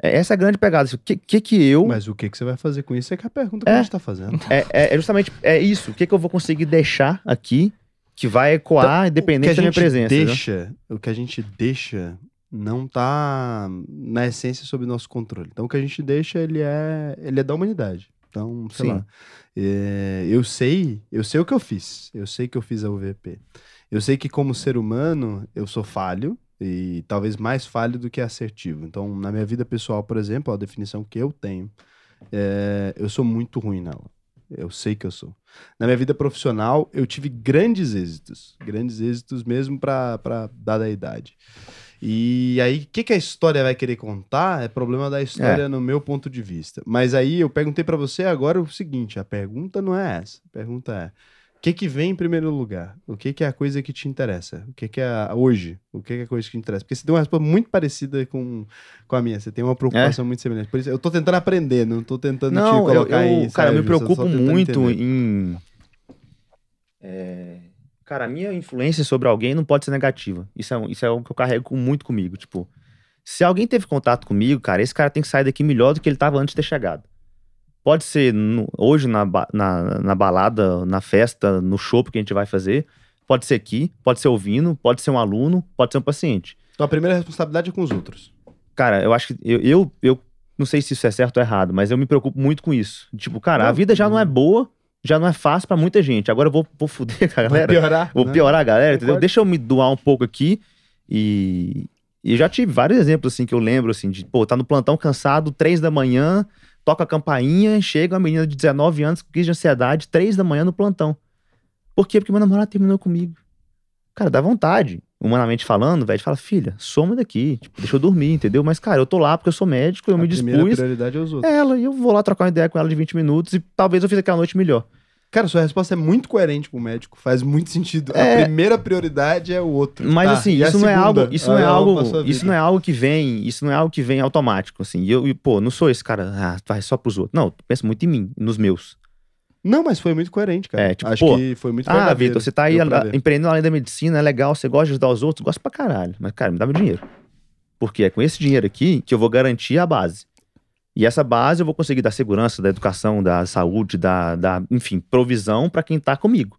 D: É, Essa é a grande pegada. O que, que que eu.
A: Mas o que, que você vai fazer com isso é que é a pergunta que
D: É.
A: a gente tá fazendo.
D: É, é- é justamente é isso. O que, que eu vou conseguir deixar aqui que vai ecoar independente da minha presença.
A: deixa, o que a gente deixa não tá na essência sob nosso controle. Então o que a gente deixa, ele é, ele é da humanidade. Então, sei
D: Sim.
A: lá. É, eu sei, eu sei o que eu fiz. Eu sei que eu fiz a UVP. Eu sei que como ser humano, eu sou falho e talvez mais falho do que assertivo. Então, na minha vida pessoal, por exemplo, a definição que eu tenho, é, eu sou muito ruim nela. Eu sei que eu sou. Na minha vida profissional, eu tive grandes êxitos. Grandes êxitos mesmo para dada a idade. E aí, o que, que a história vai querer contar é problema da história no meu ponto de vista. Mas aí eu perguntei para você agora o seguinte: a pergunta não é essa. A pergunta é: o que, que vem em primeiro lugar? O que, que é a coisa que te interessa? O que, que é a- hoje? O que, que é a coisa que te interessa? Porque você tem uma resposta muito parecida com, com a minha. Você tem uma preocupação muito semelhante. Por isso, eu tô tentando aprender, não tô tentando
D: Não,
A: te
D: eu,
A: colocar
D: eu-
A: aí.
D: cara, eu me
A: sabe? Só- só
D: preocupo muito
A: entender.
D: em. é, cara, a minha influência sobre alguém não pode ser negativa. Isso é, isso é algo que eu carrego muito comigo. Tipo, se alguém teve contato comigo, cara, esse cara tem que sair daqui melhor do que ele tava antes de ter chegado. Pode ser no- hoje na, na, na balada, na festa, no show que a gente vai fazer. Pode ser aqui, pode ser ouvindo, pode ser um aluno, pode ser um paciente.
A: Então a primeira responsabilidade é com os outros.
D: Cara, eu acho que eu, eu, eu não sei se isso é certo ou errado, mas eu me preocupo muito com isso. Tipo, cara, a
A: Não,
D: vida já não é boa, já não é fácil pra muita gente. Agora eu vou, vou fuder com a
A: Vai
D: galera.
A: piorar.
D: Vou
A: né?
D: piorar a galera, entendeu? Deixa eu me doar um pouco aqui e. E já tive vários exemplos, assim, que eu lembro, assim, de, pô, tá no plantão cansado, três da manhã, toca a campainha, chega uma menina de 19 anos com crise de ansiedade, três da manhã no plantão. Por quê? Porque meu namorado terminou comigo. Cara, dá vontade. Humanamente falando, velho, fala, filha, some daqui, tipo, deixa eu dormir, entendeu? Mas, cara, eu tô lá porque eu sou médico, eu
A: a
D: me dispus.
A: prioridade é os outros.
D: É ela, e eu vou lá trocar uma ideia com ela de 20 minutos e talvez eu fiz aquela noite melhor.
A: Cara, sua resposta é muito coerente com o médico. Faz muito sentido.
D: É.
A: A primeira prioridade é o outro.
D: Mas
A: Tá,
D: assim,
A: a
D: isso não é algo, isso não é
A: Ah,
D: algo, isso não é algo que vem, isso não é algo que vem automático, assim. E eu, e, pô, não sou esse cara, ah, vai só pros outros. Não, eu penso muito em mim, nos meus.
A: Não, mas foi muito coerente, cara.
D: É, tipo,
A: Acho
D: pô,
A: que foi muito
D: Ah. Vitor, você tá aí empreendendo além da medicina, é legal, você gosta de ajudar os outros, gosta pra caralho. Mas, cara, me dá meu dinheiro. Porque é com esse dinheiro aqui que eu vou garantir a base. E essa base eu vou conseguir dar segurança, da educação, da saúde, da, da enfim, provisão pra quem tá comigo.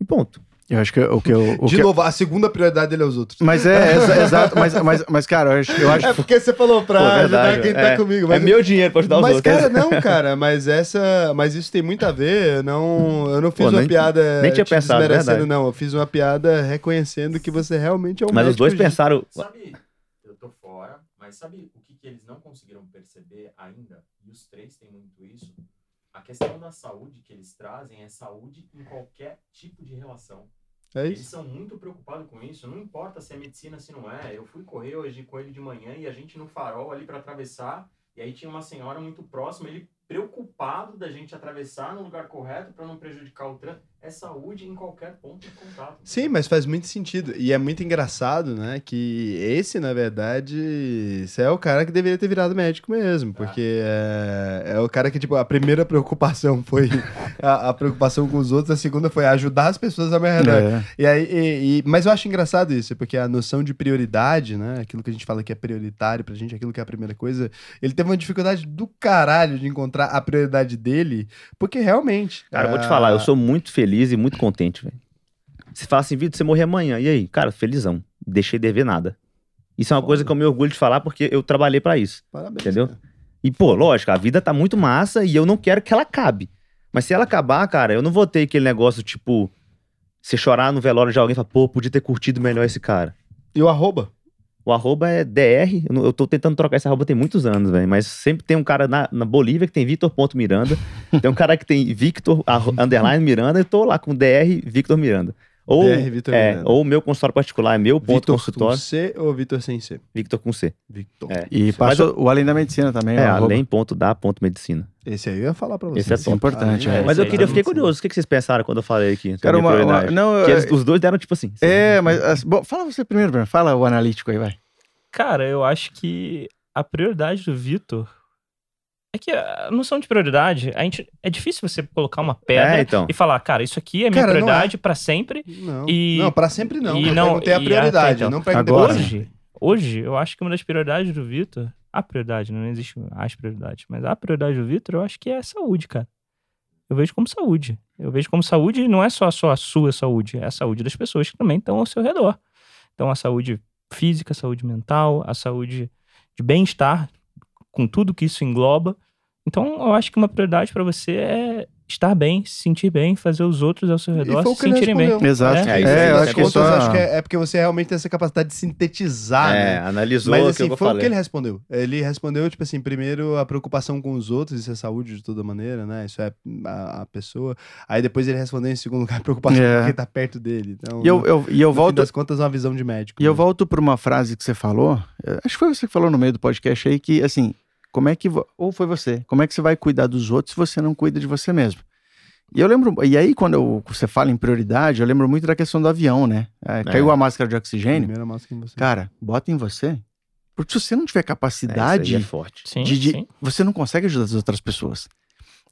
D: E ponto.
B: Eu acho que o que eu. o
A: De
B: que-
A: novo, a segunda prioridade dele é os outros.
B: Mas é, exa- exato. Mas, mas, mas, cara, eu acho, eu acho
A: É porque você falou pra
D: Pô,
A: ajudar
D: verdade,
A: quem tá
D: é.
A: comigo.
D: É
A: Mas,
D: meu dinheiro pra ajudar os
A: mas
D: outros.
A: cara, não, cara. Mas essa, mas isso tem muito a ver. Eu não, eu não fiz
D: Pô,
A: uma
D: nem-
A: piada
D: nem tinha
A: te
D: pensado,
A: desmerecendo,
D: verdade.
A: não. Eu fiz uma piada reconhecendo que você realmente é um
D: Mas os dois
A: de-
D: pensaram.
E: Sabe, eu tô fora, mas sabe o que, que eles não conseguiram perceber ainda? E os três têm muito isso. A questão da saúde que eles trazem é saúde em qualquer tipo de relação.
A: É
E: Eles
A: isso.
E: são muito preocupados com isso. Não importa se é medicina, se não é. Eu fui correr hoje com ele de manhã e a gente no farol ali para atravessar. E aí tinha uma senhora muito próxima. Ele preocupado da gente atravessar no lugar correto para não prejudicar o trânsito. É saúde em qualquer ponto de contato.
A: Sim, mas faz muito sentido. E é muito engraçado, né? Que esse, na verdade, esse é o cara que deveria ter virado médico mesmo. Porque é, é o cara que, tipo, a primeira preocupação foi a, a preocupação com os outros, a segunda foi ajudar as pessoas meu redor.
B: É.
A: E aí, e- e- mas eu acho engraçado isso, porque a noção de prioridade, né? Aquilo que a gente fala que é prioritário pra gente, aquilo que é a primeira coisa, ele teve uma dificuldade do caralho de encontrar a prioridade dele, porque realmente.
D: Cara, eu vou te
A: ah,
D: falar, eu sou muito feliz e muito contente, velho. Você fala assim, Vitor, você morrer amanhã. E aí? Cara, felizão. Deixei de ver nada. Isso é uma coisa que eu me orgulho de falar porque eu trabalhei pra isso.
A: Parabéns.
D: Entendeu?
A: cara.
D: E, pô, lógico, a vida tá muito massa e eu não quero que ela acabe. Mas se ela acabar, cara, eu não vou ter aquele negócio, tipo, você chorar no velório de alguém e falar, pô, podia ter curtido melhor esse cara.
A: E o arroba?
D: O arroba é DR, eu, tô tentando trocar esse arroba tem muitos anos, velho, mas sempre tem um cara na, na Bolívia que tem Vitor.miranda, tem um cara que tem Victor, underline Miranda, e tô lá com DR Victor Miranda. Ou,
A: DR Vitor
D: é,
A: Miranda.
D: ou o meu consultório particular é meu ponto
A: Vitor com
D: consultório,
A: C ou Vitor sem C?
D: Victor com C.
A: Victor.
D: É.
B: E passa o Além da Medicina também.
D: É, além ponto da ponto medicina.
A: Esse aí eu ia falar pra você.
D: Esse é
B: Isso é importante,
A: Além
B: é.
D: Mas eu
C: Esse
D: queria, eu fiquei curioso, o que que vocês pensaram quando eu falei aqui? sobre
B: Cara,
D: minha
B: uma, uma- não,
D: Que
B: é-
D: eles- os dois deram tipo assim.
B: é, mas. as- bom, fala você primeiro, Bruno. Fala o analítico aí, vai.
C: Cara, eu acho que a prioridade do Vitor é que a noção de prioridade, a gente, é difícil você colocar uma pedra
D: É, então.
C: e falar, cara, isso aqui é minha
A: Cara, não
C: prioridade pra sempre.
A: Não,
C: E-
A: não pra sempre não.
C: e
A: eu
C: não-
A: perguntei a prioridade,
C: até então.
A: não
B: Agora-
A: pra sempre.
C: Hoje, hoje, eu acho que uma das prioridades do Vitor, a prioridade, não existe as prioridades, mas a prioridade do Vitor, eu acho que é a saúde, cara. Eu vejo como saúde. Eu vejo como saúde não é só, só a sua saúde, é a saúde das pessoas que também estão ao seu redor. Então, a saúde física, a saúde mental, a saúde de bem-estar, com tudo que isso engloba. Então, eu acho que uma prioridade para você é estar bem, se sentir bem, fazer os outros ao seu redor
A: o
C: se sentirem bem.
B: Exato.
C: É,
D: É,
B: É, eu acho que é
A: Contas,
B: só.
A: acho que é, porque você realmente tem essa capacidade de sintetizar,
D: é,
A: né?
D: analisou
A: Mas
D: o
A: assim,
D: que eu
A: foi o que ele respondeu. Ele respondeu, tipo assim, primeiro a preocupação com os outros, isso é saúde de toda maneira, né? Isso é a, a pessoa. Aí depois ele respondeu em segundo lugar, a preocupação
B: É.
A: com quem tá perto dele. Então,
B: E eu, eu, e eu volto.
A: das contas, uma visão de médico.
B: E eu
A: né?
B: volto para uma frase que você falou. eh, Acho que foi você que falou no meio do podcast aí que, assim, como é que. Ou foi você? Como é que você vai cuidar dos outros se você não cuida de você mesmo? E eu lembro. E aí, quando eu- você fala em prioridade, eu lembro muito da questão do avião, né? Eh, caiu a máscara de oxigênio.
A: Primeira máscara em você.
B: Cara, bota em você. Porque se você não tiver
D: É,
B: capacidade,
D: é forte.
C: Sim,
B: de, de-
C: sim.
B: você não consegue ajudar as outras pessoas.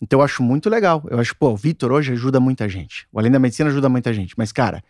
B: Então eu acho muito legal. Eu acho, pô, o Vitor hoje ajuda muita gente. O Além da Medicina ajuda muita gente. Mas, cara,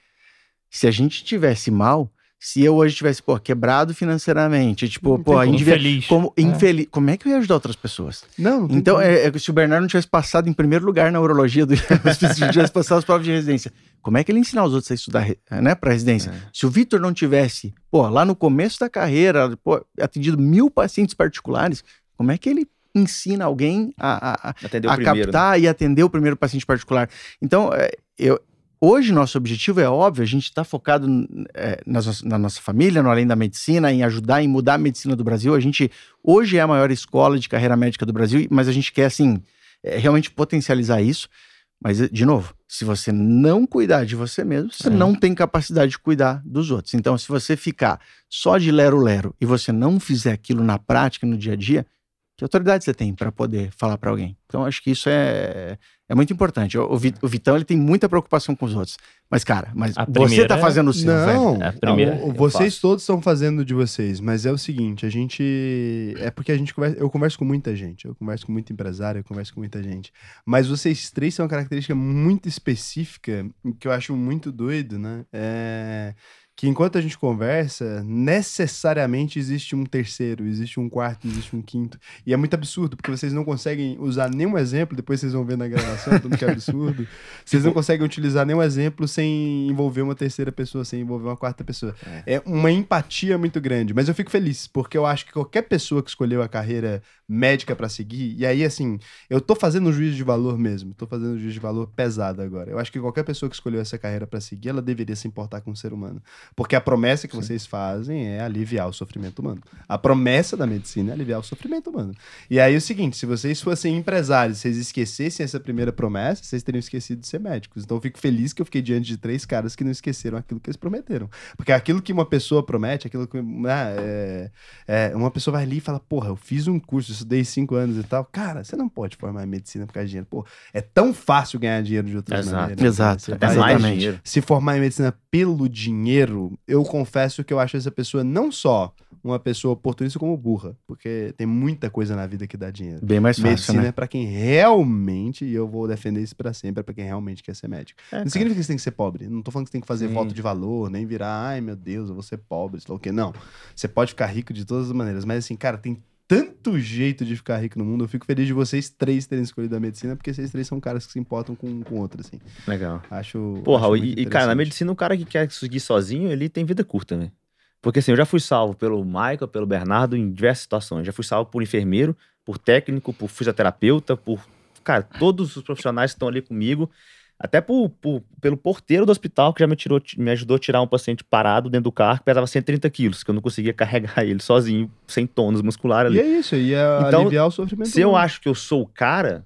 B: se a gente tivesse mal, se eu hoje tivesse, pô, quebrado financeiramente, tipo, pô,
C: Infeliz.
B: como
C: É.
B: infeliz, como é que eu ia ajudar outras pessoas?
A: Não, não
B: Então, é, é se o Bernardo não tivesse passado em primeiro lugar na urologia do se tivesse passado as provas de residência, como é que ele ia ensinar os outros a estudar, re- né, para residência?
D: É.
B: Se o Vitor não tivesse, pô, lá no começo da carreira, pô, atendido mil pacientes particulares, Como é que ele ensina alguém a, a, a, a
D: primeiro. né?
B: captar e atender o primeiro paciente particular? Então, é, eu, hoje nosso objetivo é óbvio, a gente está focado é, nas- na nossa família, no além da medicina, em ajudar, em mudar a medicina do Brasil. A gente hoje é a maior escola de carreira médica do Brasil, mas a gente quer, assim, é, realmente potencializar isso. Mas, de novo, se você não cuidar de você mesmo, você
C: É.
B: não tem capacidade de cuidar dos outros. Então, se você ficar só de lero-lero e você não fizer aquilo na prática, no dia a dia, que autoridade você tem para poder falar para alguém? Então, acho que isso é, é muito importante. O, o Vi- o Vitão, ele tem muita preocupação com os outros. Mas, cara, mas
C: A
B: você
C: primeira
B: tá
C: é-
B: fazendo o seu, velho.
A: Não,
C: É a primeira
A: não, vocês
C: faço.
A: todos estão fazendo de vocês, mas é o seguinte, a gente é porque a gente conversa, eu converso com muita gente, eu converso com muito empresário, eu converso com muita gente, mas vocês três têm uma característica muito específica que eu acho muito doido, né? É que enquanto a gente conversa, necessariamente existe um terceiro, existe um quarto, existe um quinto. E é muito absurdo, porque vocês não conseguem usar nenhum exemplo, depois vocês vão ver na gravação, tanto que é absurdo. Vocês não conseguem utilizar nenhum exemplo sem envolver uma terceira pessoa, sem envolver uma quarta pessoa. É. uma empatia muito grande. Mas eu fico feliz, porque eu acho que qualquer pessoa que escolheu a carreira médica pra seguir, e aí, assim, eu tô fazendo um juízo de valor mesmo, tô fazendo um juízo de valor pesado agora. Eu acho que qualquer pessoa que escolheu essa carreira pra seguir, ela deveria se importar com o ser humano. Porque a promessa que vocês fazem é aliviar o sofrimento humano. A promessa da medicina é aliviar o sofrimento humano. E aí é o seguinte, se vocês fossem empresários, vocês esquecessem essa primeira promessa, vocês teriam esquecido de ser médicos. Então eu fico feliz que eu fiquei diante de três caras que não esqueceram aquilo que eles prometeram. Porque aquilo que uma pessoa promete, aquilo que ah, é, é, uma pessoa vai ali e fala, porra, eu fiz um curso, estudei cinco anos e tal. Cara, você não pode formar em medicina por causa de dinheiro. Pô, é tão fácil ganhar dinheiro de outras
D: Exato.
B: Exato.
D: Até
A: vai-
D: mais
B: Exatamente.
D: dinheiro.
A: se formar em medicina pelo dinheiro, eu confesso que eu acho essa pessoa não só uma pessoa oportunista como burra, porque tem muita coisa na vida que dá dinheiro.
B: Bem mais fácil,
A: Medicina
B: né?
A: é pra quem realmente, e eu vou defender isso pra sempre, é pra quem realmente quer ser médico.
D: É,
A: não
D: cara.
A: significa que você tem que ser pobre. Não tô falando que você tem que fazer
D: Sim.
A: voto de valor, nem virar, ai meu Deus, eu vou ser pobre, sei lá o quê. Não. Você pode ficar rico de todas as maneiras, mas assim, cara, tem tanto jeito de ficar rico no mundo. Eu fico feliz de vocês três terem escolhido a medicina, porque vocês três são caras que se importam com com outro, assim.
D: Legal.
A: Acho.
D: Porra,
A: acho
D: e, e, cara, na medicina, o cara que quer seguir sozinho, ele tem vida curta, né? Porque assim, eu já fui salvo pelo Michael, pelo Bernardo em diversas situações. Já fui salvo por enfermeiro, por técnico, por fisioterapeuta, por. Cara, todos os profissionais que estão ali comigo. Até por, por- pelo porteiro do hospital que já me, tirou, me ajudou a tirar um paciente parado dentro do carro que pesava 130 quilos, que eu não conseguia carregar ele sozinho, sem tônus muscular ali.
A: E é isso, e é
D: Então,
A: aliviar o sofrimento.
D: Se eu acho que eu sou o cara,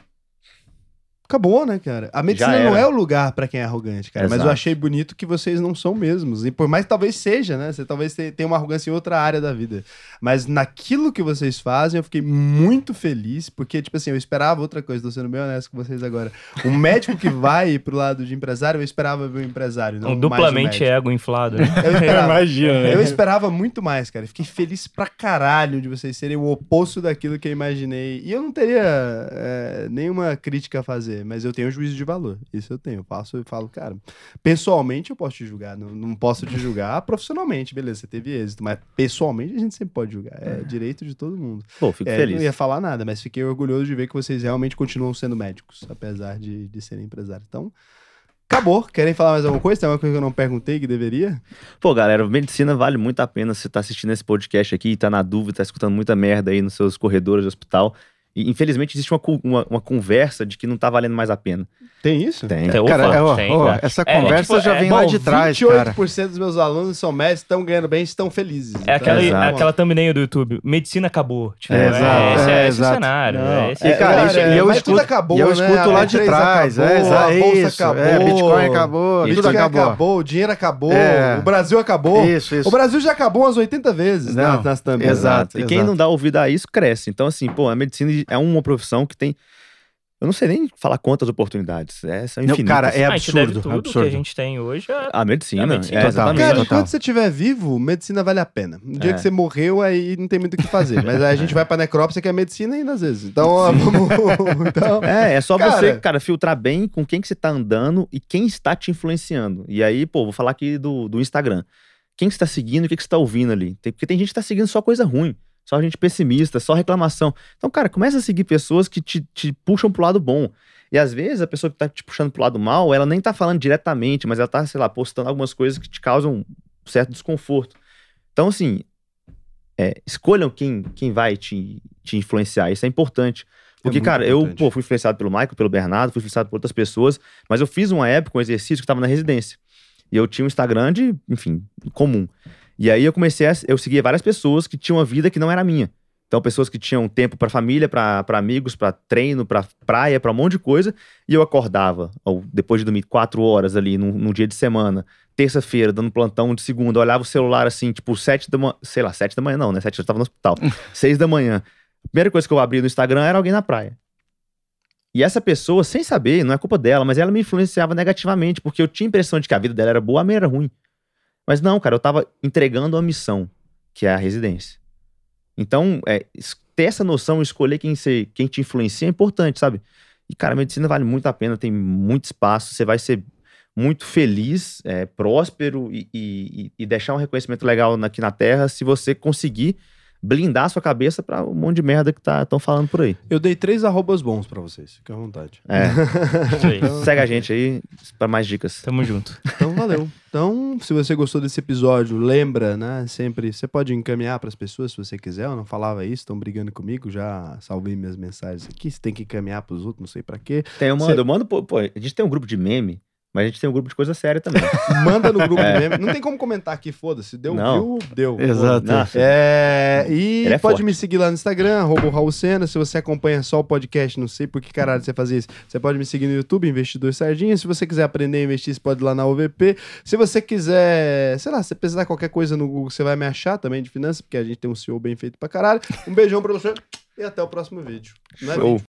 A: Acabou, né, cara? A medicina não é o lugar pra quem é arrogante, cara. Mas eu
D: Exato.
A: achei bonito que vocês não são mesmos. E por mais que talvez seja, né? Você talvez te- tenha uma arrogância em outra área da vida. Mas naquilo que vocês fazem, eu fiquei muito feliz, porque, tipo assim, eu esperava outra coisa, tô sendo bem honesto com vocês agora. Um médico que vai pro lado de empresário, eu esperava ver um empresário. Não
C: Um
A: mais
C: duplamente
A: médico.
C: ego inflado. né?
A: Eu esperava,
B: Imagina, né?
A: eu esperava muito mais, cara. Fiquei feliz pra caralho de vocês serem o oposto daquilo que eu imaginei. E eu não teria é, nenhuma crítica a fazer, mas eu tenho juízo de valor. Isso eu tenho. Eu passo e falo, cara, pessoalmente eu posso te julgar. Não, não posso te julgar profissionalmente, beleza, você teve êxito. Mas pessoalmente a gente sempre pode julgar. É direito de todo mundo.
D: pô, fico
A: É,
D: feliz.
A: não ia falar nada, mas fiquei orgulhoso de ver que vocês realmente continuam sendo médicos, apesar de, de serem empresários. Então. Acabou. Querem falar mais alguma coisa? Tem alguma coisa que eu não perguntei que deveria?
D: Pô, galera, medicina vale muito a pena você tá assistindo esse podcast aqui, tá na dúvida, tá escutando muita merda aí nos seus corredores de hospital. E, infelizmente, existe uma, uma, uma conversa de que não tá valendo mais a pena.
A: Tem isso?
D: Tem.
C: Então,
B: Cara,
C: opa,
B: é, ó,
C: tem,
B: ó,
C: cara.
B: essa
C: É, é
B: conversa
C: tipo,
B: já
C: é,
B: vem
A: Bom,
B: lá de trás,
A: 28%
B: cara.
A: dos meus alunos são médicos, estão ganhando bem, estão felizes.
C: É aquela,
D: Exato.
C: aquela thumbnail do YouTube. Medicina acabou. Tipo,
B: É,
C: é,
B: exato,
C: esse,
B: é,
C: é, esse o
B: exato.
C: cenário. É esse-
B: E, cara, isso- e eu
A: mas
B: escuto-
A: tudo acabou,
B: e eu
A: né?
B: escuto
A: A
B: lá de
A: B3
B: trás, é,
A: acabou, a bolsa
B: isso,
A: acabou,
B: é, Bitcoin acabou,
A: Bitcoin
B: tudo acabou.
A: acabou, o dinheiro acabou,
B: É.
A: o Brasil acabou.
B: Isso, isso.
A: O Brasil já acabou umas 80 vezes
B: Não,
A: nas, nas thumbnails.
B: exato.
D: E quem não dá ouvido a isso, cresce. Então, assim, pô, a medicina é uma profissão que tem. Eu não sei nem falar quantas oportunidades. É, são
B: Não,
D: infinitas.
B: cara, é
C: Ah,
B: absurdo,
C: tudo
B: absurdo.
C: que a gente tem hoje. É...
D: A medicina,
C: A medicina,
D: é, exatamente.
A: Cara, enquanto você estiver vivo, medicina vale a pena. No dia
D: É.
A: que você morreu, aí não tem muito o que fazer. Mas aí a gente vai pra necrópsia, que é medicina ainda às vezes. Então, ó, vamos... então
D: É, é só
A: Cara-
D: você, cara, filtrar bem com quem que você tá andando e quem está te influenciando. E aí, pô, vou falar aqui do, do Instagram. Quem que você tá seguindo e o que que você tá ouvindo ali? Porque tem gente que tá seguindo só coisa ruim. Só gente pessimista, só reclamação. Então, cara, começa a seguir pessoas que te, te puxam pro lado bom. E às vezes a pessoa que tá te puxando pro lado mal, ela nem tá falando diretamente, mas ela tá, sei lá, postando algumas coisas que te causam um certo desconforto. Então, assim, é, escolham quem, quem vai te, te influenciar. Isso é importante. Porque,
A: muito
D: cara, eu
A: importante.
D: pô, fui influenciado pelo Michael, pelo Bernardo, fui influenciado por outras pessoas, mas eu fiz uma época, um exercício que estava na residência. E eu tinha um Instagram de, enfim, comum. E aí eu comecei a. Eu seguia várias pessoas que tinham uma vida que não era minha. Então, pessoas que tinham tempo pra família, pra pra amigos, pra treino, pra praia, pra um monte de coisa. E eu acordava, ou depois de dormir quatro horas ali num, num dia de semana, terça-feira, dando plantão de segunda, olhava o celular assim, tipo, sete da manhã. Sei lá, sete da manhã não, né? Sete eu tava no hospital. Seis da manhã. A primeira coisa que eu abri no Instagram era alguém na praia. E essa pessoa, sem saber, não é culpa dela, mas ela me influenciava negativamente, porque eu tinha a impressão de que a vida dela era boa, a minha era ruim. Mas não, cara, eu tava entregando a missão, que é a residência. Então, é, ter essa noção, escolher quem, você, quem te influencia é importante, sabe? E, cara, a medicina vale muito a pena, tem muito espaço, você vai ser muito feliz, é, próspero e, e- e deixar um reconhecimento legal aqui na Terra se você conseguir blindar a sua cabeça pra um monte de merda que estão falando por aí.
A: Eu dei três arrobas bons pra vocês, fica à vontade.
D: É.
C: Aí.
D: Segue a gente aí pra mais dicas.
C: Tamo junto.
A: Então, valeu. Então, se você gostou desse episódio, lembra, né? Sempre, você pode encaminhar pras pessoas se você quiser. Eu não falava isso, estão brigando comigo, já salvei minhas mensagens aqui. Você tem que encaminhar pros outros, não sei pra quê.
D: Tem, eu
A: Cê-
D: mando, eu mando, pô, pô, a gente tem um grupo de meme, mas a gente tem um grupo de coisa séria também.
A: Manda no grupo
D: É.
A: mesmo. Não tem como comentar aqui, foda-se. Deu
D: Não.
A: view, deu.
B: Exato.
A: É, e
D: é
A: pode
D: forte.
A: me seguir lá no Instagram, arroba Raul Sena. Se você acompanha só o podcast, não sei por que caralho você fazia isso. Você pode me seguir no YouTube, Investidor Sardinha. Se você quiser aprender a investir, você pode ir lá na OVP. Se você quiser, sei lá, se precisar qualquer coisa no Google, você vai me achar também de finanças, porque a gente tem um CEO bem feito pra caralho. Um beijão pra você e até o próximo vídeo. Não é
D: Show.
A: vídeo.